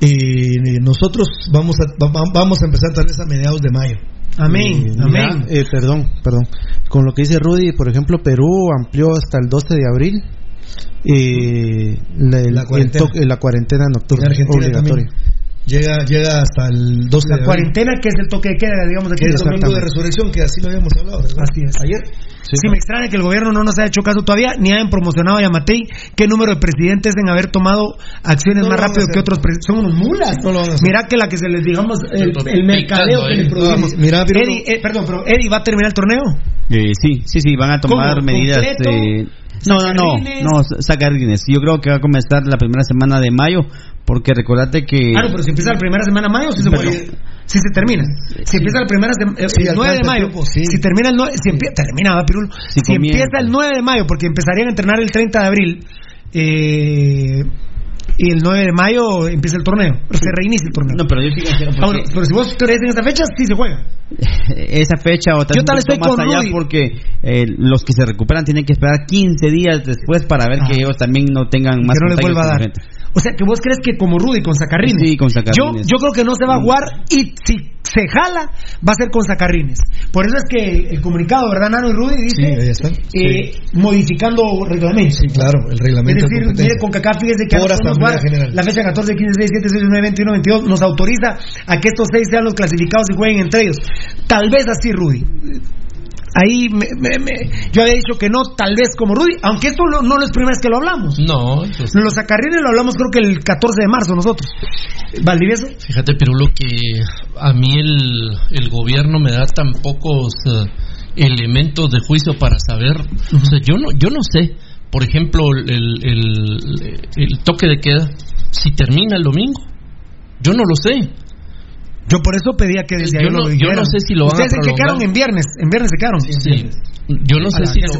[SPEAKER 14] eh, nosotros vamos a vamos a empezar tal vez a mediados de mayo.
[SPEAKER 9] Amén,
[SPEAKER 12] eh,
[SPEAKER 9] amén.
[SPEAKER 12] Eh, perdón, perdón. Con lo que dice Rudy, por ejemplo, Perú amplió hasta el 12 de abril eh, la,
[SPEAKER 14] la, cuarentena.
[SPEAKER 12] la, cuarentena. nocturna obligatoria.
[SPEAKER 14] Llega, llega hasta el 12
[SPEAKER 9] la cuarentena que es el toque de queda digamos
[SPEAKER 14] aquí que es el domingo de resurrección que así lo habíamos hablado
[SPEAKER 9] así es.
[SPEAKER 14] Ayer.
[SPEAKER 9] Sí. me extraña que el gobierno no nos haya hecho caso todavía ni hayan promocionado a Yamatei. Qué número de presidentes en haber tomado acciones más rápido que otros son unos mulas. mira que la que se les digamos el, el mercadeo que le producimos.
[SPEAKER 14] mira,
[SPEAKER 9] Eddie, eh, perdón pero Eddie va a terminar el torneo
[SPEAKER 13] eh, sí sí sí van a tomar medidas eh, no, no, no, no, Sacarines. Yo creo que va a comenzar la primera semana de mayo, porque recordate que.
[SPEAKER 9] Claro, pero si empieza la primera semana de mayo, si se puede. Si se termina. Si empieza la primera semana. Eh, el 9 de mayo. Si termina el 9. Si empieza. Termina, va, Pirulo. Si, si empieza el 9 de mayo, porque empezarían a entrenar el 30 de abril. Eh y el 9 de mayo empieza el torneo. Se reinicia el torneo.
[SPEAKER 13] No, pero yo sí
[SPEAKER 9] porque... pero si vos crees en esa fecha, sí se juega. (laughs)
[SPEAKER 13] esa fecha o tal
[SPEAKER 9] yo tal estoy
[SPEAKER 13] más allá porque eh, los que se recuperan tienen que esperar 15 días después para ver que ellos también no tengan más
[SPEAKER 9] que no les vuelva a dar. O sea, que vos crees que como Rudy con Sacarrines.
[SPEAKER 13] Sí, con Sacarrines.
[SPEAKER 9] Yo, yo creo que no se va a jugar y si se jala, va a ser con Sacarrines. Por eso es que el, comunicado, ¿verdad, Nano y Rudy? Dice,
[SPEAKER 14] sí, ahí está.
[SPEAKER 9] Eh, modificando reglamentos.
[SPEAKER 14] Sí, claro, el reglamento.
[SPEAKER 9] Es decir, mire, con Cacá, fíjese que la fecha 14, 15, 16, 17, 19, 21, 22 nos autoriza a que estos seis sean los clasificados y jueguen entre ellos. Tal vez así, Rudy ahí me, yo había dicho que no, tal vez como Rudy, aunque esto no, no es la primera vez que lo hablamos.
[SPEAKER 10] No,
[SPEAKER 9] los sacarrines lo hablamos creo que el 14 de marzo nosotros. Valdivieso.
[SPEAKER 10] Fíjate, Pirulo, que a mí el, el gobierno me da tan pocos eh, elementos de juicio para saber. O sea, yo no, yo no sé, por ejemplo, el, el, el toque de queda, si termina el domingo. Yo no lo sé.
[SPEAKER 9] Yo por eso pedía que desde
[SPEAKER 10] yo
[SPEAKER 9] ahí
[SPEAKER 10] no,
[SPEAKER 9] lo
[SPEAKER 10] Yo no sé si lo van
[SPEAKER 9] Ustedes
[SPEAKER 10] a prolongar.
[SPEAKER 9] se quedaron en viernes, en viernes se quedaron.
[SPEAKER 10] Sí. Yo no sé si, lo,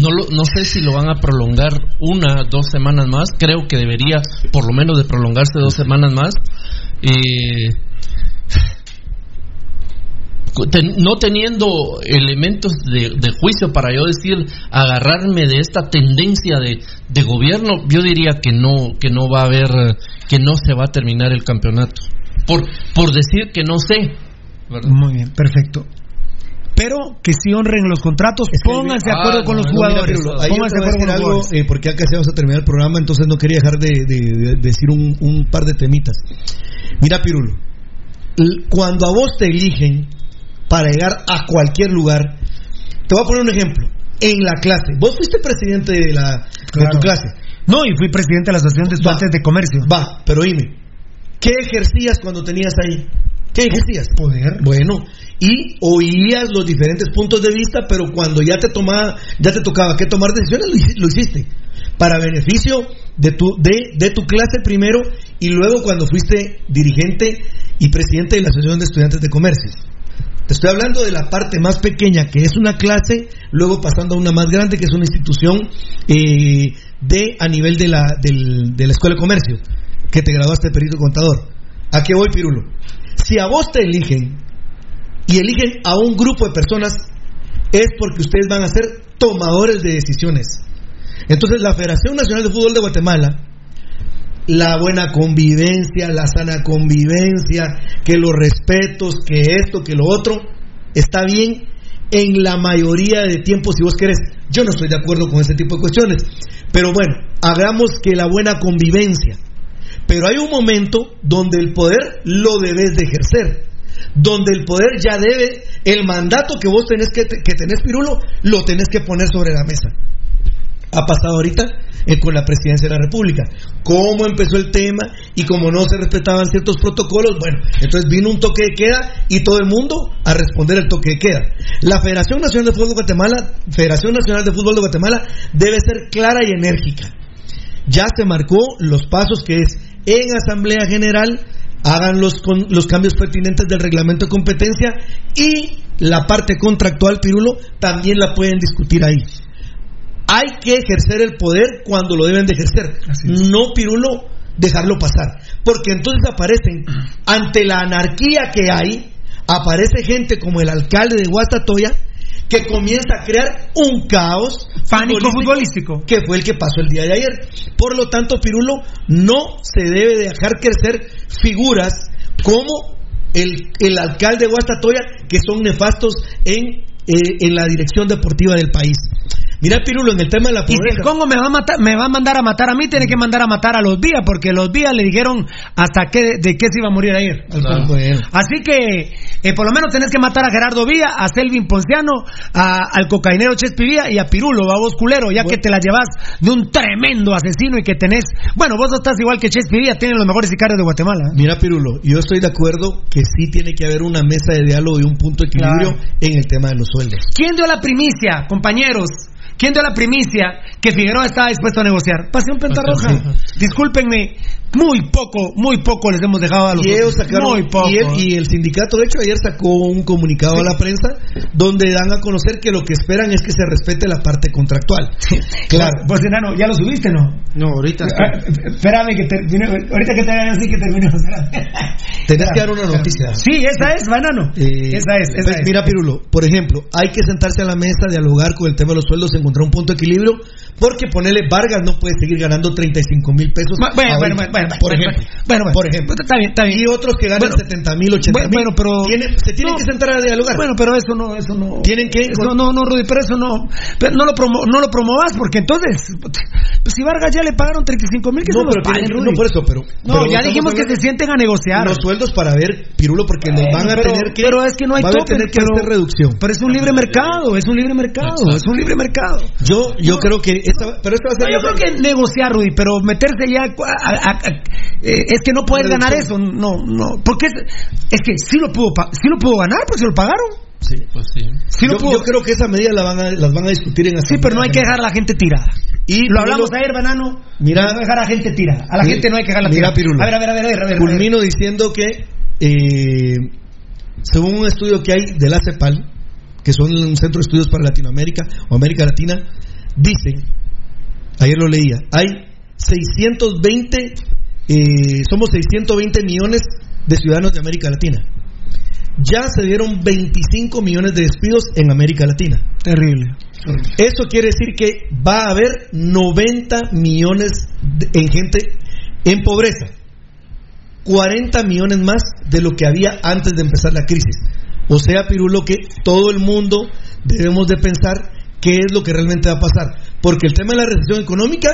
[SPEAKER 10] no, lo, no sé si lo van a prolongar una, dos semanas más. Creo que debería, por lo menos, de prolongarse dos semanas más. Eh, no teniendo elementos de, de, juicio para yo decir agarrarme de esta tendencia de, de, gobierno, yo diría que no que no va a haber que no se va a terminar el campeonato por, por decir que no sé.
[SPEAKER 9] Muy bien, perfecto. Pero que si honren los contratos, pónganse de acuerdo con los jugadores. pónganse de acuerdo con
[SPEAKER 14] algo, eh, porque acá se vamos a terminar el programa, entonces no quería dejar de, de, de decir un, un, par de temitas. Mira, Pirulo, cuando a vos te eligen para llegar a cualquier lugar, te voy a poner un ejemplo. En la clase, vos fuiste presidente de, la,
[SPEAKER 9] claro.
[SPEAKER 14] de tu clase.
[SPEAKER 9] No, y fui presidente de la Asociación de Estudiantes de Comercio.
[SPEAKER 14] Va, pero dime, ¿Qué ejercías cuando tenías ahí? ¿Qué ejercías?
[SPEAKER 9] Poder.
[SPEAKER 14] Bueno, y oías los diferentes puntos de vista, pero cuando ya te tomaba, ya te tocaba que tomar decisiones, lo hiciste para beneficio de tu de, de tu clase primero y luego cuando fuiste dirigente y presidente de la Asociación de Estudiantes de Comercio. Te estoy hablando de la parte más pequeña, que es una clase, luego pasando a una más grande, que es una institución eh, de a nivel de la, del, de la Escuela de Comercio que te graduaste de perito contador. ¿A qué voy, Pirulo? Si a vos te eligen y eligen a un grupo de personas, es porque ustedes van a ser tomadores de decisiones. Entonces, la Federación Nacional de Fútbol de Guatemala, la buena convivencia, la sana convivencia, que los respetos, que esto, que lo otro, está bien en la mayoría de tiempos, si vos querés. Yo no estoy de acuerdo con ese tipo de cuestiones. Pero bueno, hagamos que la buena convivencia, pero hay un momento donde el poder lo debes de ejercer. Donde el poder ya debe, el mandato que vos tenés que, que tenés, Pirulo, lo tenés que poner sobre la mesa. ha pasado ahorita eh, con la presidencia de la República. Cómo empezó el tema y como no se respetaban ciertos protocolos, bueno, entonces vino un toque de queda y todo el mundo a responder el toque de queda. La Federación Nacional de Fútbol de Guatemala, Federación Nacional de Fútbol de Guatemala, debe ser clara y enérgica. Ya se marcó los pasos que es en Asamblea General hagan los, con, los cambios pertinentes del reglamento de competencia y la parte contractual, Pirulo, también la pueden discutir ahí. Hay que ejercer el poder cuando lo deben de ejercer. No, Pirulo, dejarlo pasar. Porque entonces aparecen, ante la anarquía que hay, aparece gente como el alcalde de Guastatoya que comienza a crear un caos
[SPEAKER 9] pánico futbolístico,
[SPEAKER 14] que fue el que pasó el día de ayer. Por lo tanto, Pirulo no se debe dejar crecer figuras como el, el alcalde de Guastatoya que son nefastos en, eh, en la dirección deportiva del país. Mira, Pirulo, en el tema de la pobreza.
[SPEAKER 9] Y si el Congo me va, a matar, me va a mandar a matar a mí, tiene que mandar a matar a los vías, porque los vías le dijeron hasta qué, de qué se iba a morir ayer.
[SPEAKER 14] Claro.
[SPEAKER 9] Así que, eh, por lo menos tenés que matar a Gerardo Vía, a Selvin Ponciano, a, al cocainero Chespi Vía y a Pirulo, a vos culero, ya que te la llevas de un tremendo asesino y que tenés. Bueno, vos no estás igual que Chespi Vía, tienen los mejores sicarios de Guatemala.
[SPEAKER 14] Mira, Pirulo, yo estoy de acuerdo que sí tiene que haber una mesa de diálogo y un punto de equilibrio
[SPEAKER 9] Claro.
[SPEAKER 14] en el tema de los sueldos.
[SPEAKER 9] ¿Quién dio la primicia, compañeros? ¿Quién dio la primicia que Figueroa estaba dispuesto a negociar? Pasión Pentarroja. Discúlpenme, muy poco, muy poco les hemos dejado a los
[SPEAKER 14] Y ellos sacaron-
[SPEAKER 9] muy poco.
[SPEAKER 14] y, él- y el sindicato, de hecho, ayer sacó un comunicado a la prensa donde dan a conocer que lo que esperan es que se respete la parte contractual. Claro.
[SPEAKER 9] Pues enano, ya lo subiste, ¿no?
[SPEAKER 12] No, ahorita.
[SPEAKER 9] Ah, espérame que termine, ahorita que te hagan así que terminemos. (laughs)
[SPEAKER 14] Tenés que dar una noticia.
[SPEAKER 9] Sí, esa es, banano.
[SPEAKER 14] Eh,
[SPEAKER 9] esa es, esa
[SPEAKER 14] pues,
[SPEAKER 9] es.
[SPEAKER 14] Mira, Pirulo, por ejemplo, hay que sentarse a la mesa, dialogar con el tema de los sueldos, encontrar un punto de equilibrio, porque ponerle Vargas no puede seguir ganando 35 mil pesos.
[SPEAKER 9] Bueno, bueno, bueno, bueno,
[SPEAKER 14] por ejemplo.
[SPEAKER 9] bueno,
[SPEAKER 14] por ejemplo.
[SPEAKER 9] Está bien, está bien.
[SPEAKER 14] Y otros que ganan
[SPEAKER 9] Bueno,
[SPEAKER 14] 70 mil, 80
[SPEAKER 9] bueno,
[SPEAKER 14] mil.
[SPEAKER 9] bueno, pero-
[SPEAKER 14] se tienen
[SPEAKER 9] No.
[SPEAKER 14] que sentar a dialogar.
[SPEAKER 9] Bueno, pero eso no, eso no.
[SPEAKER 14] Tienen que-
[SPEAKER 9] Eso no, no, Rudy, pero eso no. Pero no lo, promo, no lo promovas porque entonces. Pues si Vargas ya le pagaron 35 mil, que
[SPEAKER 14] no, pero no, por eso, pero.
[SPEAKER 9] No, ya dijimos que se sienten a negociar.
[SPEAKER 14] Los sueldos para ver, Pirulo, porque les van a tener que.
[SPEAKER 9] pero es que no hay tope,
[SPEAKER 14] tener que hacer reducción.
[SPEAKER 9] Pero es un libre mercado, es un libre mercado, es un libre mercado.
[SPEAKER 14] Yo, yo creo que. Esta, pero esta va a ser.
[SPEAKER 9] No, yo creo que negociar, Rudy, pero meterse ya. a- a- a- eh, es que no puedes ganar eso, no, no. Porque es, es que sí lo, pudo, sí lo pudo ganar, porque se lo pagaron.
[SPEAKER 14] Sí.
[SPEAKER 10] Pues sí.
[SPEAKER 14] Yo, creo que esa medida la van a, las van a discutir en
[SPEAKER 9] Sí, pero no hay que dejar a la gente tirada.
[SPEAKER 14] Y
[SPEAKER 9] Lo
[SPEAKER 14] Pirulo-
[SPEAKER 9] hablamos ayer, Banano.
[SPEAKER 14] Mira-
[SPEAKER 9] no dejar a la gente tirada. A la
[SPEAKER 14] Sí.
[SPEAKER 9] gente no hay que dejarla
[SPEAKER 14] Mira,
[SPEAKER 9] tirada.
[SPEAKER 14] Pirulo.
[SPEAKER 9] A ver, a ver, a ver, a ver. a ver, a ver.
[SPEAKER 14] Culmino diciendo que, eh, según un estudio que hay de la CEPAL, que son un centro de estudios para Latinoamérica o América Latina, dicen, ayer lo leía, hay 620, eh, somos 620 millones de ciudadanos de América Latina. Ya se dieron 25 millones de despidos en América Latina.
[SPEAKER 9] Terrible.
[SPEAKER 14] Eso quiere decir que va a haber 90 millones de- en gente en pobreza. 40 millones más de lo que había antes de empezar la crisis. O sea, Pirulo, que todo el mundo debemos de pensar qué es lo que realmente va a pasar. Porque el tema de la recesión económica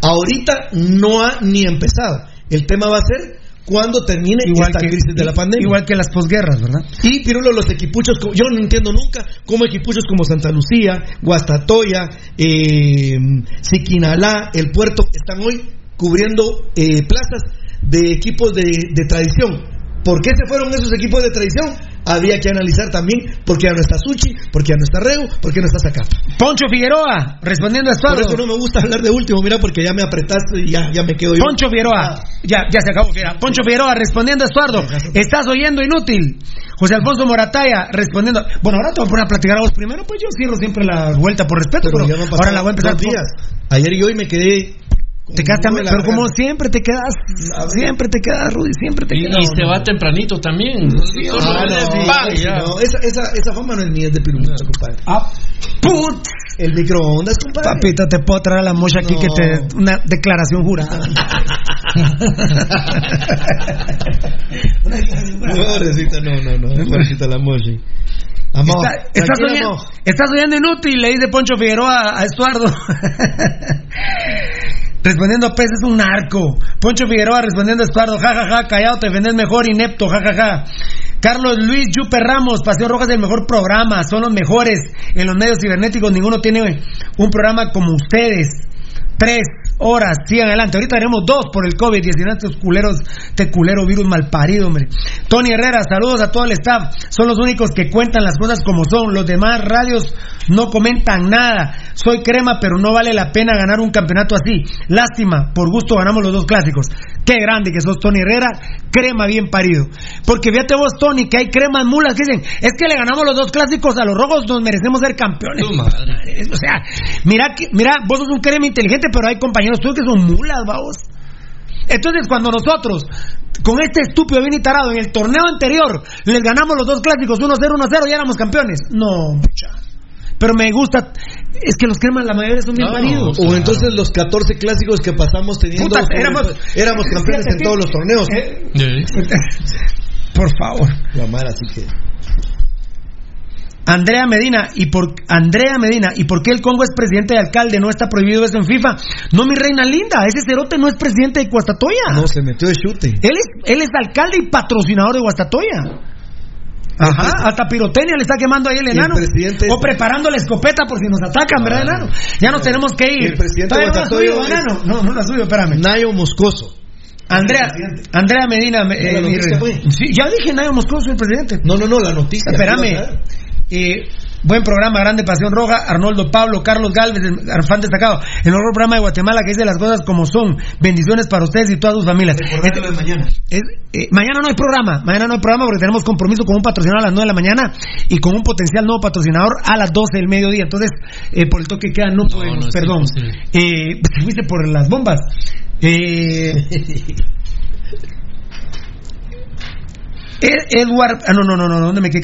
[SPEAKER 14] ahorita no ha ni empezado. El tema va a ser cuando termine esta crisis de la pandemia.
[SPEAKER 9] Igual que las posguerras, ¿verdad?
[SPEAKER 14] Y Pirulo, los equipuchos, yo no entiendo nunca cómo equipuchos como Santa Lucía, Guastatoya, eh, Siquinalá, el puerto, están hoy cubriendo eh, plazas de equipos de, de tradición. ¿Por qué se fueron esos equipos de tradición? Había que analizar también por qué ya no está Suchi, por qué ya no está Reu, por qué no está Zacapa.
[SPEAKER 9] Poncho Figueroa, respondiendo a
[SPEAKER 14] Por
[SPEAKER 9] Estuardo.
[SPEAKER 14] eso no me gusta hablar de último, mira, porque ya me apretaste y ya, ya me quedo yo.
[SPEAKER 9] Poncho Figueroa, ya, ya se acabó. Poncho Figueroa respondiendo a Estuardo, estás oyendo inútil. José Alfonso Morataya respondiendo. Bueno, ahora te voy a poner a platicar a vos primero, pues yo cierro siempre la vuelta por respeto, pero,
[SPEAKER 14] ya
[SPEAKER 9] ahora la voy a empezar por-
[SPEAKER 14] días. Ayer y hoy me quedé.
[SPEAKER 9] Te quedaste, pero como siempre te quedas, siempre te quedas, Rudy, siempre te
[SPEAKER 10] Y,
[SPEAKER 9] quedas.
[SPEAKER 10] y se va tempranito también.
[SPEAKER 14] Ah, no, no, esa, esa, esa fama no es mía, es de Pirulito, compadre.
[SPEAKER 9] Ah, put.
[SPEAKER 14] El microondas, compadre.
[SPEAKER 9] Papito, te puedo traer a la mocha aquí
[SPEAKER 14] No.
[SPEAKER 9] que te. (laughs) Una declaración jurada.
[SPEAKER 14] Pobrecita, no, no, no. Pobrecita la mochi. Amor,
[SPEAKER 9] Está- estás, oyendo,
[SPEAKER 14] amor.
[SPEAKER 9] estás oyendo inútil, le dice Poncho Figueroa a Estuardo. Respondiendo a Pez es un narco. Poncho Figueroa respondiendo a Estuardo, ja, ja, ja, callado, te vendes mejor, inepto, ja, ja. Carlos Luis Yupe Ramos, Paseo Rojas el mejor programa, son los mejores en los medios cibernéticos, ninguno tiene un programa como ustedes. Tres horas, sigan adelante. Ahorita haremos dos por el COVID-19, estos culeros, este culero virus malparido, hombre. Tony Herrera, saludos a todo el staff. Son los únicos que cuentan las cosas como son. Los demás radios no comentan nada. Soy crema, pero no vale la pena ganar un campeonato así. Lástima, por gusto ganamos los dos clásicos. Qué grande que sos, Tony Herrera. Crema bien parido. Porque fíjate vos, Tony, que hay cremas mulas que dicen, es que le ganamos los dos clásicos a los rojos, nos merecemos ser campeones. (laughs) O sea, mira, mira, vos sos un crema inteligente, pero hay compañeros tuyos que son mulas, vamos. Entonces, cuando nosotros, con este estúpido bien y tarado, en el torneo anterior, les ganamos los dos clásicos 1-0, 1-0 y éramos campeones. No. Pero me gusta, es que los cremas la mayoría son bien paridos.
[SPEAKER 14] O entonces los 14 clásicos que pasamos teniendo.
[SPEAKER 9] Puta, éramos,
[SPEAKER 14] éramos campeones en todos los torneos.
[SPEAKER 9] Eh, (laughs) por favor.
[SPEAKER 14] La mala, así que.
[SPEAKER 9] Andrea Medina, y por Andrea Medina, ¿y por qué el Congo es presidente de alcalde? No está prohibido eso en FIFA. No, mi reina linda, ese cerote no es presidente de Guastatoya.
[SPEAKER 14] No, se metió de chute.
[SPEAKER 9] Él es, él es alcalde y patrocinador de Guastatoya. Ajá, hasta pirotecnia le está quemando ahí el enano. o preparando la escopeta por si nos atacan, ¿verdad, enano? Ya nos tenemos que ir.
[SPEAKER 14] El presidente de Guastatoya.
[SPEAKER 9] No, enano. no, no la suyo, espérame.
[SPEAKER 14] Nayo Moscoso.
[SPEAKER 9] Andrea, Andrea Medina, eh, Sí, ya dije Nayo Moscoso, el presidente.
[SPEAKER 14] No, no, no, la noticia.
[SPEAKER 9] Espérame. Eh, buen programa, grande Pasión Roja, Arnoldo Pablo, Carlos Galvez, el fan destacado. El mejor programa de Guatemala que dice las cosas como son. Bendiciones para ustedes y todas sus familias.
[SPEAKER 14] Recordátelo de mañana.
[SPEAKER 9] Es- eh, mañana no hay programa, mañana no hay programa porque tenemos compromiso con un patrocinador a las 9 de la mañana y con un potencial nuevo patrocinador a las 12 del mediodía. Entonces, eh, por el toque queda no podemos,
[SPEAKER 10] no, es
[SPEAKER 9] perdón.
[SPEAKER 10] imposible.
[SPEAKER 9] Eh, te (laughs) fuiste por las bombas. Eh, (laughs) Edward, ah, no, no, no, no, ¿dónde me quedé?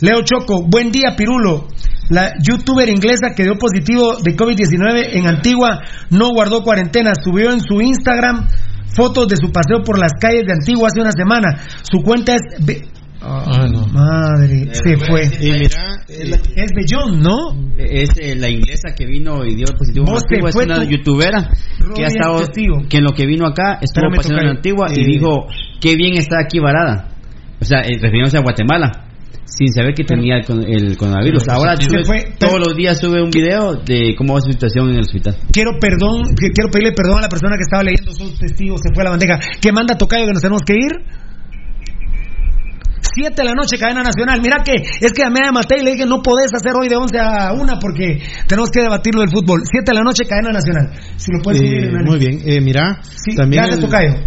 [SPEAKER 9] Leo Choco, buen día, Pirulo. La youtuber inglesa que dio positivo de COVID-19 en Antigua no guardó cuarentena, subió en su Instagram fotos de su paseo por las calles de Antigua hace una semana. Su cuenta es... Be-
[SPEAKER 10] Ah, no.
[SPEAKER 9] Madre, se fue. Es Bellón, ¿no?
[SPEAKER 13] Es eh, la inglesa que vino y dio positivo en Antigua, es
[SPEAKER 9] fue
[SPEAKER 13] una
[SPEAKER 9] tu-
[SPEAKER 13] youtubera que ha estado, que en lo que vino acá estuvo
[SPEAKER 9] Espérame,
[SPEAKER 13] paseando en. Antigua y dijo, qué bien está aquí varada. O sea, eh, refiriéndose a Guatemala, sin saber que tenía el, el coronavirus. Ahora sube-
[SPEAKER 9] fue,
[SPEAKER 13] todos los días sube un video de cómo va su situación en el hospital.
[SPEAKER 9] Quiero perdón, quiero pedirle perdón a la persona que estaba leyendo sus testigos, se fue a la bandeja. Que manda Tocayo que nos tenemos que ir. Siete de la noche, cadena nacional. Mira que es que a mí me maté y le dije no podés hacer hoy de 11 a 1 porque tenemos que debatirlo del fútbol. Siete de la noche, cadena nacional. Si lo puedes
[SPEAKER 12] Eh,
[SPEAKER 9] seguir,
[SPEAKER 12] muy bien, eh, mira,
[SPEAKER 9] Sí,
[SPEAKER 12] también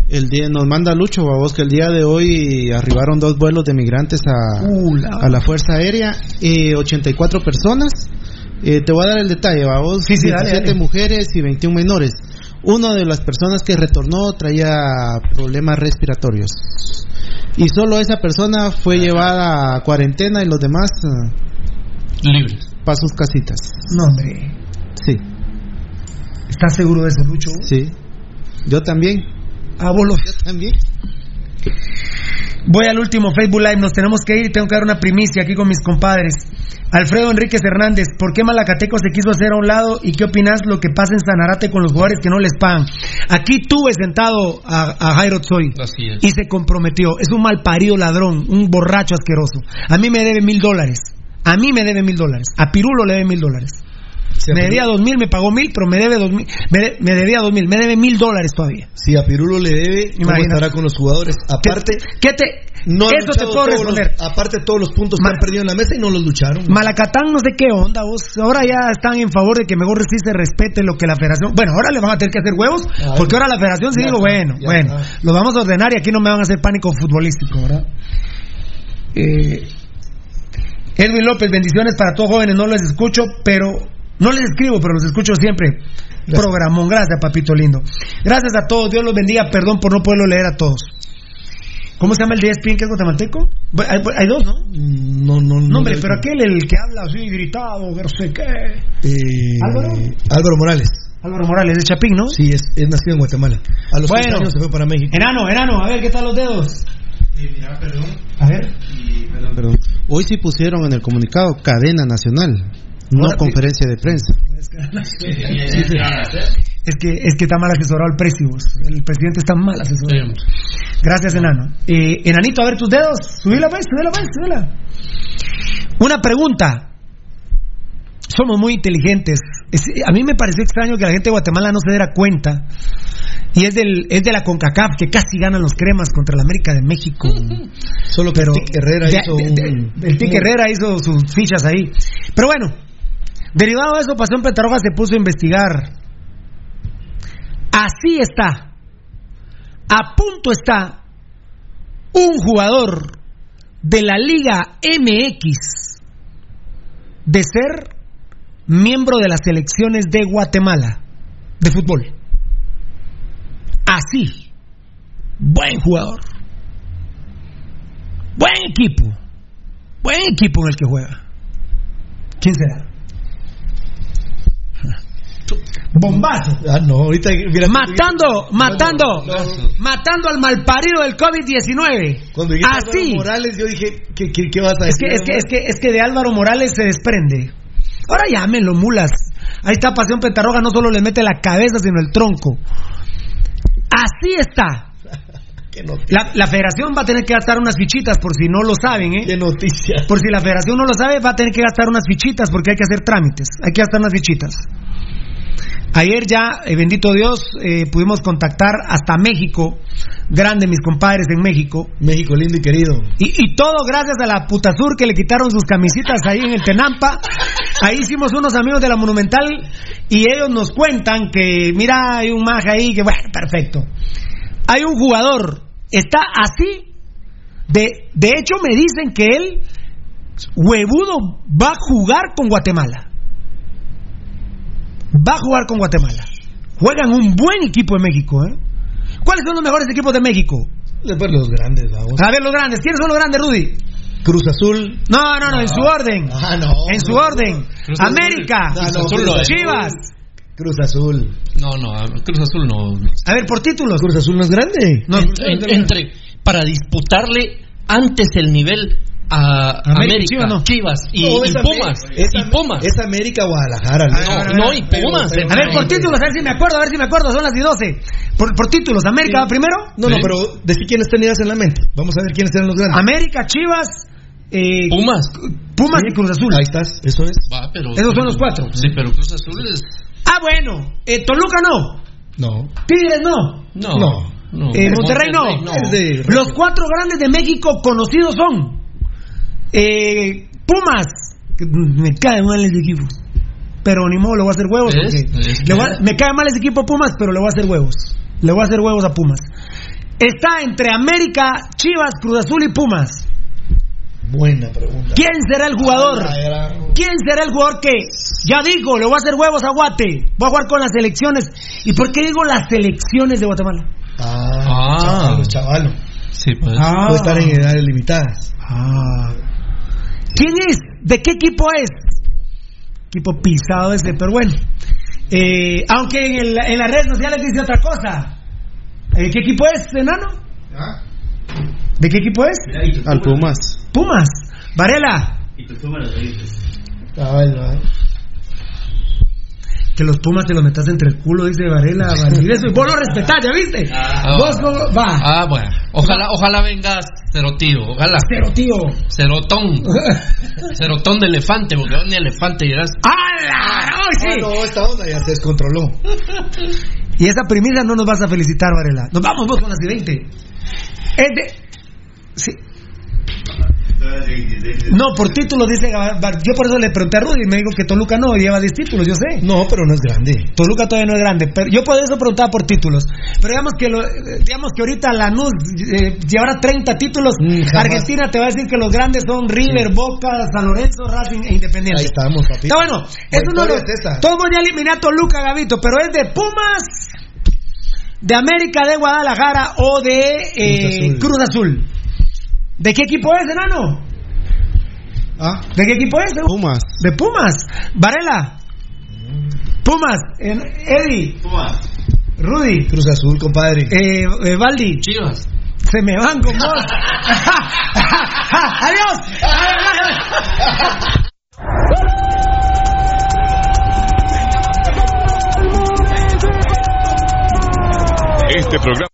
[SPEAKER 12] el, día nos manda Lucho, vos que el día de hoy arribaron dos vuelos de migrantes a,
[SPEAKER 9] Uh, la-
[SPEAKER 12] a la Fuerza Aérea, eh, 84 personas. Eh, te voy a dar el detalle, vos,
[SPEAKER 9] Sí, sí, dale,
[SPEAKER 12] 17
[SPEAKER 9] dale.
[SPEAKER 12] mujeres y 21 menores. Una de las personas que retornó traía problemas respiratorios. Y solo esa persona fue llevada a cuarentena y los demás
[SPEAKER 10] Libres.
[SPEAKER 12] para sus casitas.
[SPEAKER 9] No, hombre.
[SPEAKER 12] Sí,
[SPEAKER 9] ¿Estás seguro de eso, Lucho?
[SPEAKER 12] sí. Yo también.
[SPEAKER 9] Ah, vos lo-
[SPEAKER 12] Yo también.
[SPEAKER 9] Voy al último Facebook Live, nos tenemos que ir, tengo que dar una primicia aquí con mis compadres. Alfredo Enríquez Hernández, ¿por qué Malacateco se quiso hacer a un lado y qué opinas lo que pasa en Sanarate con los jugadores que no les pagan? Aquí tuve sentado a, a Jairo Tsoy y se comprometió. Es un malparido ladrón, un borracho asqueroso. A mí me debe mil dólares. A mí me debe mil dólares. A Pirulo le debe mil dólares. Me debía dos mil, me pagó mil, pero me debe dos mil. Me, de- me debía dos mil, me debe mil dólares todavía.
[SPEAKER 14] Si a Pirulo le debe, ¿cómo
[SPEAKER 9] Imagínate.
[SPEAKER 14] estará con los jugadores? Aparte,
[SPEAKER 9] ¿Qué te,
[SPEAKER 14] no
[SPEAKER 9] eso te puedo
[SPEAKER 14] los-
[SPEAKER 9] responder.
[SPEAKER 14] aparte, todos los puntos
[SPEAKER 9] Ma-
[SPEAKER 14] que han perdido en la mesa y no los lucharon.
[SPEAKER 9] Malacatán no sé qué onda vos. Ahora ya están en favor de que mejor sí se respete lo que la federación. Bueno, ahora le van a tener que hacer huevos,
[SPEAKER 14] Ay,
[SPEAKER 9] porque ahora la federación sí
[SPEAKER 14] ya
[SPEAKER 9] digo, bueno,
[SPEAKER 14] ya
[SPEAKER 9] bueno,
[SPEAKER 14] está.
[SPEAKER 9] lo vamos a ordenar y aquí no me van a hacer pánico futbolístico, ¿verdad? Eh, Edwin López, bendiciones para todos jóvenes, no les escucho, pero no les escribo, pero los escucho siempre. Programón, gracias, papito lindo. Gracias a todos, Dios los bendiga, perdón por no poderlo leer a todos. ¿Cómo se llama el de ESPN que es guatemalteco? Hay, hay dos, ¿no?
[SPEAKER 14] No, no, no.
[SPEAKER 9] No, hombre, pero aquel, el que habla así, gritado, no sé qué.
[SPEAKER 14] Eh,
[SPEAKER 9] ¿Álvaro?
[SPEAKER 14] Álvaro Morales.
[SPEAKER 9] Álvaro Morales, de Chapín, ¿no?
[SPEAKER 14] Sí, es, es nacido en Guatemala. A los
[SPEAKER 9] Bueno.
[SPEAKER 14] 15 años se fue para México.
[SPEAKER 9] Enano, enano, a ver, ¿qué tal los dedos? A ver.
[SPEAKER 12] Perdón, perdón. Hoy sí pusieron en el comunicado cadena nacional, no
[SPEAKER 9] Ahora,
[SPEAKER 12] conferencia de prensa.
[SPEAKER 9] Es que, es que está mal asesorado el precio. vos. El presidente está mal asesorado. Gracias, enano. Eh, enanito, a ver tus dedos. Subila, pues, subila, pues, subila. Una pregunta. Somos muy inteligentes. a mí me pareció extraño que la gente de Guatemala no se diera cuenta. Y es, del, es de la CONCACAF que casi ganan los cremas contra la América de México.
[SPEAKER 14] Solo que el Tic Herrera hizo.
[SPEAKER 9] el Tic Herrera hizo sus fichas ahí. Pero bueno, derivado de eso, Pasión Petaroga se puso a investigar. Así está. A punto está un jugador de la Liga MX de ser miembro de las selecciones de Guatemala de fútbol. Así. Buen jugador. Buen equipo. Buen equipo en el que juega. ¿Quién será? Bombazo.
[SPEAKER 14] Ah, no, ahorita.
[SPEAKER 9] matando, matando, matando al malparido del COVID-19.
[SPEAKER 14] Cuando Así. Morales, yo dije, ¿qué, qué, vas a
[SPEAKER 9] decir? Es que, es, que, es, que, de Álvaro Morales se desprende. Ahora llámenlo, mulas. Ahí está Pasión Petarroga, no solo le mete la cabeza, sino el tronco. Así está. (laughs) La, la, federación va a tener que gastar unas fichitas por si no lo saben, ¿eh?
[SPEAKER 14] Qué noticia.
[SPEAKER 9] Por si la federación no lo sabe, va a tener que gastar unas fichitas porque hay que hacer trámites. Hay que gastar unas fichitas. Ayer ya, eh, bendito Dios, eh, pudimos contactar hasta México, grande mis compadres en México.
[SPEAKER 14] México lindo y querido.
[SPEAKER 9] Y, todo gracias a la puta sur que le quitaron sus camisitas ahí en el Tenampa. Ahí hicimos unos amigos de la Monumental y ellos nos cuentan que, mira, hay un maja ahí que, bueno, perfecto. Hay un jugador, está así. De, de hecho, me dicen que él, huevudo, va a jugar con Guatemala va a jugar con Guatemala. Juegan un buen equipo en México, ¿eh? ¿Cuáles son los mejores equipos de México?
[SPEAKER 14] Los grandes, vamos.
[SPEAKER 9] A ver, los grandes. ¿Quiénes son los grandes, Rudy?
[SPEAKER 14] Cruz Azul.
[SPEAKER 9] No, no, no, en su orden.
[SPEAKER 14] Ah, no.
[SPEAKER 9] En su orden. América. Cruz Azul no, Chivas.
[SPEAKER 14] Cruz Azul.
[SPEAKER 10] No, no, Cruz Azul no.
[SPEAKER 9] A ver, por títulos.
[SPEAKER 14] Cruz Azul no es grande.
[SPEAKER 10] No, entre, para disputarle antes el nivel a América, Chivas y, Pumas. y Pumas.
[SPEAKER 14] Es América Guadalajara.
[SPEAKER 10] No, y Pumas.
[SPEAKER 9] a ver, por títulos, a ver si me acuerdo, a ver si me acuerdo, son las 12. Por, por títulos, ¿América primero?
[SPEAKER 14] No, no, pero decir quiénes tenías en la mente. Vamos a ver quiénes eran los grandes.
[SPEAKER 9] América, Chivas. Eh,
[SPEAKER 10] Pumas.
[SPEAKER 9] Pumas y Cruz Azul.
[SPEAKER 14] Ahí estás, eso es.
[SPEAKER 10] Va, pero,
[SPEAKER 9] Esos son los cuatro.
[SPEAKER 10] Sí, pero Cruz Azul es.
[SPEAKER 9] Ah, bueno. Eh, Toluca no.
[SPEAKER 14] No.
[SPEAKER 9] Tigres no.
[SPEAKER 10] No.
[SPEAKER 9] no. Eh, Monterrey, no. no. Los cuatro grandes de México conocidos son eh, Pumas, me cae mal ese equipo. Pero ni modo, le voy a hacer huevos. me cae mal ese equipo Pumas, pero le voy a hacer huevos. Le voy a hacer huevos a Pumas. Está entre América, Chivas, Cruz Azul y Pumas.
[SPEAKER 14] Buena pregunta.
[SPEAKER 9] ¿Quién será el jugador? ¿Quién será el jugador que ya digo, le voy a hacer huevos a Guate? Voy a jugar con las selecciones. ¿Y por qué digo las selecciones de Guatemala?
[SPEAKER 14] Ah, ah. chavalo,
[SPEAKER 10] Sí, pues.
[SPEAKER 14] Ah. Puede estar en edades limitadas.
[SPEAKER 9] Ah. ¿Quién es? ¿De qué equipo es? Equipo pisado ese, pero bueno. Eh, aunque en, el, en, las redes sociales dice otra cosa. ¿De qué equipo es, enano? ¿De qué equipo es?
[SPEAKER 14] Al Pumas.
[SPEAKER 9] Pumas. Varela. Y tu Pumas que los Pumas te los metas entre el culo, dice Varela (laughs) Valdivieso, y vos lo respetás, ¿ya viste? Ah, vos va.
[SPEAKER 10] Ah, bueno. Ojalá, ojalá vengas cerotío, ojalá.
[SPEAKER 9] Cerotío.
[SPEAKER 10] Cerotón. (laughs) Cerotón de elefante, porque ni elefante llegas.
[SPEAKER 9] ¡Hala! ¡No, sí!
[SPEAKER 14] Ah, no, esta onda ya se descontroló. (laughs)
[SPEAKER 9] y esa primicia no nos vas a felicitar, Varela. Nos vamos vos con las 20. Es de... Sí. No, por títulos dice Yo por eso le pregunté a Rudy y me dijo que Toluca no lleva 10 títulos, yo sé.
[SPEAKER 14] No, pero no es grande.
[SPEAKER 9] Toluca todavía no es grande. Pero yo por eso preguntaba por títulos. Pero digamos que lo, digamos que ahorita Lanús eh, llevará 30 títulos. Mm, Argentina te va a decir que los grandes son River, Boca, San Lorenzo, Racing e Independiente.
[SPEAKER 14] Ahí estamos, papi.
[SPEAKER 9] Está bueno. Es uno de Todo mundo ya eliminó a Toluca, Gavito, pero es de Pumas, de América, de Guadalajara o de eh, Cruz Azul. ¿De qué equipo es, enano?
[SPEAKER 14] ¿Ah?
[SPEAKER 9] ¿De qué equipo es?
[SPEAKER 14] Pumas.
[SPEAKER 9] ¿De Pumas? Varela. Pumas. Eddie.
[SPEAKER 10] Pumas.
[SPEAKER 9] Rudy.
[SPEAKER 14] Cruz Azul, compadre.
[SPEAKER 9] Eh, eh Valdi.
[SPEAKER 10] Chivas.
[SPEAKER 9] Se me van con vos. (laughs) ¡Adiós!
[SPEAKER 15] Este programa